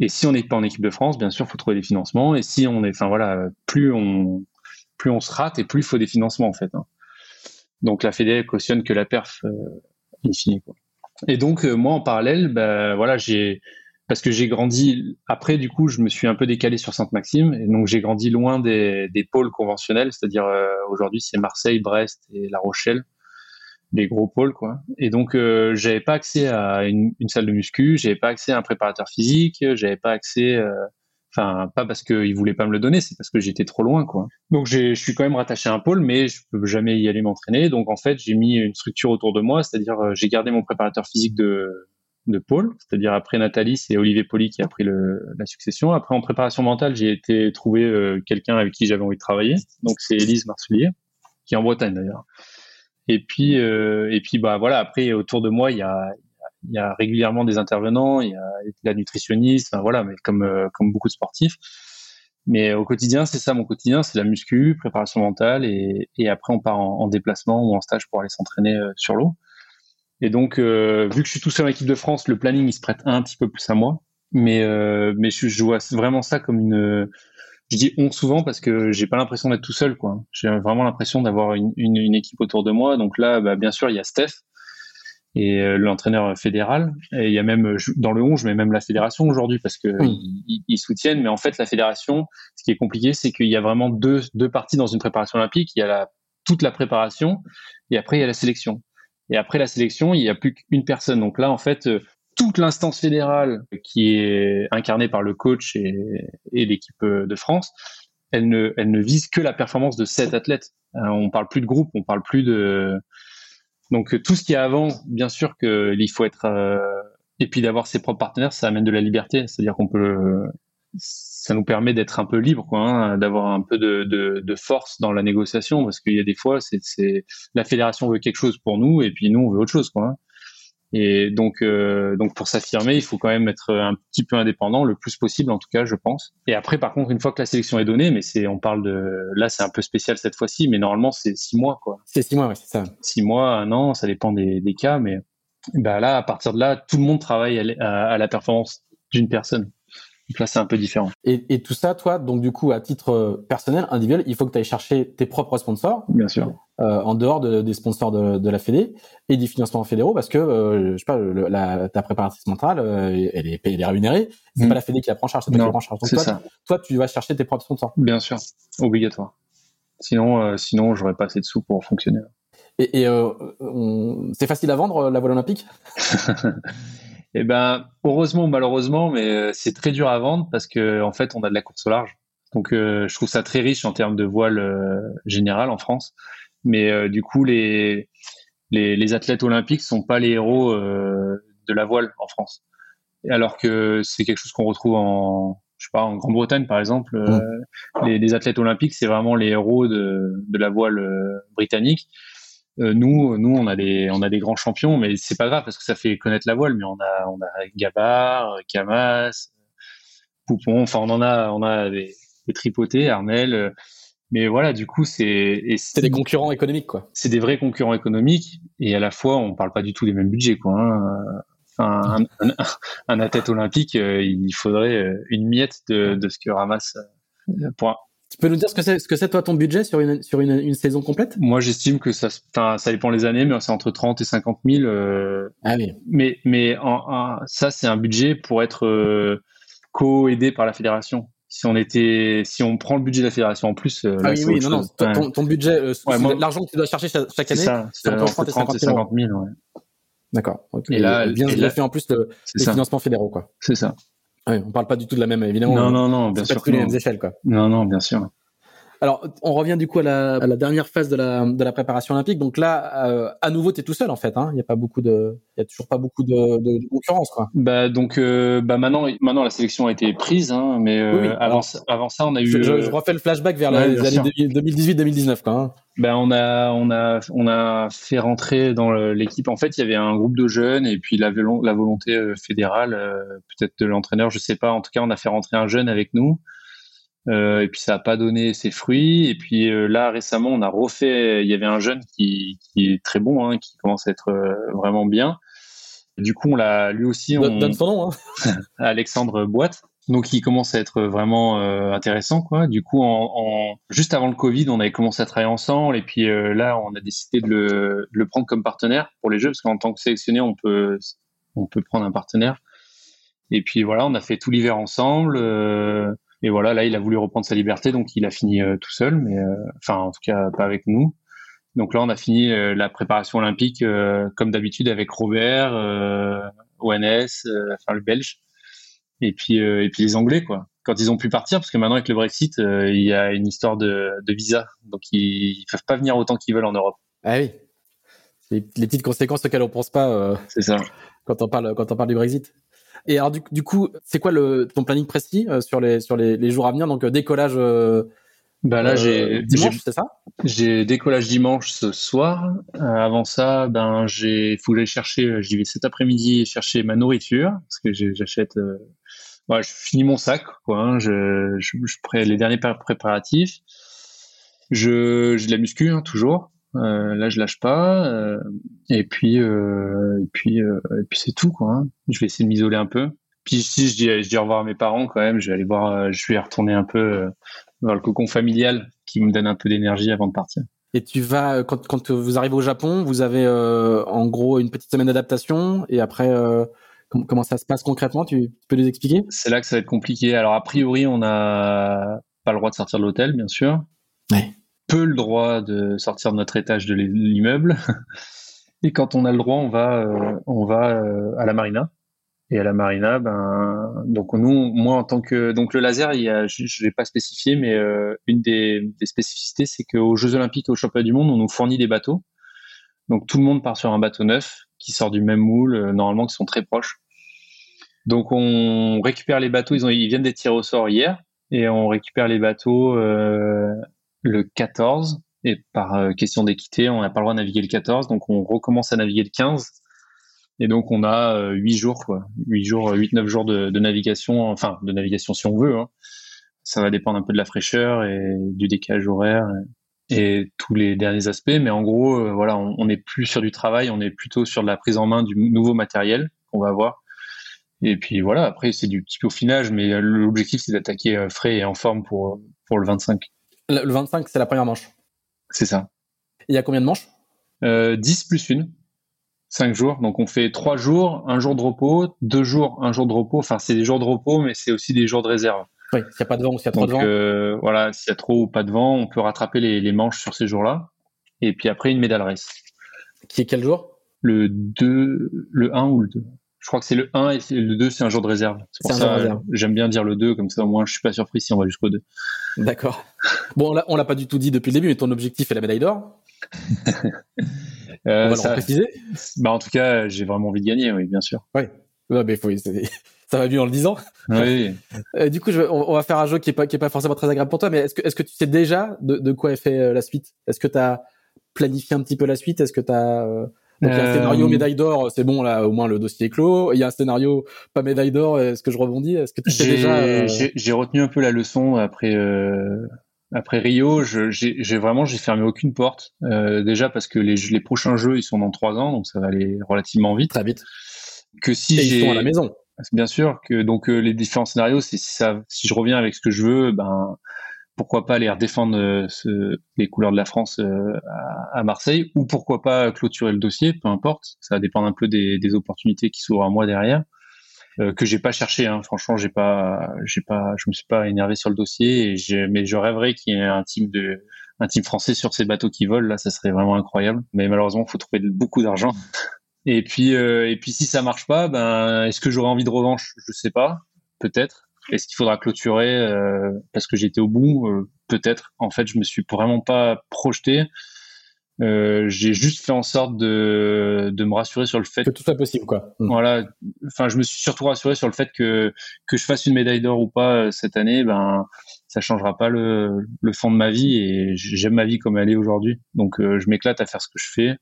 Et si on n'est pas en équipe de France, bien sûr, il faut trouver des financements. Et si on est, enfin voilà, plus on plus on se rate et plus il faut des financements en fait. Hein. Donc la Fédé cautionne que la perf euh, in. Et donc euh, moi en parallèle, bah, voilà, j'ai parce que j'ai grandi après du coup je me suis un peu décalé sur Sainte-Maxime et donc j'ai grandi loin des, des pôles conventionnels c'est-à-dire euh, aujourd'hui c'est Marseille Brest et La Rochelle des gros pôles quoi et donc euh, j'avais pas accès à une, une, salle de muscu j'avais pas accès à un préparateur physique j'avais pas accès euh, enfin pas parce qu'ils voulaient pas me le donner c'est parce que j'étais trop loin quoi donc je suis quand même rattaché à un pôle mais je peux jamais y aller m'entraîner donc en fait j'ai mis une structure autour de moi c'est-à-dire euh, j'ai gardé mon préparateur physique de de pôle, c'est-à-dire après Nathalie, c'est Olivier Poli qui a pris le, la succession. Après, en préparation mentale, j'ai été trouver euh, quelqu'un avec qui j'avais envie de travailler. Donc, c'est Élise Marsoulier, qui est en Bretagne d'ailleurs. Et puis, euh, et puis, bah voilà. Après, autour de moi, il y a, régulièrement des intervenants, il y a la nutritionniste, enfin, voilà, mais comme euh, comme beaucoup de sportifs. Mais au quotidien, c'est ça mon quotidien, c'est la muscu, préparation mentale, et, après on part en, en, déplacement ou en stage pour aller s'entraîner sur l'eau. Et donc, euh, vu que je suis tout seul en équipe de France, le planning il se prête un petit peu plus à moi. Mais euh, mais je, vois vraiment ça comme une. Je dis on souvent parce que j'ai pas l'impression d'être tout seul, quoi. J'ai vraiment l'impression d'avoir une, une, une, équipe autour de moi. Donc là, bah, bien sûr, il y a Steph et euh, l'entraîneur fédéral. Et il y a même dans le 11, je mets même la fédération aujourd'hui parce que ils, ils, soutiennent. Mais en fait, la fédération, ce qui est compliqué, c'est qu'il y a vraiment deux deux parties dans une préparation olympique. Il y a la toute la préparation et après il y a la sélection. Et après la sélection, il n'y a plus qu'une personne. Donc là, en fait, euh, toute l'instance fédérale qui est incarnée par le coach et, l'équipe euh, de France, elle ne, elle ne vise que la performance de cet athlète. Euh, on parle plus de groupe, on parle plus de. Donc tout ce qui est avant, bien sûr qu'il faut être et puis d'avoir ses propres partenaires, ça amène de la liberté. C'est-à-dire qu'on peut ça nous permet d'être un peu libre, quoi, hein, d'avoir un peu de, de, de, force dans la négociation, parce qu'il y a des fois, c'est la fédération veut quelque chose pour nous, et puis nous on veut autre chose, quoi. Hein. Et donc, euh, donc pour s'affirmer, il faut quand même être un petit peu indépendant, le plus possible en tout cas, je pense. Et après, par contre, une fois que la sélection est donnée, mais c'est, on parle de, là, c'est un peu spécial cette fois-ci, mais normalement c'est six mois, quoi. C'est six mois, oui, c'est ça. Six mois, un an, ça dépend des, des cas, mais bah là, à partir de là, tout le monde travaille à, à la performance d'une personne. Donc là, c'est un peu différent. Et, et, tout ça, toi, donc du coup, à titre euh, personnel, individuel, il faut que tu ailles chercher tes propres sponsors. Bien sûr. Euh, en dehors de, des sponsors de, de, la Fédé et des financements fédéraux, parce que euh, je sais pas, le, la, ta préparatrice mentale, euh, elle est payée, elle est rémunérée. C'est mmh. pas la Fédé qui la prend en charge, c'est toi qui la prend en charge. Donc toi, ça. toi, tu vas chercher tes propres sponsors. Bien sûr, obligatoire. Sinon, euh, sinon, j'aurais pas assez de sous pour fonctionner. Et, et c'est facile à vendre la voile olympique? (laughs) Eh ben, heureusement ou malheureusement, mais euh, c'est très dur à vendre parce que en fait, on a de la course au large. Donc, euh, je trouve ça très riche en termes de voile euh, général en France. Mais euh, du coup, les, les, les athlètes olympiques sont pas les héros de la voile en France. Alors que c'est quelque chose qu'on retrouve en, je sais pas, en Grande-Bretagne par exemple. Mmh. Les, les, athlètes olympiques, c'est vraiment les héros de, de la voile britannique. Euh, nous, nous, on a des, on a des grands champions, mais c'est pas grave parce que ça fait connaître la voile. Mais on a, on a Gabard, Camas, Poupon. Enfin, on en a, on a des, des tripotés, Armel. Mais voilà, du coup, c'est. C'est des concurrents économiques, quoi. C'est des vrais concurrents économiques, et à la fois, on parle pas du tout des mêmes budgets, quoi. Hein. Un, un, un, athlète olympique, euh, il faudrait euh, une miette de, de ce que ramasse pour peux nous dire ce que c'est, ce que c'est toi ton budget sur une sur une, une saison complète? Moi, j'estime que ça, ça dépend les années, mais c'est entre 30 et 50 000. Euh, ah oui. Mais mais en, en, ça, c'est un budget pour être euh, co-aidé par la fédération. Si on était, si on prend le budget de la fédération en plus, euh, ah oui, oui, non, non, ton, ton, budget, ouais, l'argent que tu dois chercher chaque, année, c'est entre 30 et 50 000. 50 000 ouais. D'accord. Et, là, bien et là, fait en plus le, les ça. financements fédéraux, quoi. C'est ça. Ouais, on parle pas du tout de la même, évidemment. Non, non, non, bien sûr. Pas les mêmes échelles, quoi. Non, non, bien sûr. Alors, on revient du coup à la, à la, dernière phase de la, de la préparation olympique. Donc là, euh, à nouveau, tu es tout seul en fait. Hein. Il n'y a pas beaucoup de, il y a toujours pas beaucoup de, concurrence, quoi. Bah donc, euh, bah maintenant, maintenant la sélection a été prise, hein, mais euh, oui, oui. avant, avant ça, on a eu. Je, je, je refais le flashback vers ouais, les années 2018-2019, quoi. Hein. Ben on a on a on a fait rentrer dans l'équipe. En fait, il y avait un groupe de jeunes et puis la, la volonté euh, fédérale, euh, peut-être de l'entraîneur, je sais pas. En tout cas, on a fait rentrer un jeune avec nous. Euh, et puis ça n'a pas donné ses fruits. Et puis euh, là récemment, on a refait. Il y avait un jeune qui, qui est très bon, hein, qui commence à être euh, vraiment bien. Du coup, on l'a lui aussi. On... Donne son nom. Hein. (laughs) Alexandre Boite. Donc, il commence à être vraiment euh, intéressant, quoi. Du coup, en, en, juste avant le Covid, on avait commencé à travailler ensemble, et puis euh, là, on a décidé de le, de le, prendre comme partenaire pour les jeux, parce qu'en tant que sélectionné, on peut, on peut prendre un partenaire. Et puis voilà, on a fait tout l'hiver ensemble. Et voilà, là, il a voulu reprendre sa liberté, donc il a fini tout seul, mais enfin, en tout cas, pas avec nous. Donc là, on a fini la préparation olympique comme d'habitude avec Robert, ONS, enfin le Belge, et puis et puis les Anglais quoi quand ils ont pu partir, parce que maintenant avec le Brexit, euh, il y a une histoire de, visa, donc ils, ne peuvent pas venir autant qu'ils veulent en Europe. Ah oui, les, les petites conséquences auxquelles on pense pas. Euh, c'est ça. Quand on parle quand on parle du Brexit. Et alors du, coup, c'est quoi le ton planning précis euh, sur les sur les, jours à venir? Donc décollage. ben là, j'ai dimanche, c'est ça? J'ai décollage dimanche ce soir. avant ça, ben j'ai faut que chercher. J'y vais cet après-midi chercher ma nourriture parce que j'achète je finis mon sac, quoi. Hein. je, je, je les derniers préparatifs. Je, j'ai de la muscu hein, toujours. Euh, là, je lâche pas. Euh, et puis, euh, et puis, et puis c'est tout, quoi. Hein. Je vais essayer de m'isoler un peu. Puis si je dis, je dis au revoir à mes parents quand même, je vais aller voir, je vais retourner un peu dans le cocon familial qui me donne un peu d'énergie avant de partir. Et tu vas quand, quand vous arrivez au Japon, vous avez en gros une petite semaine d'adaptation et après Comment ça se passe concrètement? Tu, peux nous expliquer? C'est là que ça va être compliqué. Alors, a priori, on n'a pas le droit de sortir de l'hôtel, bien sûr. Ouais. Le droit de sortir de notre étage de l'immeuble. (laughs) Et quand on a le droit, on va, euh, on va euh, à la marina. Et à la marina, ben, donc nous, moi en tant que donc le laser, il y a, je ne l'ai pas spécifié, mais euh, une des, spécificités, c'est qu'aux Jeux Olympiques et aux Championnats du Monde, on nous fournit des bateaux. Donc tout le monde part sur un bateau neuf qui sort du même moule, normalement qui sont très proches. Donc on récupère les bateaux, ils, ont, ils viennent d'être tirés au sort hier, et on récupère les bateaux le 14, et par euh, question d'équité, on n'a pas le droit de naviguer le 14, donc on recommence à naviguer le 15. Et donc on a euh, 8 jours, quoi. 8 jours, 8-9 jours de, navigation, enfin de navigation si on veut. Hein. Ça va dépendre un peu de la fraîcheur et du décalage horaire et, tous les derniers aspects. Mais en gros, euh, voilà, on n'est plus sur du travail, on est plutôt sur de la prise en main du nouveau matériel qu'on va avoir et puis voilà, après c'est du petit peaufinage, mais l'objectif c'est d'attaquer euh, frais et en forme pour, pour le 25. Le, 25, c'est la première manche C'est ça. Il y a combien de manches? Euh, 10 plus une. 5 jours. Donc on fait 3 jours, un jour de repos, 2 jours, un jour de repos. Enfin, c'est des jours de repos, mais c'est aussi des jours de réserve. Oui, s'il n'y a pas de vent ou s'il y a trop de vent. Euh, voilà, s'il y a trop ou pas de vent, on peut rattraper les, les manches sur ces jours-là. Et puis après, une médaille race. Qui est quel jour? Le 2, le 1 ou le 2 je crois que c'est le 1 et le 2, c'est un jour de réserve. C'est pour ça j'aime bien dire le 2, comme ça au moins je suis pas surpris si on va jusqu'au 2. D'accord. Bon, on l'a pas du tout dit depuis le début, mais ton objectif est la médaille d'or (laughs) euh, On va le préciser bah, En tout cas, j'ai vraiment envie de gagner, oui, bien sûr. Oui, mais faut, ça va mieux en le disant. Oui. Euh, du coup, je, on, va faire un jeu qui est pas, qui est pas forcément très agréable pour toi, mais est-ce que, est-ce que tu sais déjà de, de quoi est fait euh, la suite? Est-ce que tu as planifié un petit peu la suite? Est-ce que tu as donc il y a un scénario euh, médaille d'or, c'est bon là, au moins le dossier est clos. Il y a un scénario pas médaille d'or, est-ce que je rebondis? Est-ce que tu sais déjà euh, J'ai retenu un peu la leçon après euh, après Rio. J'ai vraiment j'ai fermé aucune porte. déjà parce que les, les prochains jeux ils sont dans trois ans, donc ça va aller relativement vite. Très vite. Que si j'ai ils sont à la maison. Bien sûr que donc les différents scénarios, c'est si ça, si je reviens avec ce que je veux, ben pourquoi pas aller redéfendre euh, les couleurs de la France euh, à, Marseille, ou pourquoi pas clôturer le dossier, peu importe. Ça va dépendre un peu des, opportunités qui s'ouvrent à moi derrière, euh, que j'ai pas cherché. Hein. Franchement, j'ai pas, j'ai pas, je me suis pas énervé sur le dossier, mais je rêverais qu'il y ait un team de un team français sur ces bateaux qui volent. Là, ça serait vraiment incroyable. Mais malheureusement, il faut trouver beaucoup d'argent. Et puis, et puis si ça marche pas, ben, est-ce que j'aurais envie de revanche? Je sais pas, peut-être. Est-ce qu'il faudra clôturer euh, parce que j'étais au bout euh, Peut-être. En fait, je me suis vraiment pas projeté. Euh, j'ai juste fait en sorte de, de me rassurer sur le fait que tout soit possible, quoi. Mm. Voilà. Enfin, je me suis surtout rassuré sur le fait que que je fasse une médaille d'or ou pas cette année, ben ça changera pas le, le fond de ma vie et j'aime ma vie comme elle est aujourd'hui. Donc, je m'éclate à faire ce que je fais.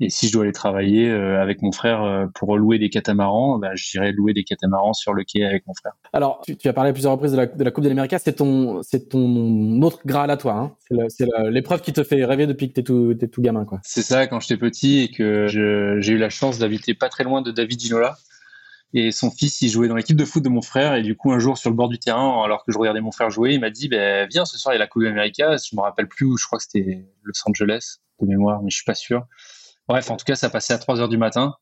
Et si je dois aller travailler euh, avec mon frère euh, pour louer des catamarans, bah, j'irai louer des catamarans sur le quai avec mon frère. Alors, tu, tu as parlé à plusieurs reprises de la, de la Coupe de l'Amérique. C'est ton, c'est ton autre graal à toi. Hein. C'est l'épreuve qui te fait rêver depuis que t'es tout, es tout gamin, quoi. C'est ça. Quand j'étais petit et que j'ai eu la chance d'habiter pas très loin de David Ginola. Et son fils, il jouait dans l'équipe de foot de mon frère. Et du coup, un jour, sur le bord du terrain, alors que je regardais mon frère jouer, il m'a dit, bah, viens, ce soir, il y a la Coupe de l'Amérique. Je me rappelle plus où, je crois que c'était Los Angeles, de mémoire, mais je suis pas sûr. Bref, en tout cas, ça passait à 3 heures du matin.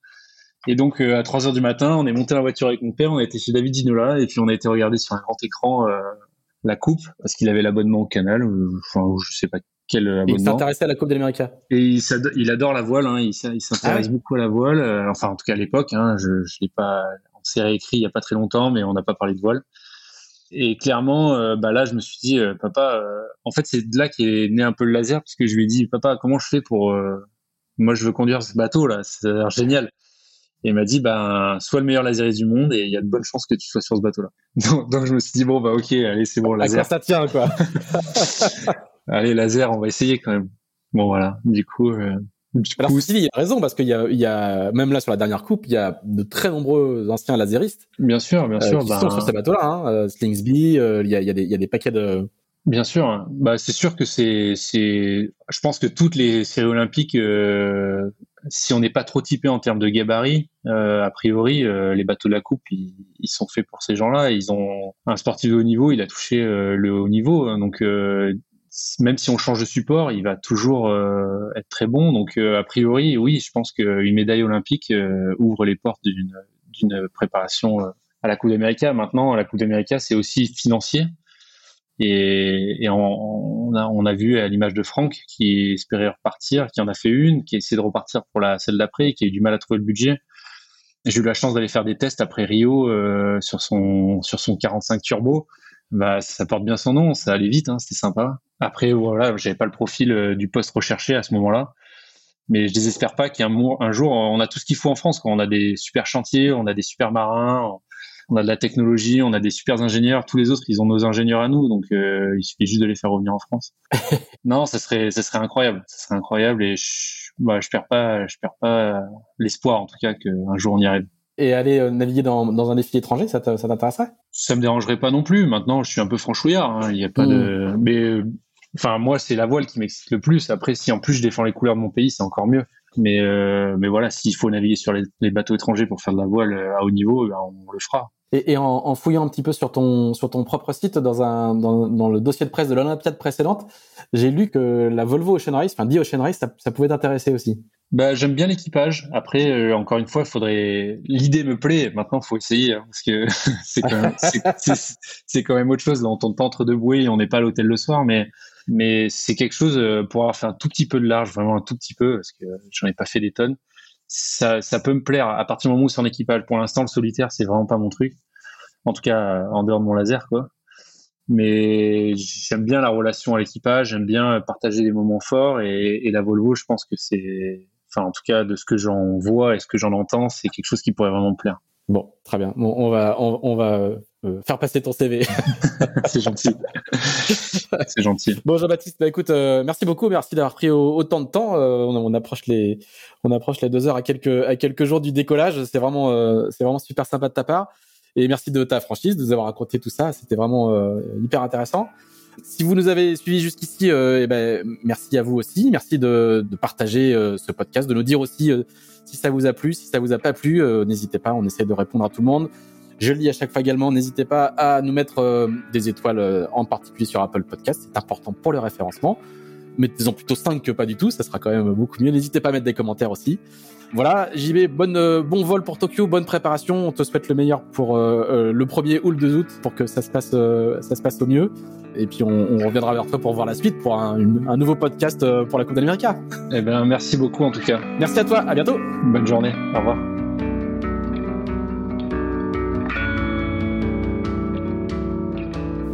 Et donc, à 3 heures du matin, on est monté dans la voiture avec mon père, on a été chez David Ginola, et puis on a été regarder sur un grand écran la coupe, parce qu'il avait l'abonnement au canal, enfin, je sais pas quel abonnement. il s'intéressait à la Coupe de l'Amérique. Et il, adore la voile, hein, il, s'intéresse ah beaucoup à la voile, enfin, en tout cas à l'époque, hein, je l'ai pas, on s'est réécrit il y a pas très longtemps, mais on n'a pas parlé de voile. Et clairement, euh, bah là, je me suis dit, euh, papa, euh, en fait, c'est de là qu'est né un peu le laser, parce que je lui ai dit, papa, comment je fais pour, moi, je veux conduire ce bateau là, c'est génial. Et il m'a dit, ben, sois le meilleur laseriste du monde, et il y a de bonnes chances que tu sois sur ce bateau-là. (laughs) Donc, je me suis dit, bon, bah, ok, allez, c'est bon, laser. ça tient, quoi? (laughs) allez, laser, on va essayer quand même. Bon, voilà. Du coup, alors, il y a raison, parce qu'il y a, il y a, même là sur la dernière coupe, il y a de très nombreux anciens laseristes. Bien sûr, bien euh, sûr. qui sont bah, sur ces bateaux-là, hein. Euh, Slingsby, euh, il, y a, il, y a des, il y a des paquets de. Bien sûr. Bah, c'est sûr que c'est, je pense que toutes les séries olympiques, si on n'est pas trop typé en termes de gabarit, a priori, les bateaux de la coupe, ils, ils, sont faits pour ces gens-là. Ils ont un sportif de haut niveau, il a touché le haut niveau, hein. donc même si on change de support, il va toujours euh, être très bon. Donc, euh, a priori, oui, je pense qu'une médaille olympique euh, ouvre les portes d'une préparation à la Coupe d'Amérique. Maintenant, la Coupe d'Amérique, c'est aussi financier. Et, on, a, vu à l'image de Franck qui espérait repartir, qui en a fait une, qui a de repartir pour la celle d'après, qui a eu du mal à trouver le budget. J'ai eu la chance d'aller faire des tests après Rio sur son sur son 45 turbo. Bah, ça porte bien son nom, ça allait vite, hein, c'était sympa. Après, voilà, j'avais pas le profil euh, du poste recherché à ce moment-là. Mais je désespère pas qu'un un jour, on a tout ce qu'il faut en France. Quand on a des super chantiers, on a des super marins, on a de la technologie, on a des super ingénieurs. Tous les autres, ils ont nos ingénieurs à nous, donc euh, il suffit juste de les faire revenir en France. (laughs) non, ça serait, ça serait incroyable. Ça serait incroyable et je, bah, je perds pas, je perds pas l'espoir en tout cas qu'un jour on y arrive. Et aller euh, naviguer dans, dans un défi étranger, ça t'intéresserait? Ça me dérangerait pas non plus. Maintenant, je suis un peu franchouillard. Hein. Il y a pas de, hmm. mais Enfin, moi, c'est la voile qui m'excite le plus. Après, si en plus je défends les couleurs de mon pays, c'est encore mieux. Mais, euh, mais voilà, s'il faut naviguer sur les, bateaux étrangers pour faire de la voile euh, à haut niveau, ben, on le fera. Et, en, fouillant un petit peu sur ton sur ton propre site, dans un dans, le dossier de presse de l'Olympiade précédente, j'ai lu que la Volvo Ocean Race, enfin dit Ocean Race, ça, pouvait t'intéresser aussi. Bah, j'aime bien l'équipage. Après, euh, encore une fois, il faudrait. L'idée me plaît. Maintenant, faut essayer hein, parce que (laughs) c'est quand même quand même autre chose. Là, on tombe pas entre deux bouées, on n'est pas à l'hôtel le soir, mais mais c'est quelque chose euh, pour avoir fait un tout petit peu de large, vraiment un tout petit peu, parce que j'en ai pas fait des tonnes. Ça, ça peut me plaire à partir du moment où c'est en équipage. Pour l'instant, le solitaire, c'est vraiment pas mon truc. En tout cas, en dehors de mon laser, quoi. Mais j'aime bien la relation à l'équipage, j'aime bien partager des moments forts et, et la Volvo, je pense que c'est, enfin, en tout cas, de ce que j'en vois et ce que j'en entends, c'est quelque chose qui pourrait vraiment me plaire. Bon, très bien. Bon, on va, on, va euh, faire passer ton CV. (laughs) c'est gentil. (laughs) c'est gentil. Bon, Jean-Baptiste, bah, écoute, euh, merci beaucoup, merci d'avoir pris autant de temps. Euh, on, approche les, on approche les deux heures à quelques, à quelques jours du décollage. C'est vraiment, c'est vraiment super sympa de ta part. Et merci de ta franchise, de nous avoir raconté tout ça. C'était vraiment hyper intéressant. Si vous nous avez suivis jusqu'ici, eh ben, merci à vous aussi. Merci de, de partager ce podcast, de nous dire aussi si ça vous a plu, si ça vous a pas plu, euh, n'hésitez pas, on essaie de répondre à tout le monde. Je le dis à chaque fois également, n'hésitez pas à nous mettre euh, des étoiles, euh, en particulier sur Apple Podcast, c'est important pour le référencement. Mettez-en plutôt 5 que pas du tout, ça sera quand même beaucoup mieux. N'hésitez pas à mettre des commentaires aussi. Voilà, JB, bonne, bon vol pour Tokyo, bonne préparation. On te souhaite le meilleur pour le premier ou le 2 août pour que ça se passe, ça se passe au mieux. Et puis on, reviendra vers toi pour voir la suite, pour un, nouveau podcast euh, pour la Coupe d'Amérique. Eh bien, merci beaucoup en tout cas. Merci à toi, à bientôt. Bonne journée, au revoir.